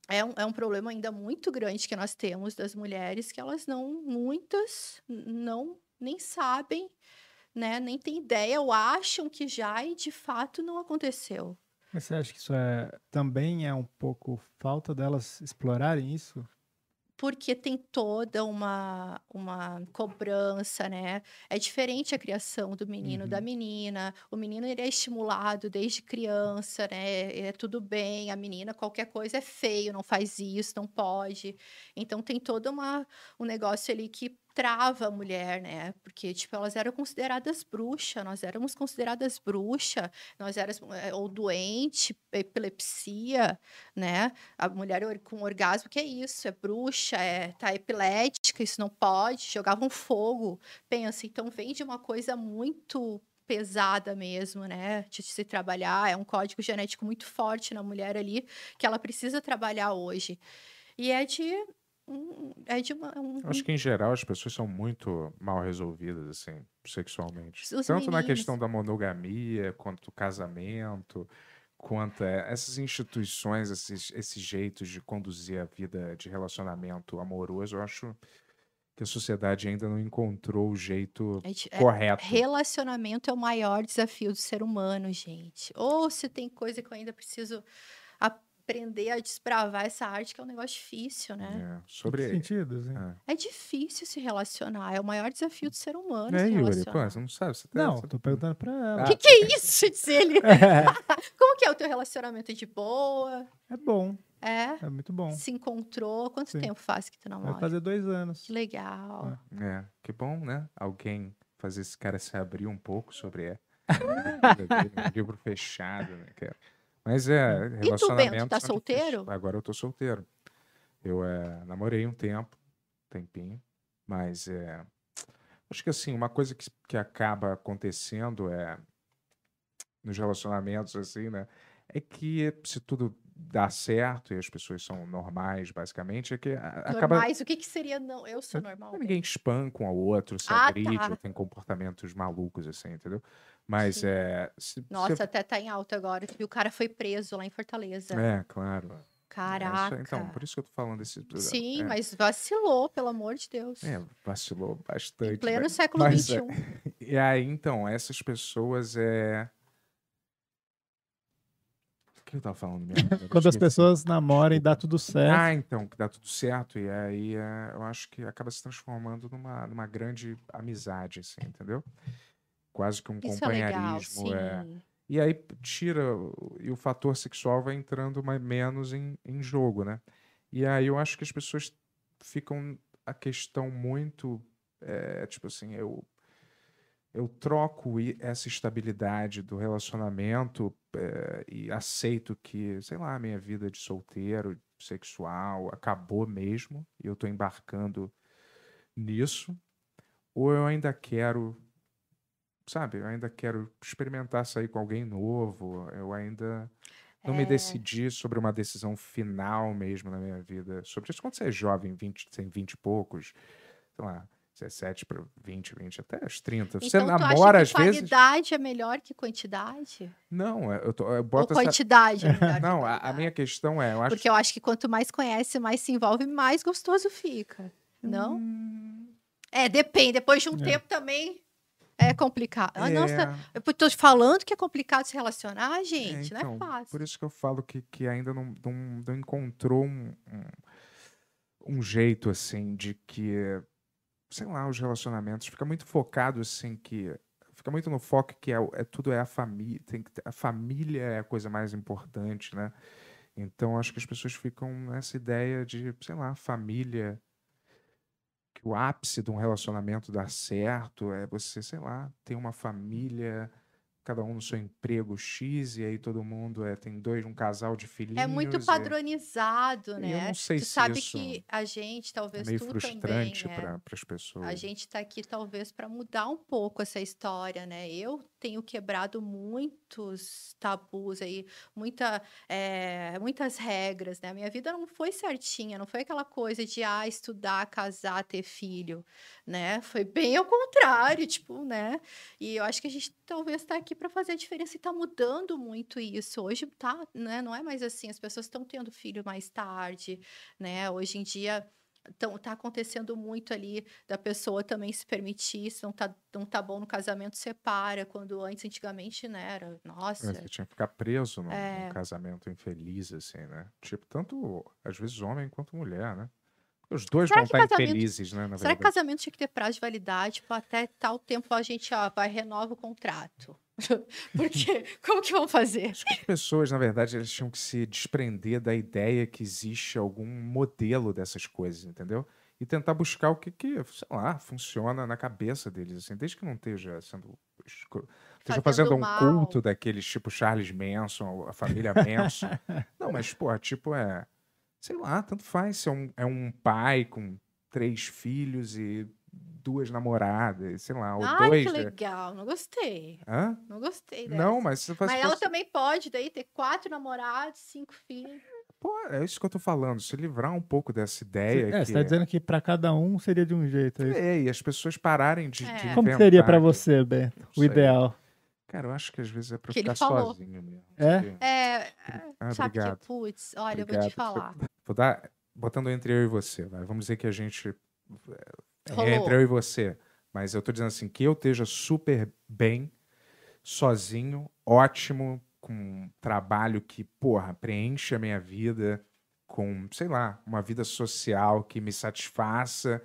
é um, é um problema ainda muito grande que nós temos das mulheres que elas não, muitas não nem sabem, né, nem têm ideia ou acham que já e de fato não aconteceu. Mas você acha que isso é, também é um pouco falta delas explorarem isso? Porque tem toda uma, uma cobrança, né? É diferente a criação do menino da menina. O menino ele é estimulado desde criança, né? É tudo bem, a menina qualquer coisa é feio, não faz isso, não pode. Então tem todo uma, um negócio ali que trava a mulher, né? Porque, tipo, elas eram consideradas bruxas, nós éramos consideradas bruxa, nós éramos, eh, ou doente, epilepsia, né? A mulher com orgasmo, que é isso? É bruxa, é, tá epilética, isso não pode, jogavam fogo. Pensa, então vem de uma coisa muito pesada mesmo, né? De se trabalhar, é um código genético muito forte na mulher ali, que ela precisa trabalhar hoje. E é de. Um- É de uma. um- Eu acho que, em geral, as pessoas são muito mal resolvidas, assim, sexualmente. Os Tanto na meninos. questão da monogamia, quanto do casamento, quanto é, essas instituições, esses, esses jeitos de conduzir a vida de relacionamento amoroso, eu acho que a sociedade ainda não encontrou o jeito é de- é- correto. Relacionamento é o maior desafio do ser humano, gente. Ou se tem coisa que eu ainda preciso aprender a desbravar essa arte, que é um negócio difícil, né? É, sobre. sentido, assim. É. É difícil se relacionar, é o maior desafio do ser humano É, se Yuri, pô, você não sabe? Você tá- Não, você- tô perguntando pra ela. Ah. Que que é isso, diz ele? Como que é o teu relacionamento É de boa? É bom, É? é muito bom. Se encontrou? Quanto Sim. tempo faz que tu Vai namora? fazer dois anos. Que legal. É, que bom, né? Alguém fazer esse cara se abrir um pouco sobre é. livro fechado, né, cara? Mas é, E tu, Bento, relacionamento. tá solteiro? Agora eu tô solteiro. Eu é, namorei um tempo, tempinho, mas é. Acho que assim, uma coisa que, que acaba acontecendo é nos relacionamentos, assim, né? É que se tudo dá certo e as pessoas são normais, basicamente, é que a- acaba. Normais, o que que seria não? Eu sou normal. Ninguém espanca um ao outro, se Ah, agride, tá. ou tem comportamentos malucos, assim, entendeu? Mas Sim. é. se- Nossa, se- até tá em alta agora. E o cara foi preso lá em Fortaleza. É, claro. É isso Caraca. aí. então, por isso que eu tô falando desse. Sim, é, mas vacilou, pelo amor de Deus. É, vacilou bastante. em pleno né? século Mas, é, XXI. E aí, então, essas pessoas é. O que eu tava falando mesmo? Eu Quando as pessoas namoram e dá tudo certo. Ah, então, que dá tudo certo. E aí é, eu acho que acaba se transformando numa, numa grande amizade, assim, entendeu? Quase que um Isso é legal, companheirismo. sim. é. E aí tira, e o fator sexual vai entrando mais, menos em, em jogo, né? E aí eu acho que as pessoas ficam a questão muito, é, tipo assim, eu, eu troco essa estabilidade do relacionamento é, e aceito que, sei lá, a minha vida de solteiro, sexual, acabou mesmo, e eu tô embarcando nisso, ou eu ainda quero sabe, eu ainda quero experimentar sair com alguém novo, eu ainda não me É. decidi sobre uma decisão final mesmo na minha vida. Sobre isso, quando você é jovem, 20, tem 20 e poucos, sei lá, 17 para 20, 20, até os 30. Você Então, tu namora, às vezes. qualidade é melhor que quantidade? Não, é, eu, tô, eu Ou boto essa... quantidade é melhor Não, a, a minha questão é, eu acho Porque eu acho que quanto mais conhece, mais se envolve, mais gostoso fica. Não? Hum, É, depende. Depois de um É. tempo também é complicado. Ah, é, Nossa, eu tô te falando que é complicado se relacionar, é, gente. não então, é fácil. Por isso que eu falo que, que ainda não, não, não encontrou um, um, um jeito, assim, de que, sei lá, os relacionamentos fica muito focado, assim, que fica muito no foco que é, é tudo é a família, tem que a família é a coisa mais importante, né? Então acho que as pessoas ficam nessa ideia de, sei lá, família, que o ápice de um relacionamento dar certo é você, sei lá, ter uma família, cada um no seu emprego X, e aí todo mundo é, tem dois, um casal de filhinhos. É muito e padronizado, eu né? não sei tu se sabe isso que a gente, É talvez meio tu frustrante também, para as pessoas. A gente tá aqui talvez para mudar um pouco essa história, né? Eu tenho quebrado muitos tabus aí, muita, eh, muitas regras, né? Minha vida não foi certinha, não foi aquela coisa de ah, estudar, casar, ter filho, né? Foi bem ao contrário, tipo, né? E eu acho que a gente talvez está aqui para fazer a diferença e tá mudando muito isso. Hoje tá, né? Não é mais assim, as pessoas estão tendo filho mais tarde, né? Hoje em dia então, tá acontecendo muito ali da pessoa também se permitir, se não tá, não tá bom no casamento, separa, quando antes, antigamente, né, era, nossa, É, Você tinha que ficar preso num, num É. casamento infeliz, assim, né? Tipo, tanto, às vezes, homem quanto mulher, né? Os dois Será vão que estar casamento- infelizes, né? Será que verdade. casamento tinha que ter prazo de validade, tipo, até tal tempo a gente, ó, vai, renova o contrato? Porque, como que vão fazer? Acho que as pessoas, na verdade, elas tinham que se desprender da ideia que existe algum modelo dessas coisas, entendeu? E tentar buscar o que, que sei lá, funciona na cabeça deles, assim, desde que não esteja sendo. Esteja Fazendo fazendo um mal. culto daqueles tipo Charles Manson, a família Manson. não, mas, pô, tipo, é. Sei lá, tanto faz se é um, é um pai com três filhos e duas namoradas, sei lá, ou Ai, dois. que né? legal, não gostei, Hã? não gostei dessa. Não, mas se faz. Mas ela também pode, daí, ter quatro namorados, cinco filhos. Pô, é isso que eu tô falando, se livrar um pouco dessa ideia. É, que você tá dizendo que pra cada um seria de um jeito. É isso. É, e as pessoas pararem de. É. de Como seria que- você, Bento? O ideal? Cara, eu acho que às vezes é pra Que ficar sozinho mesmo. É? porque- É, Ah, sabe obrigado. que, putz, olha, eu vou Obrigado. te falar. Vou dar. Botando entre eu e você, vai. Vamos dizer que a gente. É Rolou. entre eu e você. Mas eu tô dizendo assim, que eu esteja super bem, sozinho, ótimo, com um trabalho que, porra, preenche a minha vida, com, sei lá, uma vida social que me satisfaça,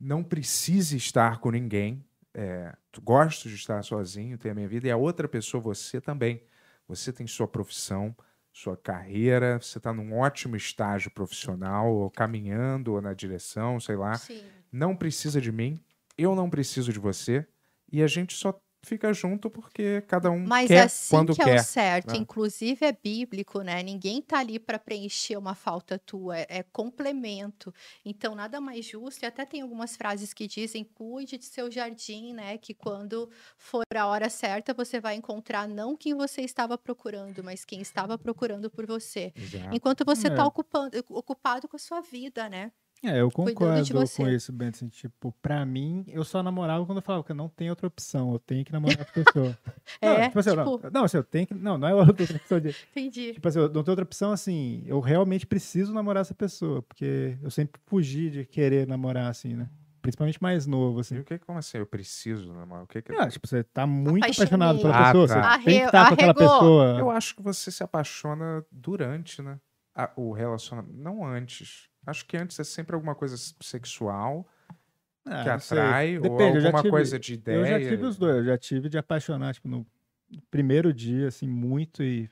não precise estar com ninguém. É, gosto de estar sozinho, ter a minha vida, e a outra pessoa, você também. Você tem sua profissão, sua carreira, você está num ótimo estágio profissional, ou caminhando, ou na direção, sei lá Sim. não precisa de mim, eu não preciso de você, e a gente só fica junto porque cada um Mas quer assim quando que é quer. o certo, né? inclusive é bíblico, né? Ninguém tá ali para preencher uma falta tua, é, é complemento. Então, nada mais justo, e até tem algumas frases que dizem: cuide de seu jardim, né? Que quando for a hora certa, você vai encontrar não quem você estava procurando, mas quem estava procurando por você. Exato. Enquanto você É. tá ocupando, ocupado com a sua vida, né? É, eu concordo com isso, Bento. assim, tipo, pra mim, eu só namorava quando eu falava que eu não tenho outra opção, eu tenho que namorar com a pessoa. não, É, tipo assim, eu tipo- não, não, assim, eu tenho que. Não, não é outra opção de. Entendi. Tipo assim, eu não tenho outra opção, assim, eu realmente preciso namorar essa pessoa, porque eu sempre fugi de querer namorar, assim, né? Principalmente mais novo, E assim. o que como assim? Eu preciso, namorar? O que que Ah, tipo, você tá muito Apaixonei. apaixonado pela Ah, pessoa, tá. você tem que Arre- estar com aquela pessoa. Eu acho que você se apaixona durante, né? a- o relacionamento, não antes. Acho que antes é sempre alguma coisa sexual Ah, que atrai ou Depende, já alguma tive- coisa de ideia. Eu já tive os dois, eu já tive de apaixonar, tipo, no primeiro dia, assim, muito, e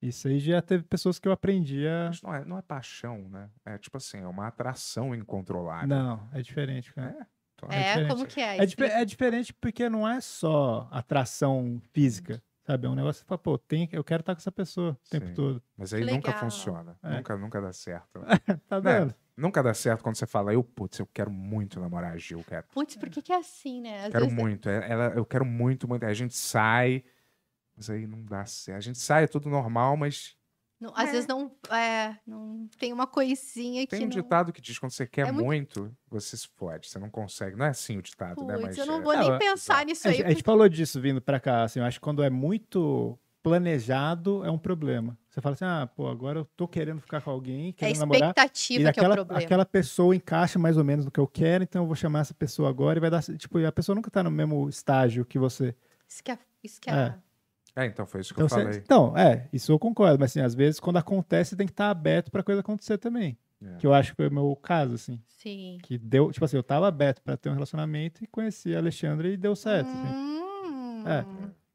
isso aí já teve pessoas que eu aprendi a... Mas não é, não é paixão, né? É tipo assim, é uma atração incontrolável. Não, é diferente, cara. É, então É É, diferente. como que é? É, Explica. é diferente porque não é só atração física, sabe? É um negócio que você fala, pô, tem, eu quero estar com essa pessoa o tempo Sim. todo. Mas aí nunca funciona. É. Nunca, nunca dá certo. Tá Né? vendo? Nunca dá certo quando você fala, eu, putz, eu quero muito namorar a Gil, cara. Putz, por que que é assim, né? Às Quero vezes- muito. é- Ela, eu quero muito, muito. A gente sai, mas aí não dá certo. A gente sai, é tudo normal, mas Não- às É. vezes não, é, não tem uma coisinha Tem que um não... ditado que diz quando você quer É muito- muito, você se fode. Você não consegue. Não é assim o ditado, né? Putz, Mas eu não é- vou nem é- pensar nisso A aí. gente, a gente falou disso vindo pra cá, assim, eu acho que quando é muito planejado é um problema. Você fala assim, ah, pô, agora eu tô querendo ficar com alguém, É a querendo namorar, expectativa e que é o aquela, problema. aquela pessoa encaixa mais ou menos no que eu quero, então eu vou chamar essa pessoa agora e vai dar, tipo, e a pessoa nunca tá no mesmo estágio que você. Isso que é... Isso que É. é... É, então foi isso que Então, eu você- falei. então, é, isso eu concordo, mas assim, às vezes quando acontece tem que estar aberto pra coisa acontecer também. É. Que eu acho que foi o meu caso, assim. Sim. Que deu, tipo assim, eu tava aberto pra ter um relacionamento e conheci a Alexandra e deu certo. assim. Hum, É.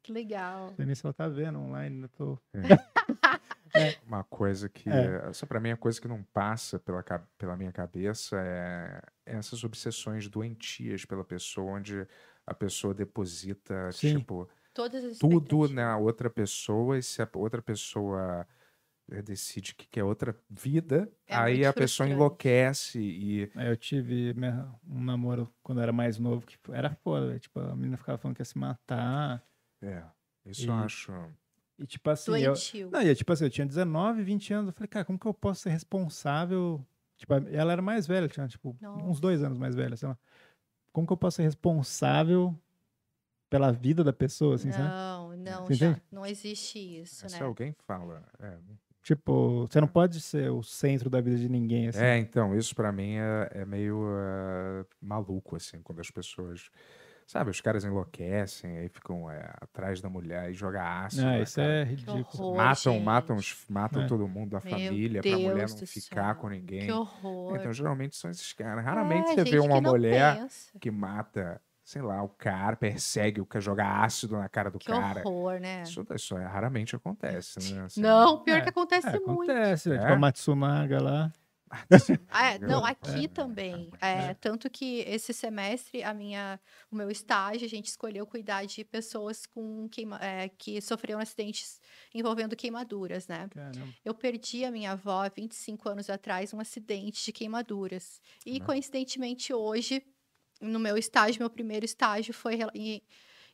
Que legal. Não sei nem se ela tá vendo online, ainda tô. Uma coisa que. É. Essa pra mim é coisa que não passa pela, pela minha cabeça é essas obsessões doentias pela pessoa, onde a pessoa deposita, Sim. tipo, Todas as tudo na outra pessoa, e se a outra pessoa eh, decide que quer outra vida, É aí a pessoa enlouquece e. Eu tive minha- um namoro quando eu era mais novo, que era foda. Tipo, a menina ficava falando que ia se matar. É, isso E- eu acho. E tipo assim, eu, Doentio. Não, e, tipo assim, eu tinha 19, 20 anos. Eu falei, cara, como que eu posso ser responsável? Tipo, ela era mais velha, tinha, tipo, uns Nossa. dois anos mais velha, sei lá. Como que eu posso ser responsável pela vida da pessoa, assim, sabe? Não, não, já, não existe isso, Se né? alguém fala. É, Tipo, você não pode ser o centro da vida de ninguém, assim. É, então, isso pra mim é, é meio eh, maluco, assim, quando as pessoas. Sabe, os caras enlouquecem, aí ficam eh, atrás da mulher e jogam ácido. Ah, na isso cara. é ridículo. horror. Matam, gente. matam, os- matam É. todo mundo da Meu família pra mulher Deus não ficar céu. com ninguém. Que horror. Então, geralmente são esses caras. Raramente É, você vê uma não mulher pensa. que mata, sei lá, o cara, persegue o cara, joga ácido na cara do Que cara. horror, né? Isso, isso é- raramente acontece, né? Assim, Não, pior É, que acontece É, muito. acontece? É? Tipo, a Matsunaga lá. Ah, é, não, É. aqui também. É, tanto que esse semestre, a minha, o meu estágio, a gente escolheu cuidar de pessoas com queima, é, que sofreram acidentes envolvendo queimaduras, né? Caramba. Eu perdi a minha avó há 25 anos atrás um acidente de queimaduras. E, Né? coincidentemente, hoje, no meu estágio, meu primeiro estágio foi em,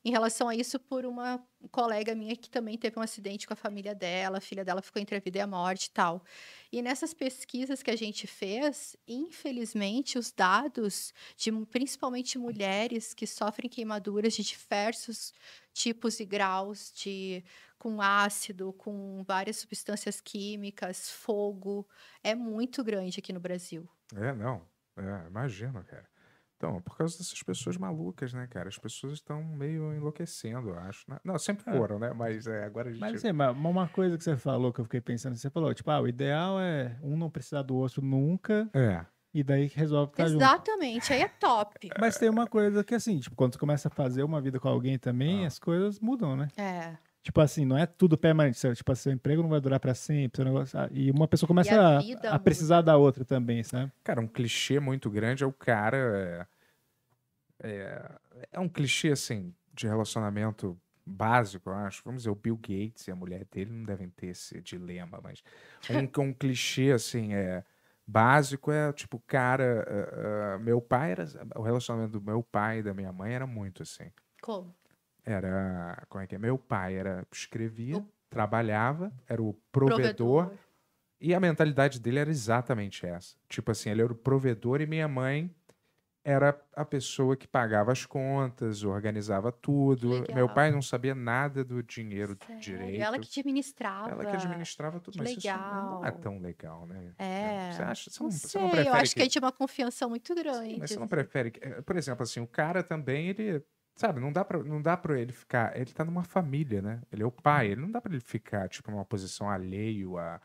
em relação a isso por uma colega minha que também teve um acidente com a família dela, a filha dela ficou entre a vida e a morte e tal. E nessas pesquisas que a gente fez, infelizmente, os dados de principalmente mulheres que sofrem queimaduras de diversos tipos e graus, de com ácido, com várias substâncias químicas, fogo, é muito grande aqui no Brasil. É, não. É, imagina, cara. Então, por causa dessas pessoas malucas, né, cara? As pessoas estão meio enlouquecendo, eu acho. né? Não, sempre É. foram, né? Mas é, agora a gente. Mas assim, ma- uma coisa que você falou que eu fiquei pensando, você falou, tipo, ah, o ideal é um não precisar do outro nunca, É. e daí resolve junto. Exatamente, aí é top. Mas tem uma coisa que, assim, tipo, quando você começa a fazer uma vida com alguém também, Ah. as coisas mudam, né? É. Tipo assim, não é tudo permanente. Tipo, seu emprego não vai durar pra sempre. seu negócio- ah, e uma pessoa começa a a, a precisar da outra também, sabe? Cara, um clichê muito grande é o cara. É, é, um clichê, assim, de relacionamento básico, eu acho. Vamos dizer, o Bill Gates e a mulher dele não devem ter esse dilema, mas. Um, um clichê, assim, é. Básico é tipo, cara, ah, ah, meu pai era. O relacionamento do meu pai e da minha mãe era muito assim. Como? Era. Como é que é? Meu pai era. Escrevia, O- trabalhava, era o provedor, e a mentalidade dele era exatamente essa. Tipo assim, ele era o provedor e minha mãe era a pessoa que pagava as contas, organizava tudo. Legal. Meu pai não sabia nada do dinheiro Sério? direito. Ela que administrava. Ela que administrava tudo, mas isso não é legal. tão legal, né? É. Você acha? Você Não não, você sei, não eu acho que é de uma confiança muito grande. Sim, mas você não prefere. que- eh, Por exemplo, assim, o cara também, ele. Sabe, não dá pra, não dá pra ele ficar. Ele tá numa família, né? Ele é o pai. Ele não dá pra ele ficar, tipo, numa posição alheio a,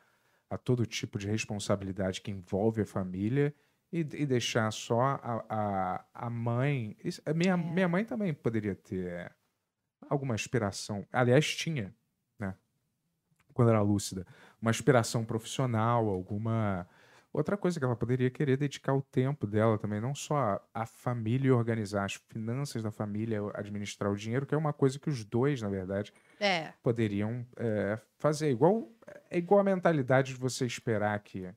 a todo tipo de responsabilidade que envolve a família e, e deixar só a, a, a mãe. Isso- a minha, É. minha mãe também poderia ter alguma aspiração. Aliás, tinha, né? Quando era lúcida. Uma aspiração profissional, alguma. Outra coisa que ela poderia querer dedicar o tempo dela também, não só a, família e organizar as finanças da família, administrar o dinheiro, que é uma coisa que os dois, na verdade, É. poderiam é, fazer. Igual, é igual a mentalidade de você esperar que,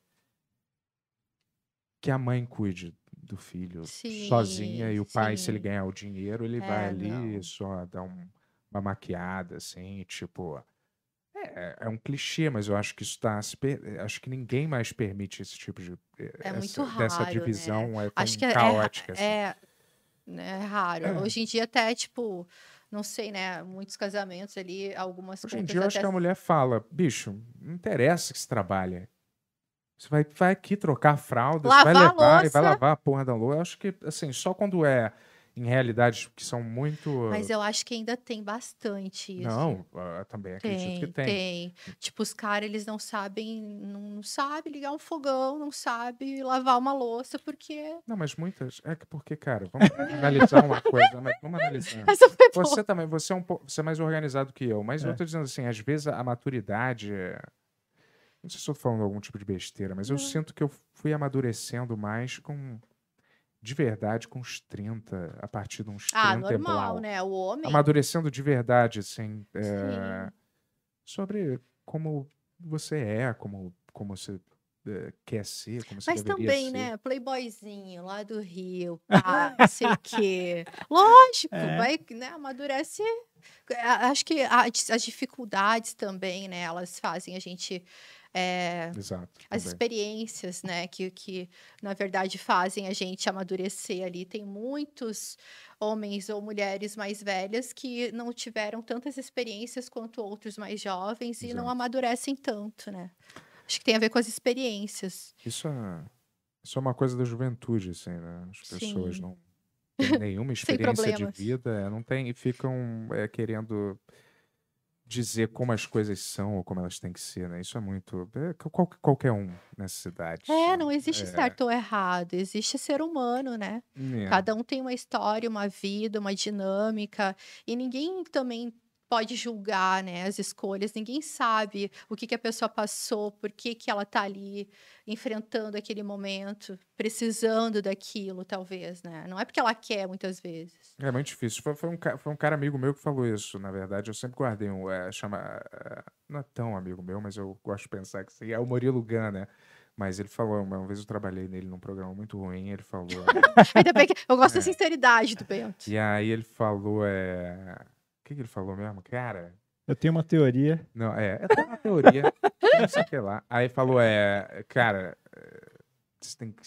que a mãe cuide do filho Sim, sozinha e o pai, se ele sim. ganhar o dinheiro, ele É, vai ali não. só dar um- uma maquiada, assim, tipo. É É, é um clichê, mas eu acho que isso tá. se per- Acho que ninguém mais permite esse tipo de. eh, É muito essa- Dessa raro, né? divisão é tão Acho que é- é, caótica. assim. é, né, é raro. Hoje em dia até, tipo, não sei, né? Muitos casamentos ali, algumas Hoje em dia eu acho até que a mulher fala, bicho, não interessa que você trabalha. Você vai, vai aqui trocar a fralda, você vai Lavar a levar e vai lavar a porra da louça. Eu acho que, assim, só quando é em realidades que são muito. Mas eu acho que ainda tem bastante isso. Não, também acredito Tem, que tem. tem. Tipo, os caras, eles não sabem, não, não sabem ligar um fogão, não sabem lavar uma louça, porque... Não, mas muitas. É que porque, cara, vamos analisar uma coisa, mas vamos analisar. Foi boa. Você também, você é um pouco, você é mais organizado que eu, mas eu É. tô dizendo assim, às vezes a, a maturidade é... Não sei se eu tô falando algum tipo de besteira, mas eu Não. sinto que eu fui amadurecendo mais com de verdade com uns 30, a partir de uns 30 Ah, normal, blau. né? O homem... Amadurecendo de verdade, assim, é, Sim. sobre como você é, como, como você é, quer ser, como você Mas também, ser. né? Playboyzinho lá do Rio, pá, não sei o quê. Lógico, É. vai, né? Amadurece. A- Acho que as dificuldades também, né? Elas fazem a gente. É, Exato. as experiências, né, que, que na verdade fazem a gente amadurecer ali. Tem muitos homens ou mulheres mais velhas que não tiveram tantas experiências quanto outros mais jovens e não Exato. amadurecem tanto, né? Acho que tem a ver com as experiências. Isso é, isso é uma coisa da juventude, assim, né? As pessoas Sim. não têm nenhuma experiência de vida, é, não tem e ficam é, querendo dizer como as coisas são ou como elas têm que ser, né? Isso é muito. É, qual- qualquer um nessa cidade. É, né? não existe É, certo ou errado, existe ser humano, né? é. Cada um tem uma história, uma vida, uma dinâmica, e ninguém também pode julgar, né, as escolhas. Ninguém sabe o que, que a pessoa passou, por que, que ela tá ali enfrentando aquele momento, precisando daquilo, talvez, né? Não é porque ela quer muitas vezes. É muito difícil. Foi, foi um, foi um cara amigo meu que falou isso, na verdade. Eu sempre guardei um. É, chama, é, não é tão amigo meu, mas eu gosto de pensar que sim. É o Murilo Gun, né? Mas ele falou, uma vez eu trabalhei nele num programa muito ruim, ele falou. Ainda bem que eu gosto É. da sinceridade do Bento. e aí ele falou, é. Que, que ele falou mesmo? Cara. Eu tenho uma teoria. Não, é, é até uma teoria, não sei o que lá. Aí falou, é, cara, é, você tem que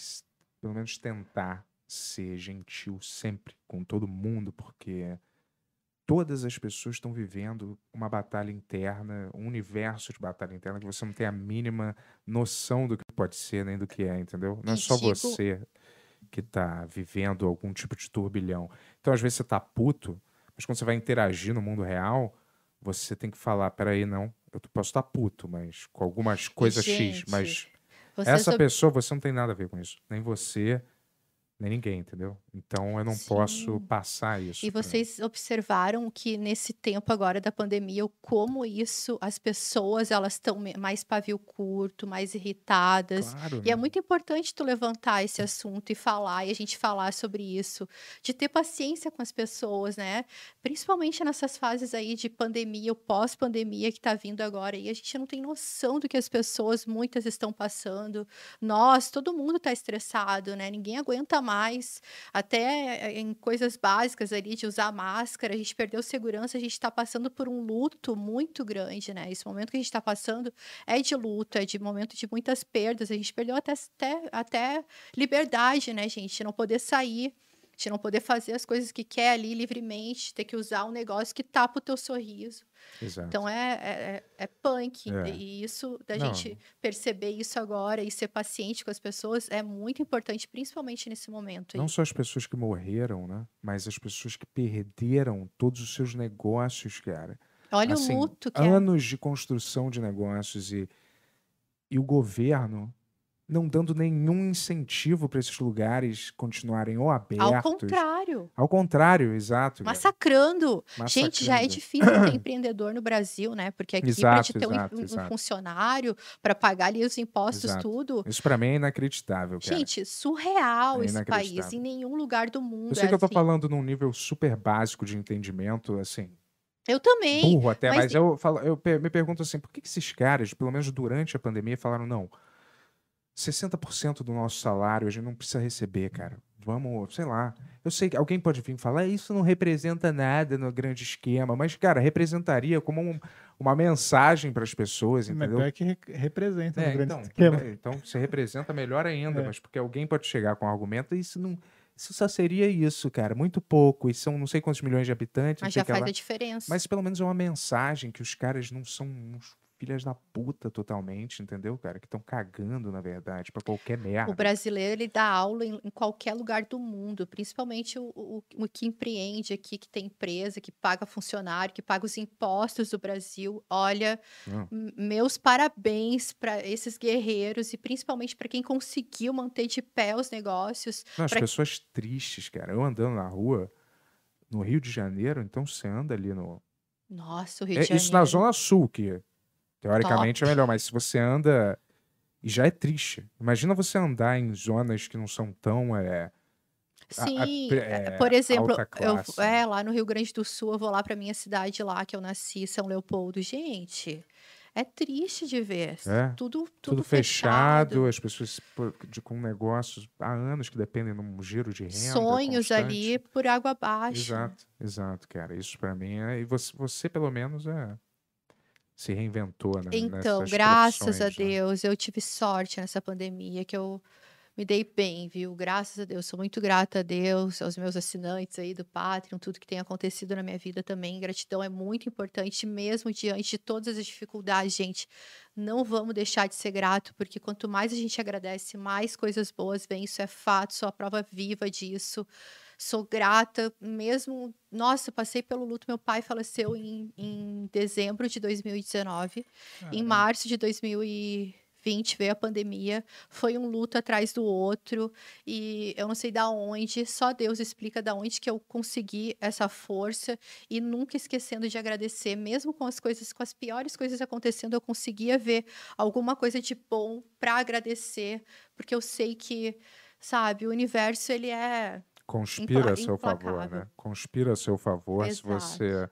pelo menos tentar ser gentil sempre com todo mundo, porque todas as pessoas estão vivendo uma batalha interna, um universo de batalha interna que você não tem a mínima noção do que pode ser nem do que é, entendeu? Não é só digo- você que tá vivendo algum tipo de turbilhão. Então, às vezes você tá puto, mas quando você vai interagir no mundo real, você tem que falar, peraí, não, eu posso estar puto, mas com algumas coisas X, gente, mas Vocês essa pessoa, você não tem nada a ver com isso. Nem você, nem ninguém, entendeu? Então eu não posso Sim. passar isso. E pra- vocês observaram que nesse tempo agora da pandemia, como isso, as pessoas, elas estão mais pavio curto, mais irritadas. Claro, E é né? muito importante tu levantar esse assunto e falar, e a gente falar sobre isso, de ter paciência com as pessoas, né? Principalmente nessas fases aí de pandemia, o pós-pandemia que tá vindo agora, e a gente não tem noção do que as pessoas, muitas estão passando. Nós, todo mundo tá estressado, né? Ninguém aguenta mais, até eh, em coisas básicas ali de usar máscara, a gente perdeu segurança, a gente tá passando por um luto muito grande, né? Esse momento que a gente tá passando é de luto, é de momento de muitas perdas. A gente perdeu até, até, até liberdade, né, gente? Não poder sair, de não poder fazer as coisas que quer ali livremente, ter que usar um negócio que tapa o teu sorriso. Exato. Então é, é, é- é punk. É. E isso, da Não. gente perceber isso agora e ser paciente com as pessoas é muito importante, principalmente nesse momento. aí. Não só as pessoas que morreram, né? Mas as pessoas que perderam todos os seus negócios, cara. Olha assim, o luto que é. Anos de construção de negócios e, e o governo não dando nenhum incentivo para esses lugares continuarem ou abertos. Ao contrário, Ao contrário, exato. cara. massacrando. Gente, já é Massacrando. difícil ter empreendedor no Brasil, né? Porque aqui, para te ter um, exato, um exato. funcionário, para pagar ali os impostos, Exato. tudo. Isso pra mim é inacreditável, cara. Gente, surreal É esse país. Em nenhum lugar do mundo. eu sei é que eu tô assim. falando num nível super básico de entendimento, assim, Eu também. burro até, mas mas, eu, falo, eu me pergunto assim, por que, que esses caras, pelo menos durante a pandemia, falaram, não, 60% do nosso salário a gente não precisa receber, cara. Vamos, sei lá. Eu sei que alguém pode vir e falar, isso não representa nada no grande esquema, mas, cara, representaria como um- uma mensagem para as pessoas, Mas entendeu? pior que re- representa É, no grande então, esquema. é, então você representa melhor ainda, É. mas porque alguém pode chegar com um argumento, isso não. Isso só seria isso, cara. Muito pouco. E são não sei quantos milhões de habitantes. Mas já faz lá. a diferença. Mas pelo menos é uma mensagem que os caras não são uns filhas da puta totalmente, entendeu, cara? Que estão cagando, na verdade, pra qualquer merda. O brasileiro ele dá aula em, em qualquer lugar do mundo, principalmente o, o, o que empreende aqui, que tem empresa, que paga funcionário, que paga os impostos do Brasil. Olha, Hum. meus parabéns para esses guerreiros e principalmente para quem conseguiu manter de pé os negócios. Não, as pessoas tristes, cara. Eu andando na rua, no Rio de Janeiro, então você anda ali no. Nossa, o Rio É, de Janeiro. isso na Zona Sul, que teoricamente é melhor, mas se você anda. E já é triste. Imagina você andar em zonas que não são tão. É, a- a- Sim, pre- é, é, por exemplo, eu, é, lá no Rio Grande do Sul, eu vou lá para minha cidade lá, que eu nasci, São Leopoldo. Gente, é triste de ver. É, Tudo, tudo, tudo fechado. fechado, as pessoas de, com negócios há anos que dependem de um giro de renda. Sonhos constante. ali por água abaixo. Exato, exato, cara. Isso pra mim é. E você, você pelo menos, é. Se reinventou, né? Então, graças a né? Deus, eu tive sorte nessa pandemia, que eu me dei bem, viu? Graças a Deus, sou muito grata a Deus, aos meus assinantes aí do Patreon, tudo que tem acontecido na minha vida também. Gratidão é muito importante, mesmo diante de todas as dificuldades, gente. Não vamos deixar de ser grato, porque quanto mais a gente agradece, mais coisas boas vêm. Isso é fato, sou a prova viva disso. Sou grata, mesmo. Nossa, passei pelo luto. Meu pai faleceu em, em dezembro de 2019. Em março de 2020 veio a pandemia, foi um luto atrás do outro e eu não sei da onde, só Deus explica da onde que eu consegui essa força e nunca esquecendo de agradecer, mesmo com as coisas, com as piores coisas acontecendo, eu conseguia ver alguma coisa de bom para agradecer, porque eu sei que, sabe, o universo ele é Conspira a seu favor, implacável. né? Conspira a seu favor se Exato. você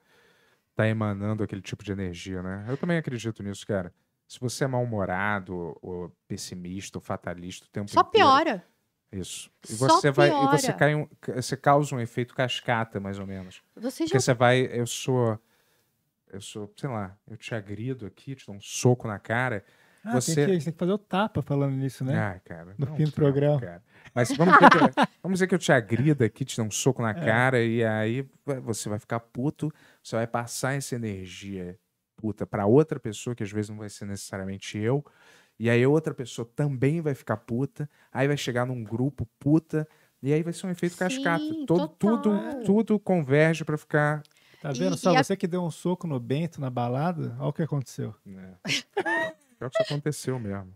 tá emanando aquele tipo de energia, né? Eu também acredito nisso, cara. Se você é mal-humorado, ou, pessimista, ou fatalista o tempo só inteiro, piora. Isso. E Só você vai. E você cai um, você causa um efeito cascata, mais ou menos. Você já Porque você vai. Eu sou. Eu sou, sei lá, eu te agrido aqui, te dou um soco na cara. Ah, você- tem, que, tem que fazer o tapa falando nisso, né? Ah, cara. No não, fim do não, programa. cara. Mas vamos dizer, que, eu- vamos dizer que eu te agrida aqui, te dou um soco É. na cara, e aí você vai ficar puto, você vai passar essa energia puta pra outra pessoa, que às vezes não vai ser necessariamente eu, e aí outra pessoa também vai ficar puta, aí vai chegar num grupo puta, e aí vai ser um efeito cascata. Sim, Todo, tudo, tudo converge pra ficar. Tá vendo? E- Só e a- você que deu um soco no Bento na balada, olha o que aconteceu. Né? Pior que isso aconteceu mesmo.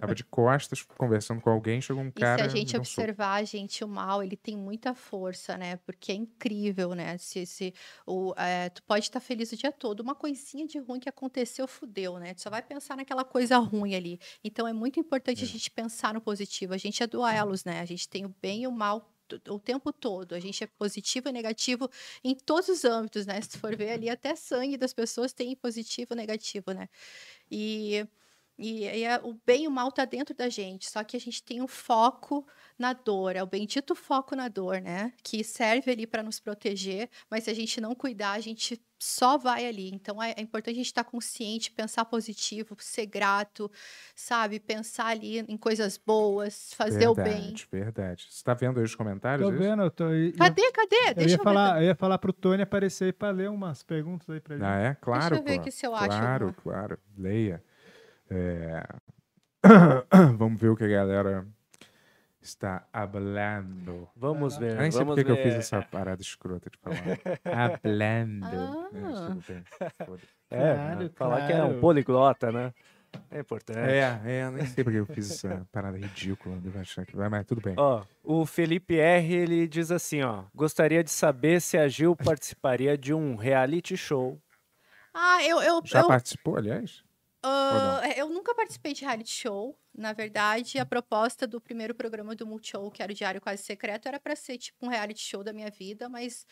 Tava de costas, conversando com alguém, chegou um E cara. se a gente um soco. observar, gente, o mal, ele tem muita força, né? Porque é incrível, né? Se, se o, é, tu pode estar feliz o dia todo, uma coisinha de ruim que aconteceu, fudeu, né? Tu só vai pensar naquela coisa ruim ali. Então é muito importante a gente pensar no positivo. A gente é duelos, né? A gente tem o bem e o mal o tempo todo. A gente é positivo e negativo em todos os âmbitos, né? Se tu for ver ali, até sangue das pessoas tem positivo e negativo, né? E e, e a- o bem e o mal tá dentro da gente, só que a gente tem um foco na dor, é o bendito foco na dor, né? Que serve ali para nos proteger, mas se a gente não cuidar, a gente só vai ali. Então é, é importante a gente estar consciente, pensar positivo, ser grato, sabe? Pensar ali em coisas boas, fazer o bem. Verdade, verdade. Você tá vendo aí os comentários? Tô é vendo, eu tô. e- Cadê, cadê? Eu Deixa ia, eu ver. falar, eu ia falar pro Tony aparecer aí pra ler umas perguntas aí pra ele. Ah, é? Claro, eu ver pô. aqui se eu acho Claro, claro. Leia. É, Vamos ver o que a galera está hablando. Vamos ver. Eu nem sei vamos porque que eu fiz ver. essa parada escrota de falar. Hablando. Ah. É. É, Claro, né? falar que é claro. um poliglota, né? É importante. É, é, eu nem sei porque eu fiz essa parada ridícula. Devo achar que vai, mas tudo bem. Ó, o Felipe R, ele diz assim, ó. Gostaria de saber se a Gil participaria de um reality show. Ah, eu, eu, Já eu, participou, aliás? Ah, eu nunca participei de reality show. Na verdade, a proposta do primeiro programa do Multishow, que era o Diário Quase Secreto, era para ser tipo um reality show da minha vida, mas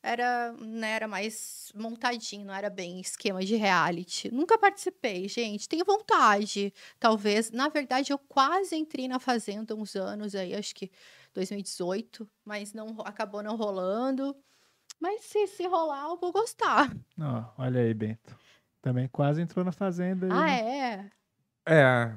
era, né, era mais montadinho, não era bem esquema de reality. Nunca participei, gente. Tenho vontade, talvez. Na verdade, eu quase entrei na Fazenda uns anos aí, acho que 2018, mas não acabou não rolando. Mas se, se rolar, eu vou gostar. Ó, olha aí, Bento. Também quase entrou na Fazenda. Ah, né? é? É,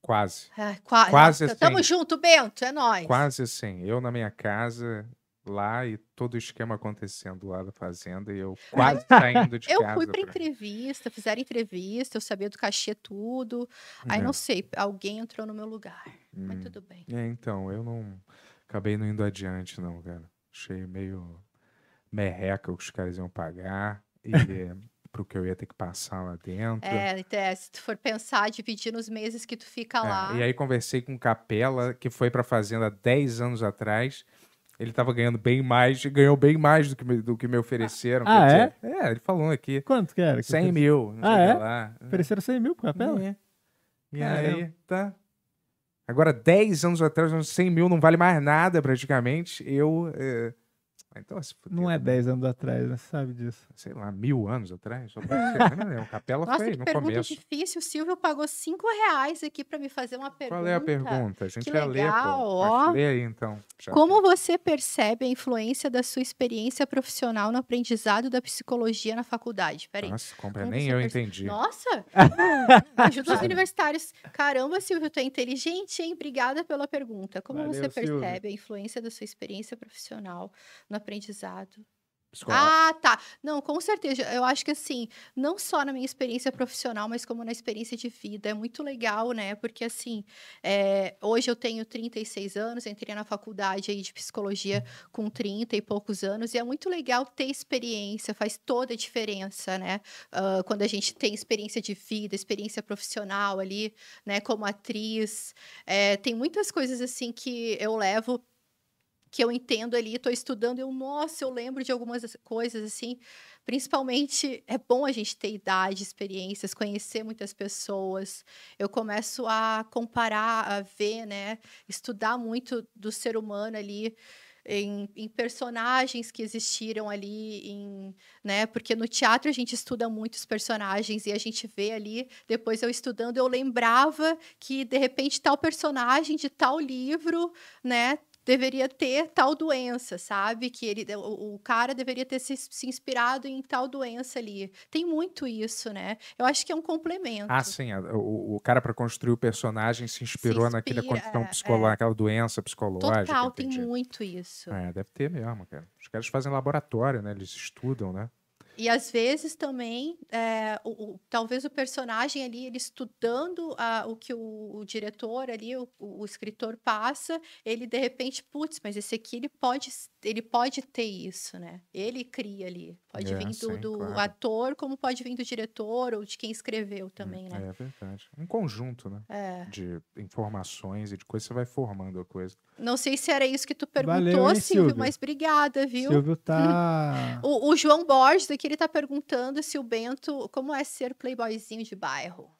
quase. Ah, qua- Quase assim. Tamo junto, Bento, é nóis. Quase assim. Eu na minha casa, lá, e todo o esquema acontecendo lá da fazenda, e eu quase saindo de Eu casa. fui pra pra- entrevista, fizeram entrevista, eu sabia do cachê tudo. Aí É. não sei, alguém entrou no meu lugar. Mas Hum. tudo bem. É, então, eu não. Acabei não indo adiante, não, cara. Achei meio merreca o que os caras iam pagar e pro que eu ia ter que passar lá dentro. É, até se tu for pensar, dividir nos meses que tu fica É, lá. e aí conversei com o Capela, que foi pra fazenda 10 anos atrás. Ele tava ganhando bem mais, ganhou bem mais do que me, do que me ofereceram. Ah, quer dizer, é? ele falou aqui. Quanto que era? que 100 oferece- mil. Ah, o é? lá. Ofereceram 100 mil pro Capela? É. E Caramba. aí, tá. Agora, 10 anos atrás, uns 100 mil não vale mais nada praticamente. Eu. é, Então, fuder, Não é né? 10 anos atrás, né? Você sabe disso. Sei lá, mil anos atrás? Só não lembro. Capela Nossa, foi no pergunta começo. difícil. O Silvio pagou cinco reais aqui pra me fazer uma pergunta. Qual é a pergunta? A gente Que ler, legal, pô. ó. Lê aí, então. Já Como você percebe a influência da sua experiência profissional no aprendizado da psicologia na faculdade? Peraí. Nossa, compra, Como nem eu perce- entendi. Nossa! Ajuda os universitários. Caramba, Silvio, tu é inteligente, hein? Obrigada pela pergunta. Como Valeu, você Silvio. percebe a influência da sua experiência profissional no aprendizado? Ah, tá. Não, com certeza. Eu acho que assim, não só na minha experiência profissional, mas como na experiência de vida. É muito legal, né? Porque assim, é, hoje eu tenho 36 anos, entrei na faculdade aí de psicologia com 30 e poucos anos, e é muito legal ter experiência, faz toda a diferença, né? Ah, quando a gente tem experiência de vida, experiência profissional ali, né? Como atriz. É, tem muitas coisas assim que eu levo que eu entendo ali, estou estudando, eu, nossa, eu lembro de algumas coisas assim. Principalmente é bom a gente ter idade, experiências, conhecer muitas pessoas. Eu começo a comparar, a ver, né? Estudar muito do ser humano ali. Em, em personagens que existiram ali, em, né? Porque no teatro a gente estuda muitos personagens e a gente vê ali. Depois eu estudando, eu lembrava que de repente tal personagem de tal livro, né? Deveria ter tal doença, sabe? Que ele, o, o cara deveria ter se, se inspirado em tal doença ali. Tem muito isso, né? Eu acho que é um complemento. Ah, sim. O, o cara, pra construir o personagem, se inspirou naquela inspira, condição é, psicológica, aquela doença psicológica. Total, tem muito isso. É, deve ter mesmo, cara. Os caras fazem laboratório, né? Eles estudam, né? E às vezes também, é, o, o- talvez o personagem ali, ele estudando a- o que o, o diretor ali, o, o escritor passa, ele de repente, putz, mas esse aqui ele pode, ele pode ter isso, né? Ele cria ali. Pode É, vir do, sim, do claro. ator, como pode vir do diretor ou de quem escreveu também, né? É verdade. Um conjunto, né? É. De informações e de coisas, você vai formando a coisa. Não sei se era isso que tu Valeu, perguntou, hein, Silvio, Silvio? mas obrigada, viu? Silvio tá. O, o João Borges aqui, ele tá perguntando se o Bento, como é ser playboyzinho de bairro?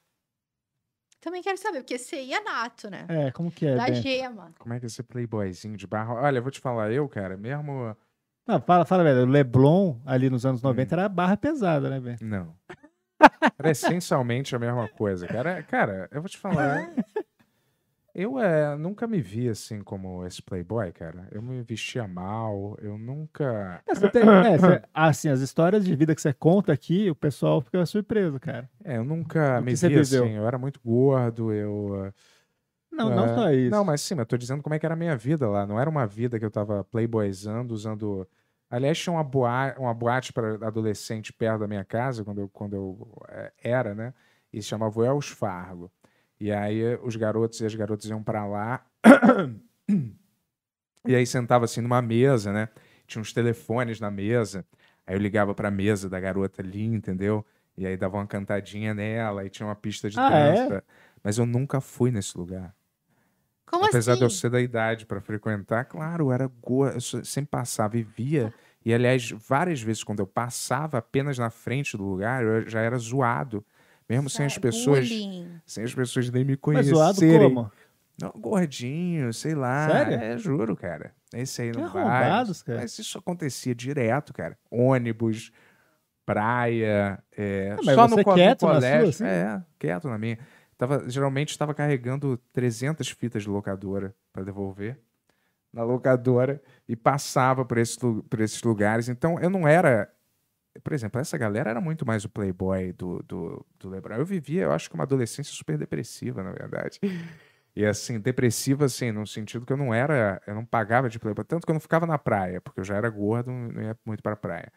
Também quero saber, porque você ia nato, né? É, como que é, da Bento? gema. Como é que é esse playboyzinho de barro? Olha, eu vou te falar, eu, cara, mesmo. Não, fala, fala, velho. O Leblon, ali nos Hum. anos 90, era barra pesada, né, Bento? Não. Era essencialmente a mesma coisa. Cara, cara eu vou te falar. Eu é, nunca me vi assim como esse playboy, cara. Eu me vestia mal, eu nunca. É, você tem- é, você- assim, as histórias de vida que você conta aqui, o pessoal fica surpreso, cara. É, eu nunca O me que você vi viveu? assim. Eu era muito gordo, eu. Não, é, não só isso. Não, mas sim, mas eu tô dizendo como é que era a minha vida lá. Não era uma vida que eu tava playboyzando, usando. Aliás, tinha uma, boa, uma boate para adolescente perto da minha casa, quando eu, quando eu é, era, né? E se chamava Wells Fargo. E aí os garotos e as garotas iam pra lá. e aí sentava assim numa mesa, né? Tinha uns telefones na mesa. Aí eu ligava pra mesa da garota ali, entendeu? E aí dava uma cantadinha nela, e tinha uma pista de Ah, é? dança. Mas eu nunca fui nesse lugar. Como Apesar assim? de eu ser da idade pra frequentar, claro, eu era gordo, eu sempre passava e via. E, aliás, várias vezes, quando eu passava apenas na frente do lugar, eu já era zoado. Mesmo sem as pessoas, bullying. sem as pessoas nem me Mas conhecerem. zoado como? Não, gordinho, sei lá. Sério? É, juro, cara. Esse aí Que não vai. cara. Mas isso acontecia direto, cara. Ônibus, praia, é, Ah, mas só no, no quieto na colégio. sua, assim? É, quieto na minha. Tava, geralmente estava carregando 300 fitas de locadora para devolver na locadora e passava por, esse, por esses lugares. Então eu não era. Por exemplo, essa galera era muito mais o playboy do, do, do Lebron. Eu vivia, eu acho que uma adolescência super depressiva, na verdade. E assim, depressiva, assim, no sentido que eu não era, eu não pagava de playboy. Tanto que eu não ficava na praia, porque eu já era gordo, não ia muito pra praia.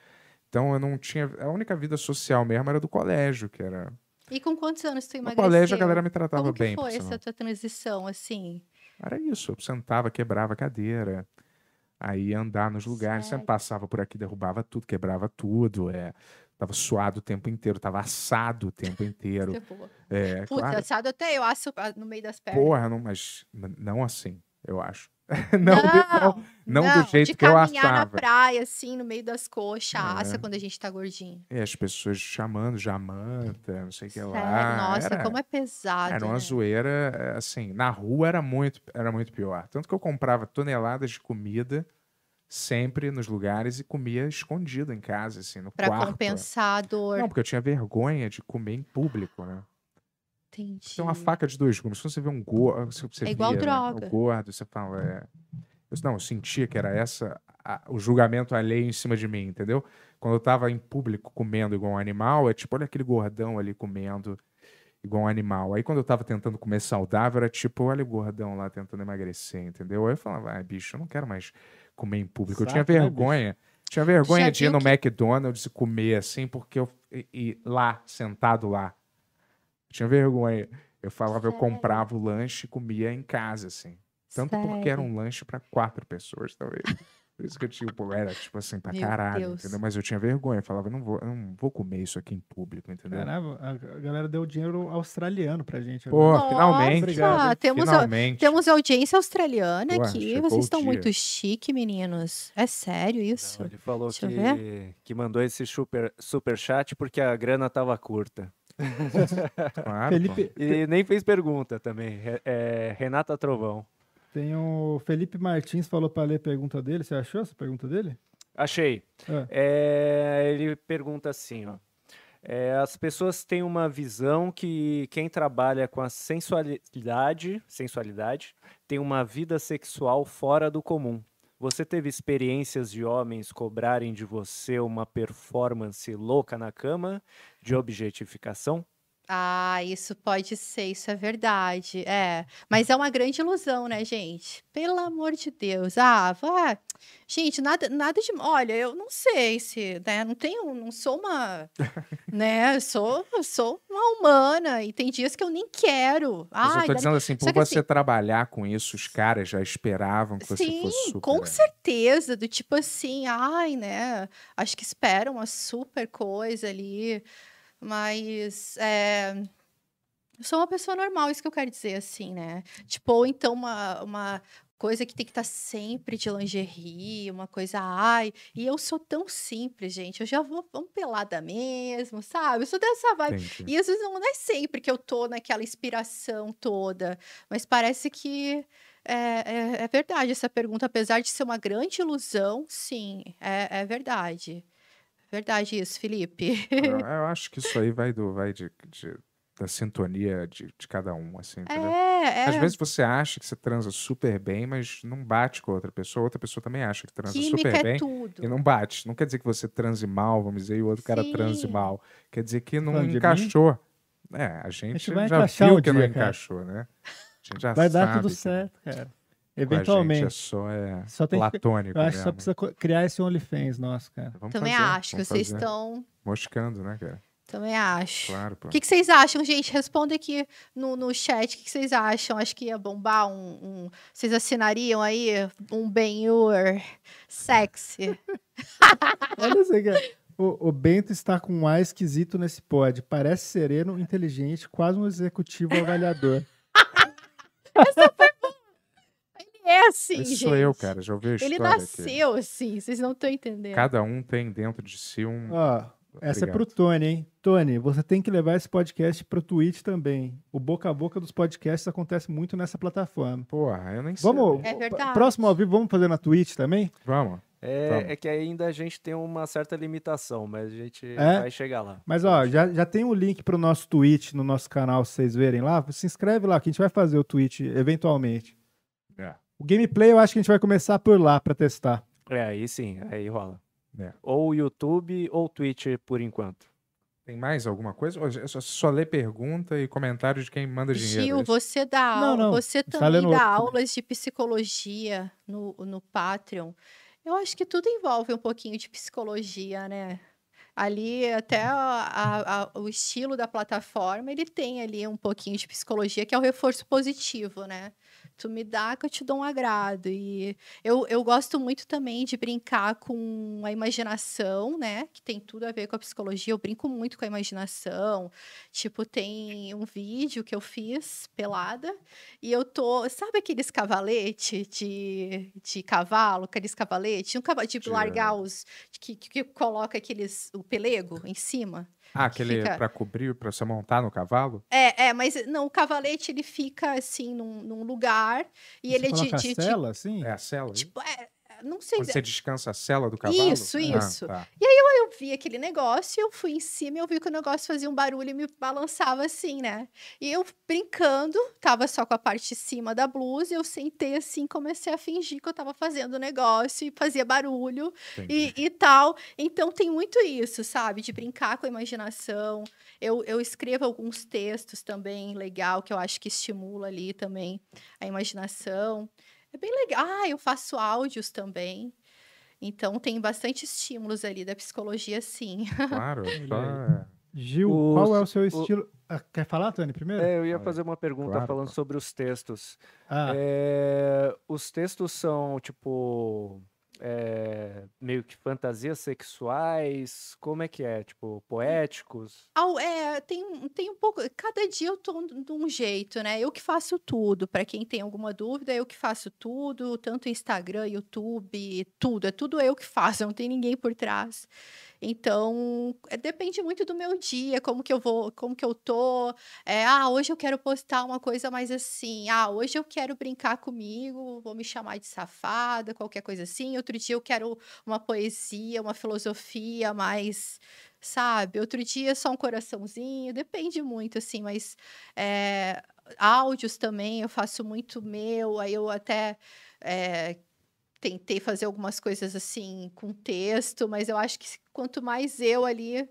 Então eu não tinha. A única vida social mesmo era do colégio, que era. E com quantos anos tu No emagreceu? colégio a galera me tratava Como bem. por foi essa tua transição, assim? Era isso, eu sentava, quebrava a cadeira, aí andar nos lugares, sempre passava por aqui, derrubava tudo, quebrava tudo, é, tava suado o tempo inteiro, tava assado o tempo inteiro, boa. é, Putz, claro, assado até eu asso no meio das pernas. porra, não, mas não assim, eu acho. não, não, não do jeito de que eu caminhar na praia, assim, no meio das coxas, assa É. quando a gente tá gordinho. E as pessoas chamando Jamanta, não sei o que lá, nossa, era, como é pesado, era uma né? zoeira, assim, na rua era muito, era muito pior, tanto que eu comprava toneladas de comida sempre nos lugares e comia escondido em casa, assim, no Pra quarto. compensar a dor. Não, porque eu tinha vergonha de comer em público, né? Entendi. Tem uma faca de dois gumes. Se você vê um gordo, você É igual via, né, droga. o gordo, você fala, é... Eu, não, eu sentia que era essa a- o julgamento alheio em cima de mim, entendeu? Quando eu tava em público comendo igual um animal, é tipo, olha aquele gordão ali comendo igual um animal. Aí quando eu tava tentando comer saudável, era tipo, olha o gordão lá tentando emagrecer, entendeu? Aí eu falava, ah, bicho, eu não quero mais comer em público. eu tinha né, vergonha. tinha vergonha Já de ir no que- McDonald's e comer assim, porque eu. E, e lá, sentado lá. Eu tinha vergonha. Eu falava, eu Sério? comprava o lanche e comia em casa, assim. Tanto porque era Sério? um lanche para quatro pessoas, talvez. Por isso que eu, tipo, era, tipo assim, pra Meu caralho, Deus. entendeu? Mas eu tinha vergonha. Eu falava, eu não vou, eu não vou comer isso aqui em público, entendeu? Caramba, a a galera deu dinheiro australiano pra gente. Pô, agora. finalmente. Obrigado, temos, a- finalmente. temos audiência australiana Pô, aqui. Vocês estão muito chique, meninos. É sério isso? Não, ele falou Deixa eu que, que mandou esse super, super chat porque a grana tava curta. Claro, Felipe, E nem fez pergunta também. É, Renata Trovão. tem o Felipe Martins falou pra ler a pergunta dele. Você achou essa pergunta dele? Achei. Ah. É, ele pergunta assim, ó. É, as pessoas têm uma visão que quem trabalha com a sensualidade, sensualidade tem uma vida sexual fora do comum. Você teve experiências de homens cobrarem de você uma performance louca na cama, de objetificação? Ah, isso pode ser, isso é verdade. É, mas é uma grande ilusão, né, gente? Pelo amor de Deus. Ah, vá. Gente, nada, nada de. Olha, eu não sei se, né? Não tenho, não sou uma, né? Sou, sou uma humana e tem dias que eu nem quero. Mas eu tô dizendo assim, por você assim- trabalhar com isso, os caras já esperavam que você Sim, fosse super. com certeza, do tipo assim, ai, né? Acho que esperam uma super coisa ali, mas é, eu sou uma pessoa normal, isso que eu quero dizer, assim, né? Tipo, ou então uma, uma coisa que tem que estar sempre de lingerie, uma coisa, ai, e eu sou tão simples, gente, eu já vou, vamos pelada mesmo, sabe? Eu sou dessa vibe. Entendi. E às vezes não é sempre que eu tô naquela inspiração toda, mas parece que é, é, é verdade essa pergunta, apesar de ser uma grande ilusão, sim, é, é verdade. Verdade isso, Felipe. Eu, eu acho que isso aí vai do vai de, de- da sintonia de, de cada um, assim, entendeu? É, Às é. vezes você acha que você transa super bem, mas não bate com a outra pessoa. Outra pessoa também acha que transa Química super é bem tudo. e não bate. Não quer dizer que você transe mal, vamos dizer, e o outro cara transe Sim. mal. Quer dizer que não Falando encaixou. É, a gente, vai já viu um que não dia, cara. encaixou, né? A gente já Vai dar sabe tudo que certo, cara. Com a gente Eventualmente. é só, é Só tem que- platônico Eu acho que só mesmo. precisa criar esse OnlyFans nosso, cara. Vamos Também fazer, acho que vocês fazer. estão. Moscando, né, cara? Também acho. Claro, pô. O que, que vocês acham, gente? Responda aqui no, no chat. O que, que vocês acham? Acho que ia bombar um, um- Vocês assinariam aí um Ben-Hur sexy? Olha isso aqui. O, o Bento está com um ar esquisito nesse pod. Parece sereno, inteligente, quase um executivo avaliador. É assim, Esse gente. sou eu, cara. Já ouvi a Ele história aqui. nasceu assim, vocês não estão entendendo. Cada um tem dentro de si um, Ó, Essa é pro Tony, hein? Tony, você tem que levar esse podcast pro Twitch também. O boca a boca dos podcasts acontece muito nessa plataforma. Porra, eu nem sei. Vamos. É verdade. Próximo ao vivo, vamos fazer na Twitch também? Vamos. É, Vamos. é que ainda a gente tem uma certa limitação, mas a gente É? vai chegar lá. Mas ó, já, já tem um link pro nosso Twitch no nosso canal, se vocês verem lá. Se inscreve lá que a gente vai fazer o Twitch eventualmente. O gameplay eu acho que a gente vai começar por lá pra testar. É, aí sim, aí rola. É. Ou YouTube ou Twitch por enquanto. Tem mais alguma coisa? Ou é só, só ler pergunta e comentário de quem manda dinheiro? Gil, é isso? você dá Não, aula, não, você tá também dá aulas de psicologia no, no Patreon. Eu acho que tudo envolve um pouquinho de psicologia, né? Ali, até a- a- a- o estilo da plataforma, ele tem ali um pouquinho de psicologia, que é o reforço positivo, né? Tu me dá que eu te dou um agrado. E eu, eu gosto muito também de brincar com a imaginação, né? Que tem tudo a ver com a psicologia. Eu brinco muito com a imaginação. Tipo, tem um vídeo que eu fiz pelada e eu tô. Sabe aqueles cavalete de, de cavalo? Aqueles cavalete? Um cavalo, tipo, De- largar os. Que, que, que coloca aqueles. o pelego em cima? Ah, aquele fica- pra cobrir, pra você montar no cavalo? É, é, mas não, o cavalete ele fica assim num, num lugar e ele é de. coloca de- a de- cela, assim? É a cela? tipo, é, não sei. Quando você descansa a cela do cavalo? Isso, Ah, isso. tá. eu vi aquele negócio, eu fui em cima e eu vi que o negócio fazia um barulho e me balançava assim, né? E eu brincando, tava só com a parte de cima da blusa, eu sentei assim, comecei a fingir que eu tava fazendo o negócio e fazia barulho e, e tal. Então tem muito isso, sabe? De brincar com a imaginação. Eu, eu escrevo alguns textos também legal, que eu acho que estimula ali também a imaginação. É bem legal. Ah, eu faço áudios também. Então tem bastante estímulos ali da psicologia, sim. Claro, Gil, O- qual é o seu o- estilo? Ah, quer falar, Tony, primeiro? É, eu ia fazer uma pergunta Claro, falando claro. sobre os textos. Ah, É, os textos são, tipo, é, meio que fantasias sexuais? Como é que é? Tipo, poéticos? Ao- é, tem, tem um pouco. Cada dia eu tô de um jeito, né? Eu que faço tudo. Para quem tem alguma dúvida, eu que faço tudo, tanto Instagram, YouTube, tudo. É tudo eu que faço, não tem ninguém por trás. Então, é, depende muito do meu dia, como que eu vou, como que eu tô. É, ah, hoje eu quero postar uma coisa mais assim. Ah, hoje eu quero brincar comigo, vou me chamar de safada, qualquer coisa assim. Outro dia eu quero uma poesia, uma filosofia mais sabe? Outro dia só um coraçãozinho, depende muito, assim, mas é, áudios também eu faço muito meu, aí eu até é, tentei fazer algumas coisas assim com texto, mas eu acho que quanto mais eu ali,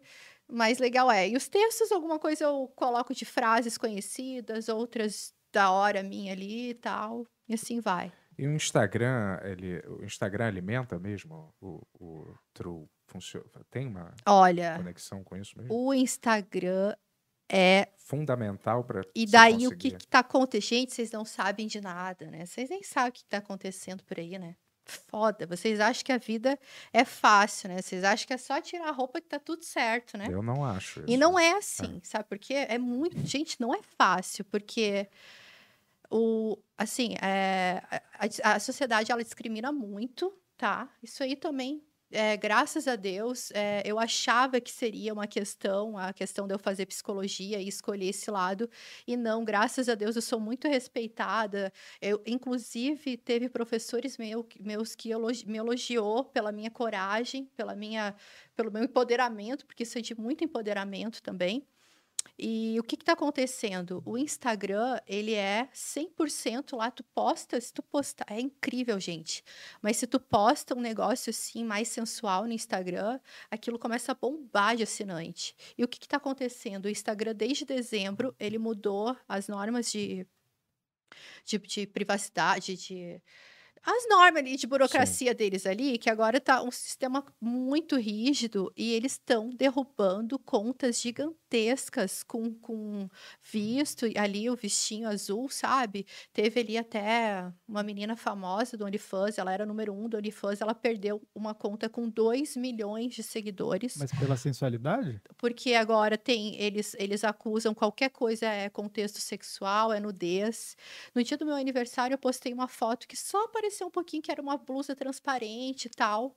mais legal é. E os textos, alguma coisa eu coloco de frases conhecidas, outras da hora minha ali e tal, e assim vai. E o Instagram, ele, o Instagram alimenta mesmo o, o True? Funciona, tem uma Olha, conexão com isso mesmo? o Instagram é Fundamental para E daí o que, que tá acontecendo? Gente, vocês não sabem de nada, né? Vocês nem sabem o que tá acontecendo por aí, né? Foda. Vocês acham que a vida é fácil, né? Vocês acham que é só tirar a roupa que tá tudo certo, né? Eu não acho E isso. não é assim, sabe? Porque é muito. Gente, não é fácil, porque o. Assim, é, a, a sociedade ela discrimina muito, tá? Isso aí também. É, graças a Deus, é, eu achava que seria uma questão, a questão de eu fazer psicologia e escolher esse lado, e não, graças a Deus, eu sou muito respeitada. Eu, inclusive, teve professores meu, meus que elogi, me elogiou pela minha coragem, pela minha, pelo meu empoderamento, porque isso é de muito empoderamento também. E o que está acontecendo? O Instagram, ele é 100% lá, tu posta, se tu postar, é incrível, gente. Mas se tu posta um negócio assim, mais sensual no Instagram, aquilo começa a bombar de assinante. E o que está acontecendo? O Instagram, desde dezembro, ele mudou as normas de, de, de privacidade, de as normas ali de burocracia deles ali, que agora tá um sistema muito rígido e eles estão derrubando contas gigantescas com, com visto ali, o vistinho azul, sabe? Teve ali até uma menina famosa do OnlyFans, ela era número um do OnlyFans, ela perdeu uma conta com 2 milhões de seguidores. Mas pela sensualidade? Porque agora tem, eles, eles acusam qualquer coisa é contexto sexual, é nudez. No dia do meu aniversário, eu postei uma foto que só apareceu um pouquinho, que era uma blusa transparente e tal.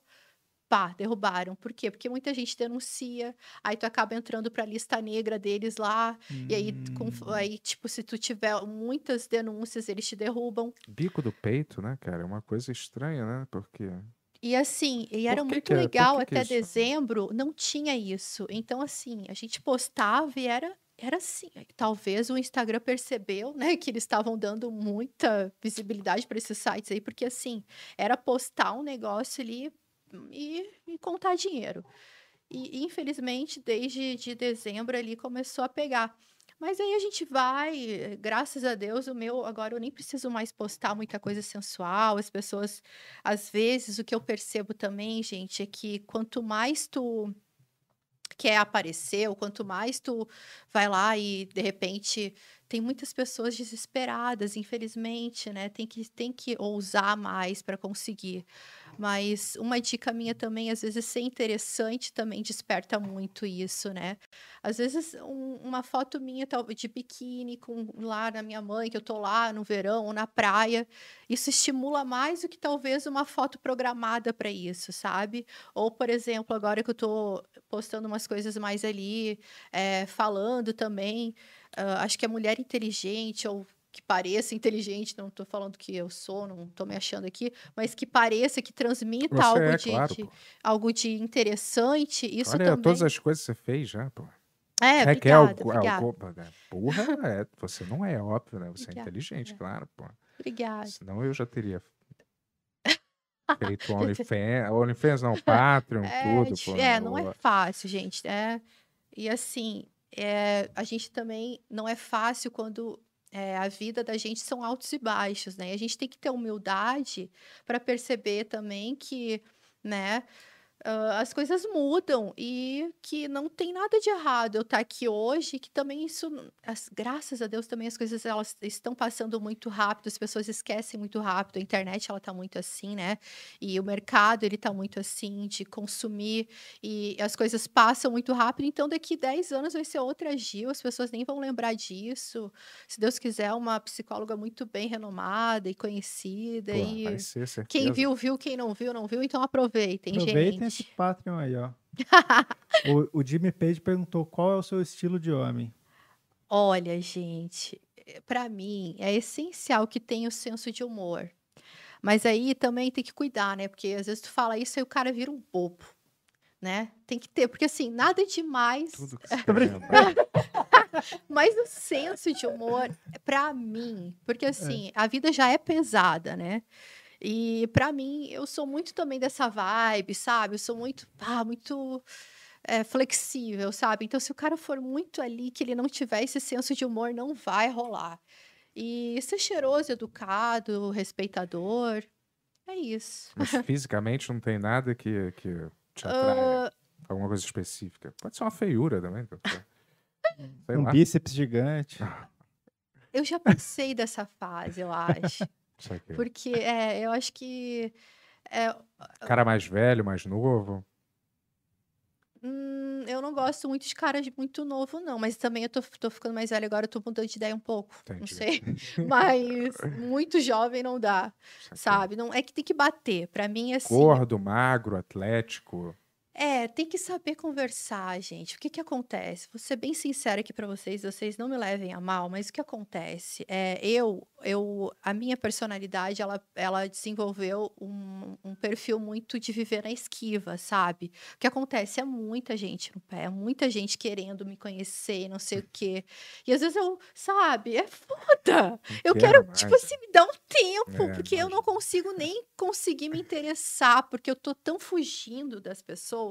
pá, derrubaram. Por quê? Porque muita gente denuncia, aí tu acaba entrando pra lista negra deles lá, e aí, com- Hum. aí, tipo, se tu tiver muitas denúncias, eles te derrubam. Bico do peito, né, cara? É uma coisa estranha, né? Porque. E assim, e era muito que é? Legal que que até dezembro, não tinha isso. Então, assim, a gente postava e era, era assim. Talvez o Instagram percebeu, né, que eles estavam dando muita visibilidade para esses sites aí, porque assim, era postar um negócio ali e, e contar dinheiro. E, infelizmente, desde de dezembro ali começou a pegar. Mas aí a gente vai, graças a Deus, o meu agora eu nem preciso mais postar muita coisa sensual. As pessoas, às vezes, o que eu percebo também, gente, é que quanto mais tu quer aparecer, ou quanto mais tu vai lá e de repente tem muitas pessoas desesperadas, infelizmente, né? Tem que, tem que ousar mais para conseguir. Mas uma dica minha também, às vezes, ser interessante também desperta muito isso, né? Às vezes, um- uma foto minha talvez de biquíni com lá na minha mãe, que eu tô lá no verão ou na praia, isso estimula mais do que talvez uma foto programada para isso, sabe? Ou, por exemplo, agora que eu tô postando umas coisas mais ali, eh, falando também, ah, acho que a mulher inteligente ou que pareça inteligente, não tô falando que eu sou, não tô me achando aqui, mas que pareça, que transmita Você algo, é, de, claro, de- algo de interessante, isso Olha, também. todas as coisas que você fez já, pô. É, o- obrigada, o- obrigada, o- né? Porra, é, você não é óbvio, né? Você é Obrigada, inteligente, é. claro, pô. obrigada. Senão eu já teria feito OnlyFans, OnlyFans não, Patreon, É, tudo, pô. é, né? não é O- fácil, gente. É, e assim, é, a gente também não é fácil quando é, a vida da gente são altos e baixos, né? E a gente tem que ter humildade para perceber também que, né? Ah, as coisas mudam e que não tem nada de errado eu estar aqui hoje, que também isso, as- graças a Deus, também as coisas elas estão passando muito rápido, as pessoas esquecem muito rápido, a internet ela tá muito assim, né? E o mercado ele tá muito assim de consumir e as coisas passam muito rápido, então daqui 10 anos vai ser outra Gil, as pessoas nem vão lembrar disso. Se Deus quiser, uma psicóloga muito bem renomada e conhecida Pô, e vai ser quem viu, viu, quem não viu, não viu, então aproveitem, Aproveitem gente. Esse Patreon aí, ó. o, o Jimmy Page perguntou qual é o seu estilo de homem. Olha, gente, para mim é essencial que tenha o senso de humor. Mas aí também tem que cuidar, né? Porque às vezes tu fala isso e o cara vira um bobo, né? Tem que ter, porque assim, nada demais, Tudo que mas o senso de humor, para mim, porque assim, a vida já é pesada, né? E para mim, eu sou muito também dessa vibe, sabe? Eu sou muito, ah, muito é, flexível, sabe? Então, se o cara for muito ali, que ele não tiver esse senso de humor, não vai rolar. E ser cheiroso, educado, respeitador, é isso. Mas fisicamente não tem nada que, que te atraia. Ah, Alguma coisa específica. Pode ser uma feiura também. Sei um lá. bíceps gigante. eu já passei dessa fase, eu acho. Porque é, eu acho que é, Cara mais velho, mais novo. Hum, eu não gosto muito de cara de muito novo, não. Mas também eu tô, tô ficando mais velha agora, eu tô mudando de ideia um pouco. Não Entendi. sei. Mas muito jovem não dá, sabe? Não, é que tem que bater. Pra mim, assim. Gordo, magro, atlético. É, tem que saber conversar, gente. O que que acontece? Vou ser bem sincera aqui pra vocês, vocês não me levem a mal, mas o que acontece? É, eu, eu, a minha personalidade, ela, ela desenvolveu um, um perfil muito de viver na esquiva, sabe? O que acontece é muita gente no pé, muita gente querendo me conhecer, não sei o quê. E às vezes eu, sabe, é foda. Eu quero, mais. tipo assim, me dar um tempo, É, porque eu não consigo nem conseguir me interessar, porque eu tô tão fugindo das pessoas,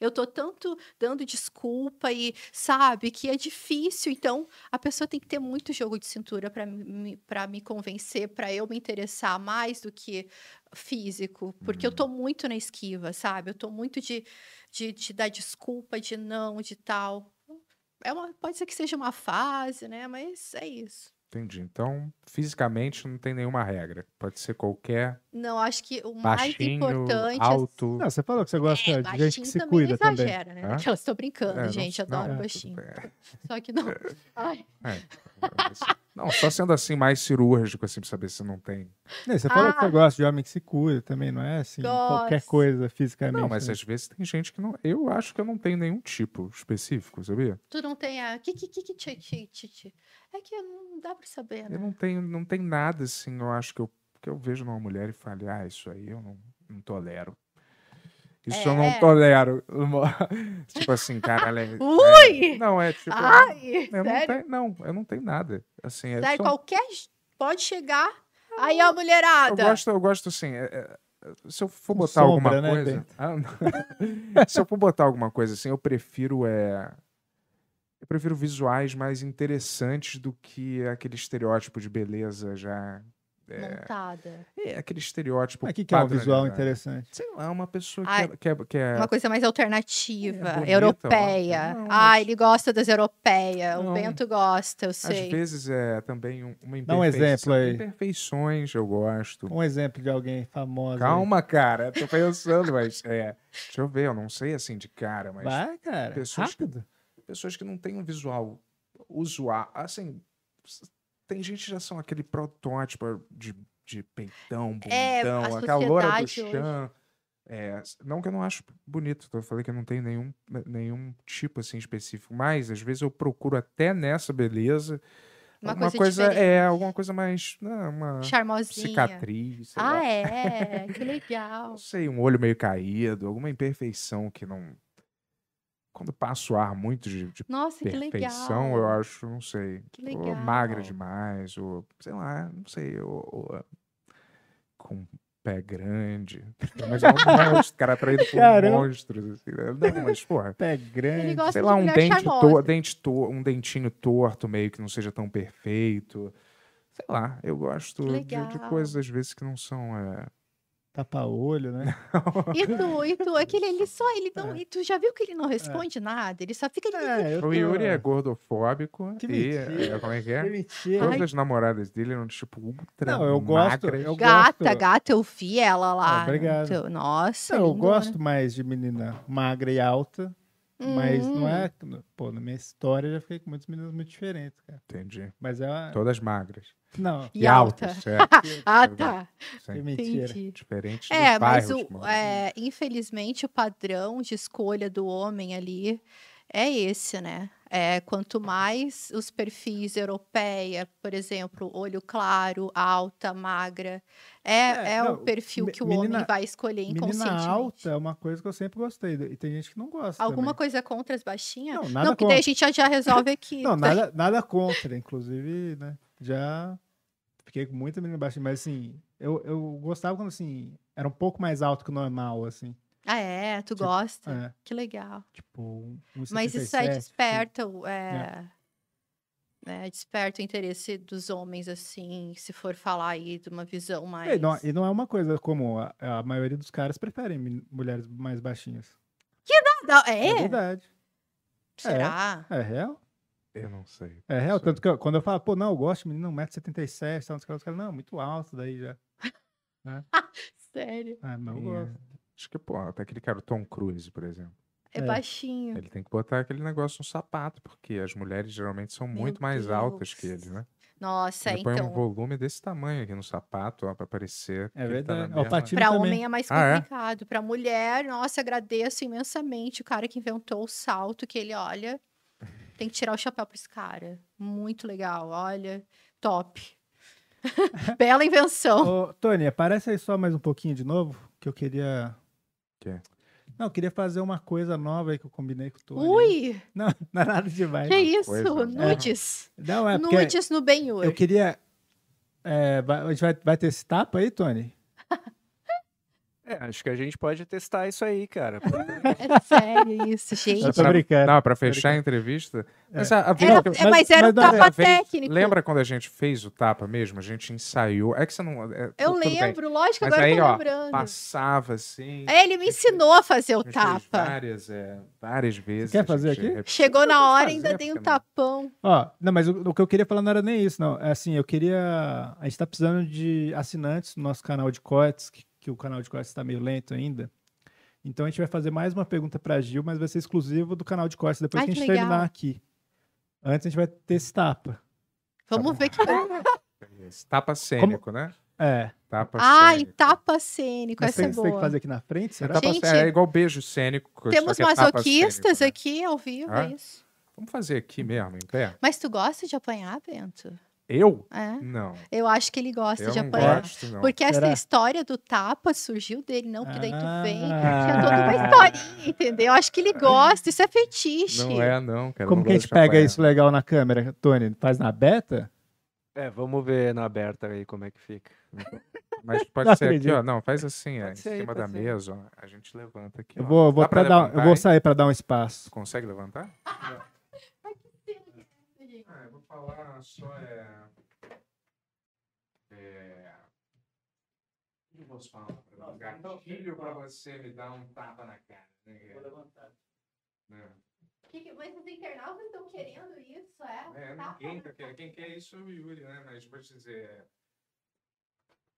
eu tô tanto dando desculpa e, sabe, que é difícil. Então, a pessoa tem que ter muito jogo de cintura para me, pra me convencer, para eu me interessar mais do que físico, porque eu tô muito na esquiva, sabe? Eu tô muito de, de, de dar desculpa, de não, de tal. É uma, pode ser que seja uma fase, né? Mas é isso. Entendi. Então, fisicamente não tem nenhuma regra. Pode ser qualquer Não, acho que o mais baixinho, importante é alto. Não, você falou que você gosta É, de gente baixinho que se também cuida não também. exagera, né? Aquelas estou brincando, É, não- gente, não, adoro é, tudo baixinho. Só que não. Ai, É, mas Não, só sendo assim mais cirúrgico, assim, pra saber se não tem. Não, Você falou que Ah. você gosta de homem que se cuida também, não é assim? Qualquer Gosto. coisa fisicamente. Não, mas né? às vezes tem gente que não. Eu acho que eu não tenho nenhum tipo específico, sabia? Tu não tem a. Que, que, que, que, tchi. É que não dá pra saber, Eu né? não tenho, não tem nada assim, eu acho que eu, que eu vejo numa mulher e falo, ah, isso aí eu não, não tolero. Isso eu não É. tolero. tipo assim, cara, ela é, Ui! é- Não, é tipo. Ai, eu não tenho, não, eu não tenho nada. Assim, é Sério, só- qualquer. Pode chegar. Aí a eu mulherada. gosto, eu gosto assim. é- é- se eu for botar sombra, alguma né, coisa. Ah, se eu for botar alguma coisa assim, eu prefiro é. Eu prefiro visuais mais interessantes do que aquele estereótipo de beleza já. Montada. É aquele estereótipo. O que, que é um visual padronizado. interessante? Sei lá, uma pessoa Ai, que, é, que, é, que é- Uma coisa mais alternativa, É, bonita, europeia. Não, Ah, mas- ele gosta das europeias. O. Bento gosta, eu às sei. vezes é também um- uma Dá um imperfeição. exemplo aí. Imperfeições eu gosto. Um exemplo de alguém famoso. aí. Calma, cara, tô pensando, mas é. Deixa eu ver, eu não sei assim de cara, mas Vai, cara. pessoas que- Rápido. pessoas que não têm um visual usual, assim, tem gente que já são aquele protótipo de, de peitão, É, bundão, aquela loura do chão. É, não que eu não acho bonito, eu falei que eu não tenho nenhum, nenhum tipo assim específico, mas às vezes eu procuro até nessa beleza Uma alguma coisa, coisa, é alguma coisa mais, não, uma Charmosinha. cicatriz, Ah, lá. é? Que legal. Não sei, um olho meio caído, alguma imperfeição que não. Quando passa o ar muito de, de Nossa, que perfeição, legal. eu acho, não sei. Que Ou legal. magra demais, ou sei lá, não sei, ou, ou, com um pé grande. Mas é um monstro, cara atraído por Caramba. monstros. Assim, né? Não, mas, porra. Pé grande. Sei de lá, um mulher dente, to, dente to, um dentinho torto, meio que não seja tão perfeito. Sei lá, eu gosto de, de coisas às vezes que não são. é, Tapa-olho, né? E tu, e tu, aquele ele só, ele não, e tu já viu que ele não responde nada? Ele só fica. É, eu O tô- Yuri é gordofóbico Que e mentira. é, como é que Que é? mentira. Todas as namoradas dele eram tipo ultra Não, eu gosto. magras. Eu Gata, gosto, gata, eu vi ela lá. Ah, obrigado. Então, Nossa, Não, eu lindona. gosto mais de menina magra e alta, mas não Hum. é. Pô, na minha história eu já fiquei com muitas meninas muito diferentes, cara. Entendi. Mas é uma. Todas magras. Não, E alta. certo. Ah, É tá. que Sim. mentira. Entendi. Diferentes É, dos mas bairros, o, é, infelizmente o padrão de escolha do homem ali é esse, né? É, quanto mais os perfis europeia, por exemplo, olho claro, alta, magra, é, É, é, não, o perfil que o menina- homem vai escolher Menina inconscientemente. alta é uma coisa que eu sempre gostei. E tem gente que não gosta. Alguma também. coisa contra as baixinhas? Não, Não, nada porque daí a contra. gente já, já resolve aqui. Não, nada, nada contra. Inclusive, né? Já fiquei com muita menina baixa, mas assim, eu, eu gostava quando assim, era um pouco mais alto que o normal, assim. Ah, é? Tu Tipo, gosta? É, Que legal. tipo, um Mas isso aí 1,77, desperta, o- é, né, desperta o interesse dos homens, assim, se for falar aí de uma visão mais... É, E não, e não é uma coisa comum. A, a maioria dos caras preferem mulheres mais baixinhas. Não, É, é? verdade. Será? É real? Eu não sei. É real. Tanto que eu- quando eu falo, pô, não, eu gosto de menino 1,77m, tal, os caras, os caras, não, muito alto daí já. Sério? Ah, eu Tem, gosto. é, Acho que, pô, até aquele cara, o Tom Cruise, por exemplo. É, É. baixinho. Ele tem que botar aquele negócio no sapato, porque as mulheres geralmente são Meu muito mais altas que ele, né? Nossa, Ele põe um então, volume desse tamanho aqui no sapato, ó, pra parecer. É tá verdade. Ó, o mesma- patinho pra também. homem é mais Ah, é? complicado. Pra mulher, nossa, agradeço imensamente o cara que inventou o salto, que ele, olha, tem que tirar o chapéu pra esse cara. Muito legal, olha, top. Bela invenção. Ô, Tony, aparece aí só mais um pouquinho de novo, que eu queria... Quê? Não, eu queria fazer uma coisa nova aí que eu combinei com o Tony. Ui, Não, não é nada demais. que isso? coisa Nudes. Não, é Nudes no Ben-Hur. eu queria... é, vai- a gente vai, vai ter esse tapa aí, Tony? É, acho que a gente pode testar isso aí, cara. É sério isso, gente. Eu tô brincando. Não, pra fechar a entrevista. Mas a, a vez Era- é, mas era um mas é- tapa a técnico. Lembra quando a gente fez o tapa mesmo? A gente ensaiou. É que você não. é, Eu tudo bem. lembro, lógico, Mas agora aí, eu tô ó, lembrando. passava assim. Ele me ensinou a fazer o a tapa. Várias, é, várias vezes. quer a fazer aqui? repetiu. Chegou na hora, fazer, ainda dei um tapão. Ó, não, mas o, o que eu queria falar não era nem isso, não. É assim, eu queria. A gente tá precisando de assinantes no nosso canal de cortes, que, que o canal de cortes tá meio lento ainda. Então a gente vai fazer mais uma pergunta pra Gil, mas vai ser exclusivo do canal de cortes depois Ai, que a gente legal. terminar aqui. Antes a gente vai ter esse tapa. Vamos ver que. Esse Tapa cênico, né? É. Tapa Ai, cênico. tapa cênico, essa é tem, você tem que boa. fazer aqui na frente, será? Tapa Gente, é igual beijo cênico. Temos é tapa masoquistas cênico, né? aqui ao vivo, é isso. Vamos fazer aqui mesmo, em pé? Mas tu gosta de apanhar, Bento? Eu? É. Não. Eu acho que ele gosta Eu de não apanhar. gosto, não. Porque essa história do tapa surgiu dele, não, porque daí tu vem, Ah. tinha toda uma historinha, entendeu? Eu acho que ele gosta, isso é fetiche. Não é, não, cara. Como não que a gente pega apanhar. isso legal na câmera, Tony? Faz na beta? É, vamos ver na aberta aí como é que fica. Mas pode Não ser aqui, acredito. ó. Não, faz assim, ó, em ser aí, cima da mesa, ó. A gente levanta aqui. Eu vou, vou, Dá pra pra dar, eu vou sair pra dar um espaço. Consegue levantar? Ah, vou falar só é. É. O que eu posso falar? pra você? Gatilho pra você me dar um tapa na cara. Né? Né? Que que- mas os internautas estão querendo isso, é? É, Tapa ninguém tá querendo. Quem quer isso é o Yuri, né? Mas vou te dizer.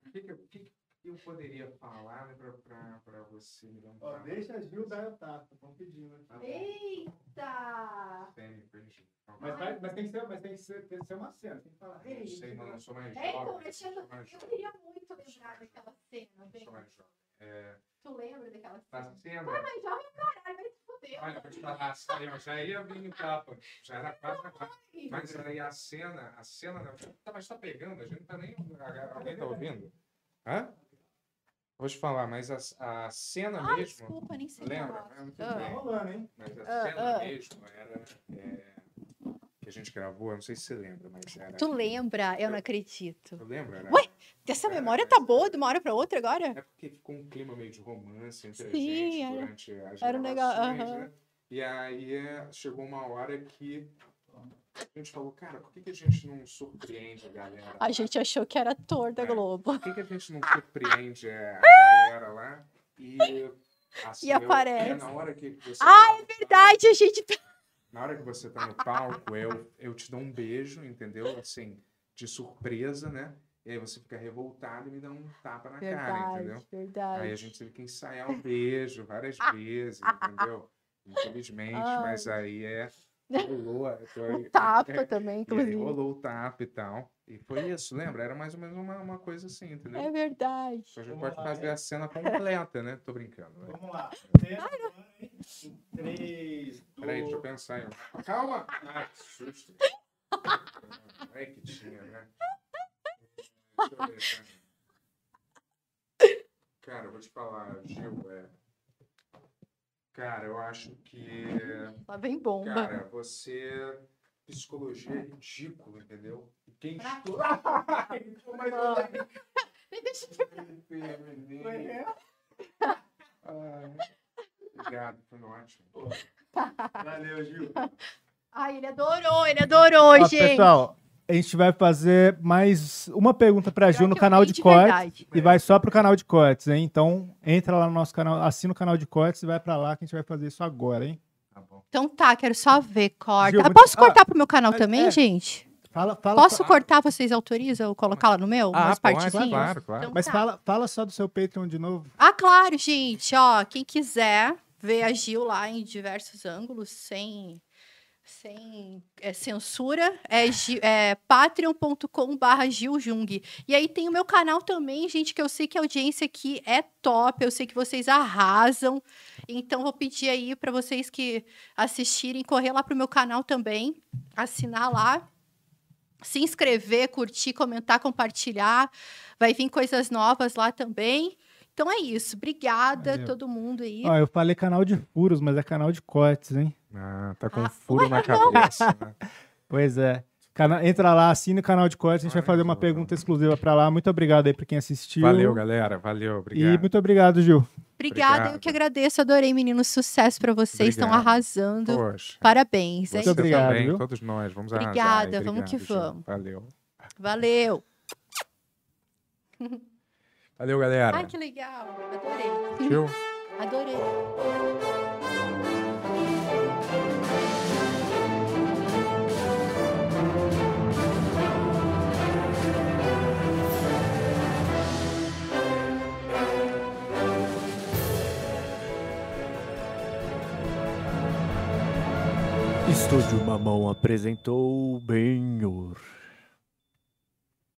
O que, que que eu poderia falar né, pra, pra, pra você me dar um tapa? a Gil dar o tapa, estão pedindo. Tá bom. Eita! Então, Mas, vai- mas tem, que ser, mas tem, que ser, tem que ser uma cena, tem que falar. Não sei, não, eu sou mais É, então, jovem. eu, mais eu jovem, queria muito lembrar daquela cena, bem. sou mais jovem. É, Tu lembra daquela tá cena? sendo. Ah, mas jovem caralho, vai se fuder. Olha, vou te falar, saiu, eu já ia vir no tapa. Já era quase na quase. Mas aí a cena, a cena. na- Tá, mas tá pegando, a gente não tá nem. Alguém tá ouvindo? Hã? Vou te falar, mas a, a cena Ah, mesmo. desculpa, nem sei Lembra? Ah, tudo Ah. rolando, hein? Mas a Ah, cena ah. mesmo era. é, que a gente gravou, eu não sei se você lembra, mas era. Tu lembra? Eu não acredito. Eu lembro, era. Ué? Essa memória tá boa de uma hora pra outra agora? É porque ficou um clima meio de romance entre a Sim, gente era- durante as era um negócio, aham. né? E aí é, chegou uma hora que a gente falou, cara, por que, que a gente não surpreende a galera? A gente achou que era ator da É. Globo. Por que, que a gente não surpreende é, a galera lá e... Assim, E aparece. Eu, é, na hora que você Ah, tá- Verdade, a gente. Na hora que você tá no palco, eu, eu te dou um beijo, entendeu? Assim, de surpresa, né? E aí você fica revoltado e me dá um tapa na cara, entendeu? Verdade, verdade. Aí a gente teve que ensaiar o beijo várias vezes, entendeu? Infelizmente, Ai. mas aí é. Rolou, aí- O tapa é, também, e aí inclusive. rolou o tapa e tal. E foi isso, lembra? Era mais ou menos uma, uma coisa assim, entendeu? É verdade. A gente pode fazer a cena completa, né? Tô brincando. Né? Vamos lá. Três, Peraí, deixa eu pensar. Em... um. Calma! Ah, que susto. Ai, que tinha, né? Deixa eu ver. Cara, Cara, eu vou te falar, Gil, é... Cara, eu acho que... Lá vem bomba. Cara, você... Psicologia é ridículo, entendeu? E Quem Pra- estuda... Eu- Deixa Obrigado, foi ótimo. Valeu, Gil. Ai, ele adorou, ele adorou, Ó, gente. pessoal, a gente vai fazer mais uma pergunta pra Gil no canal de cortes. verdade. E vai só pro canal de cortes, hein? Então, entra lá no nosso canal, assina o canal de cortes e vai pra lá que a gente vai fazer isso agora, hein? Tá bom. Então tá, quero só ver, corta. Gil, Ah, posso ah, cortar pro meu canal mas também, é. gente? Fala, fala, Posso cortar? Vocês autorizam eu colocar lá no meu? Ah, Umas pode, partezinhas? claro, claro. Então Mas tá. fala, fala só do seu Patreon de novo. Ah, claro, gente. Ó, quem quiser ver a Gil lá em diversos ângulos, sem, sem é, censura, é, é patreon.com.br Giljung. E aí tem o meu canal também, gente, que eu sei que a audiência aqui é top, eu sei que vocês arrasam. Então, vou pedir aí para vocês que assistirem, correr lá pro meu canal também, assinar lá. Se inscrever, curtir, comentar, compartilhar. Vai vir coisas novas lá também. Então é isso. Obrigada a Valeu. todo mundo aí. Ó, eu falei canal de furos, mas é canal de cortes, hein? Ah, tá com Ah, um furo ué, na cabeça. né? Pois é. Cana- Entra lá, assina o canal de cortes, a gente vai fazer uma pergunta exclusiva pra lá. Muito obrigado aí pra quem assistiu. Valeu, galera. Valeu, E obrigado. muito obrigado, Gil. Obrigada, eu que agradeço. Adorei, meninos. Sucesso pra vocês. Estão Obrigado. arrasando. Poxa. Parabéns, hein? Você obrigado, também, viu? todos nós. Vamos arrasar. Obrigada, vamos que Gil. vamos. Valeu. Valeu. Valeu, galera. Ai, que legal. Adorei. Gil. Adorei. Estúdio Mamão apresentou Benhur.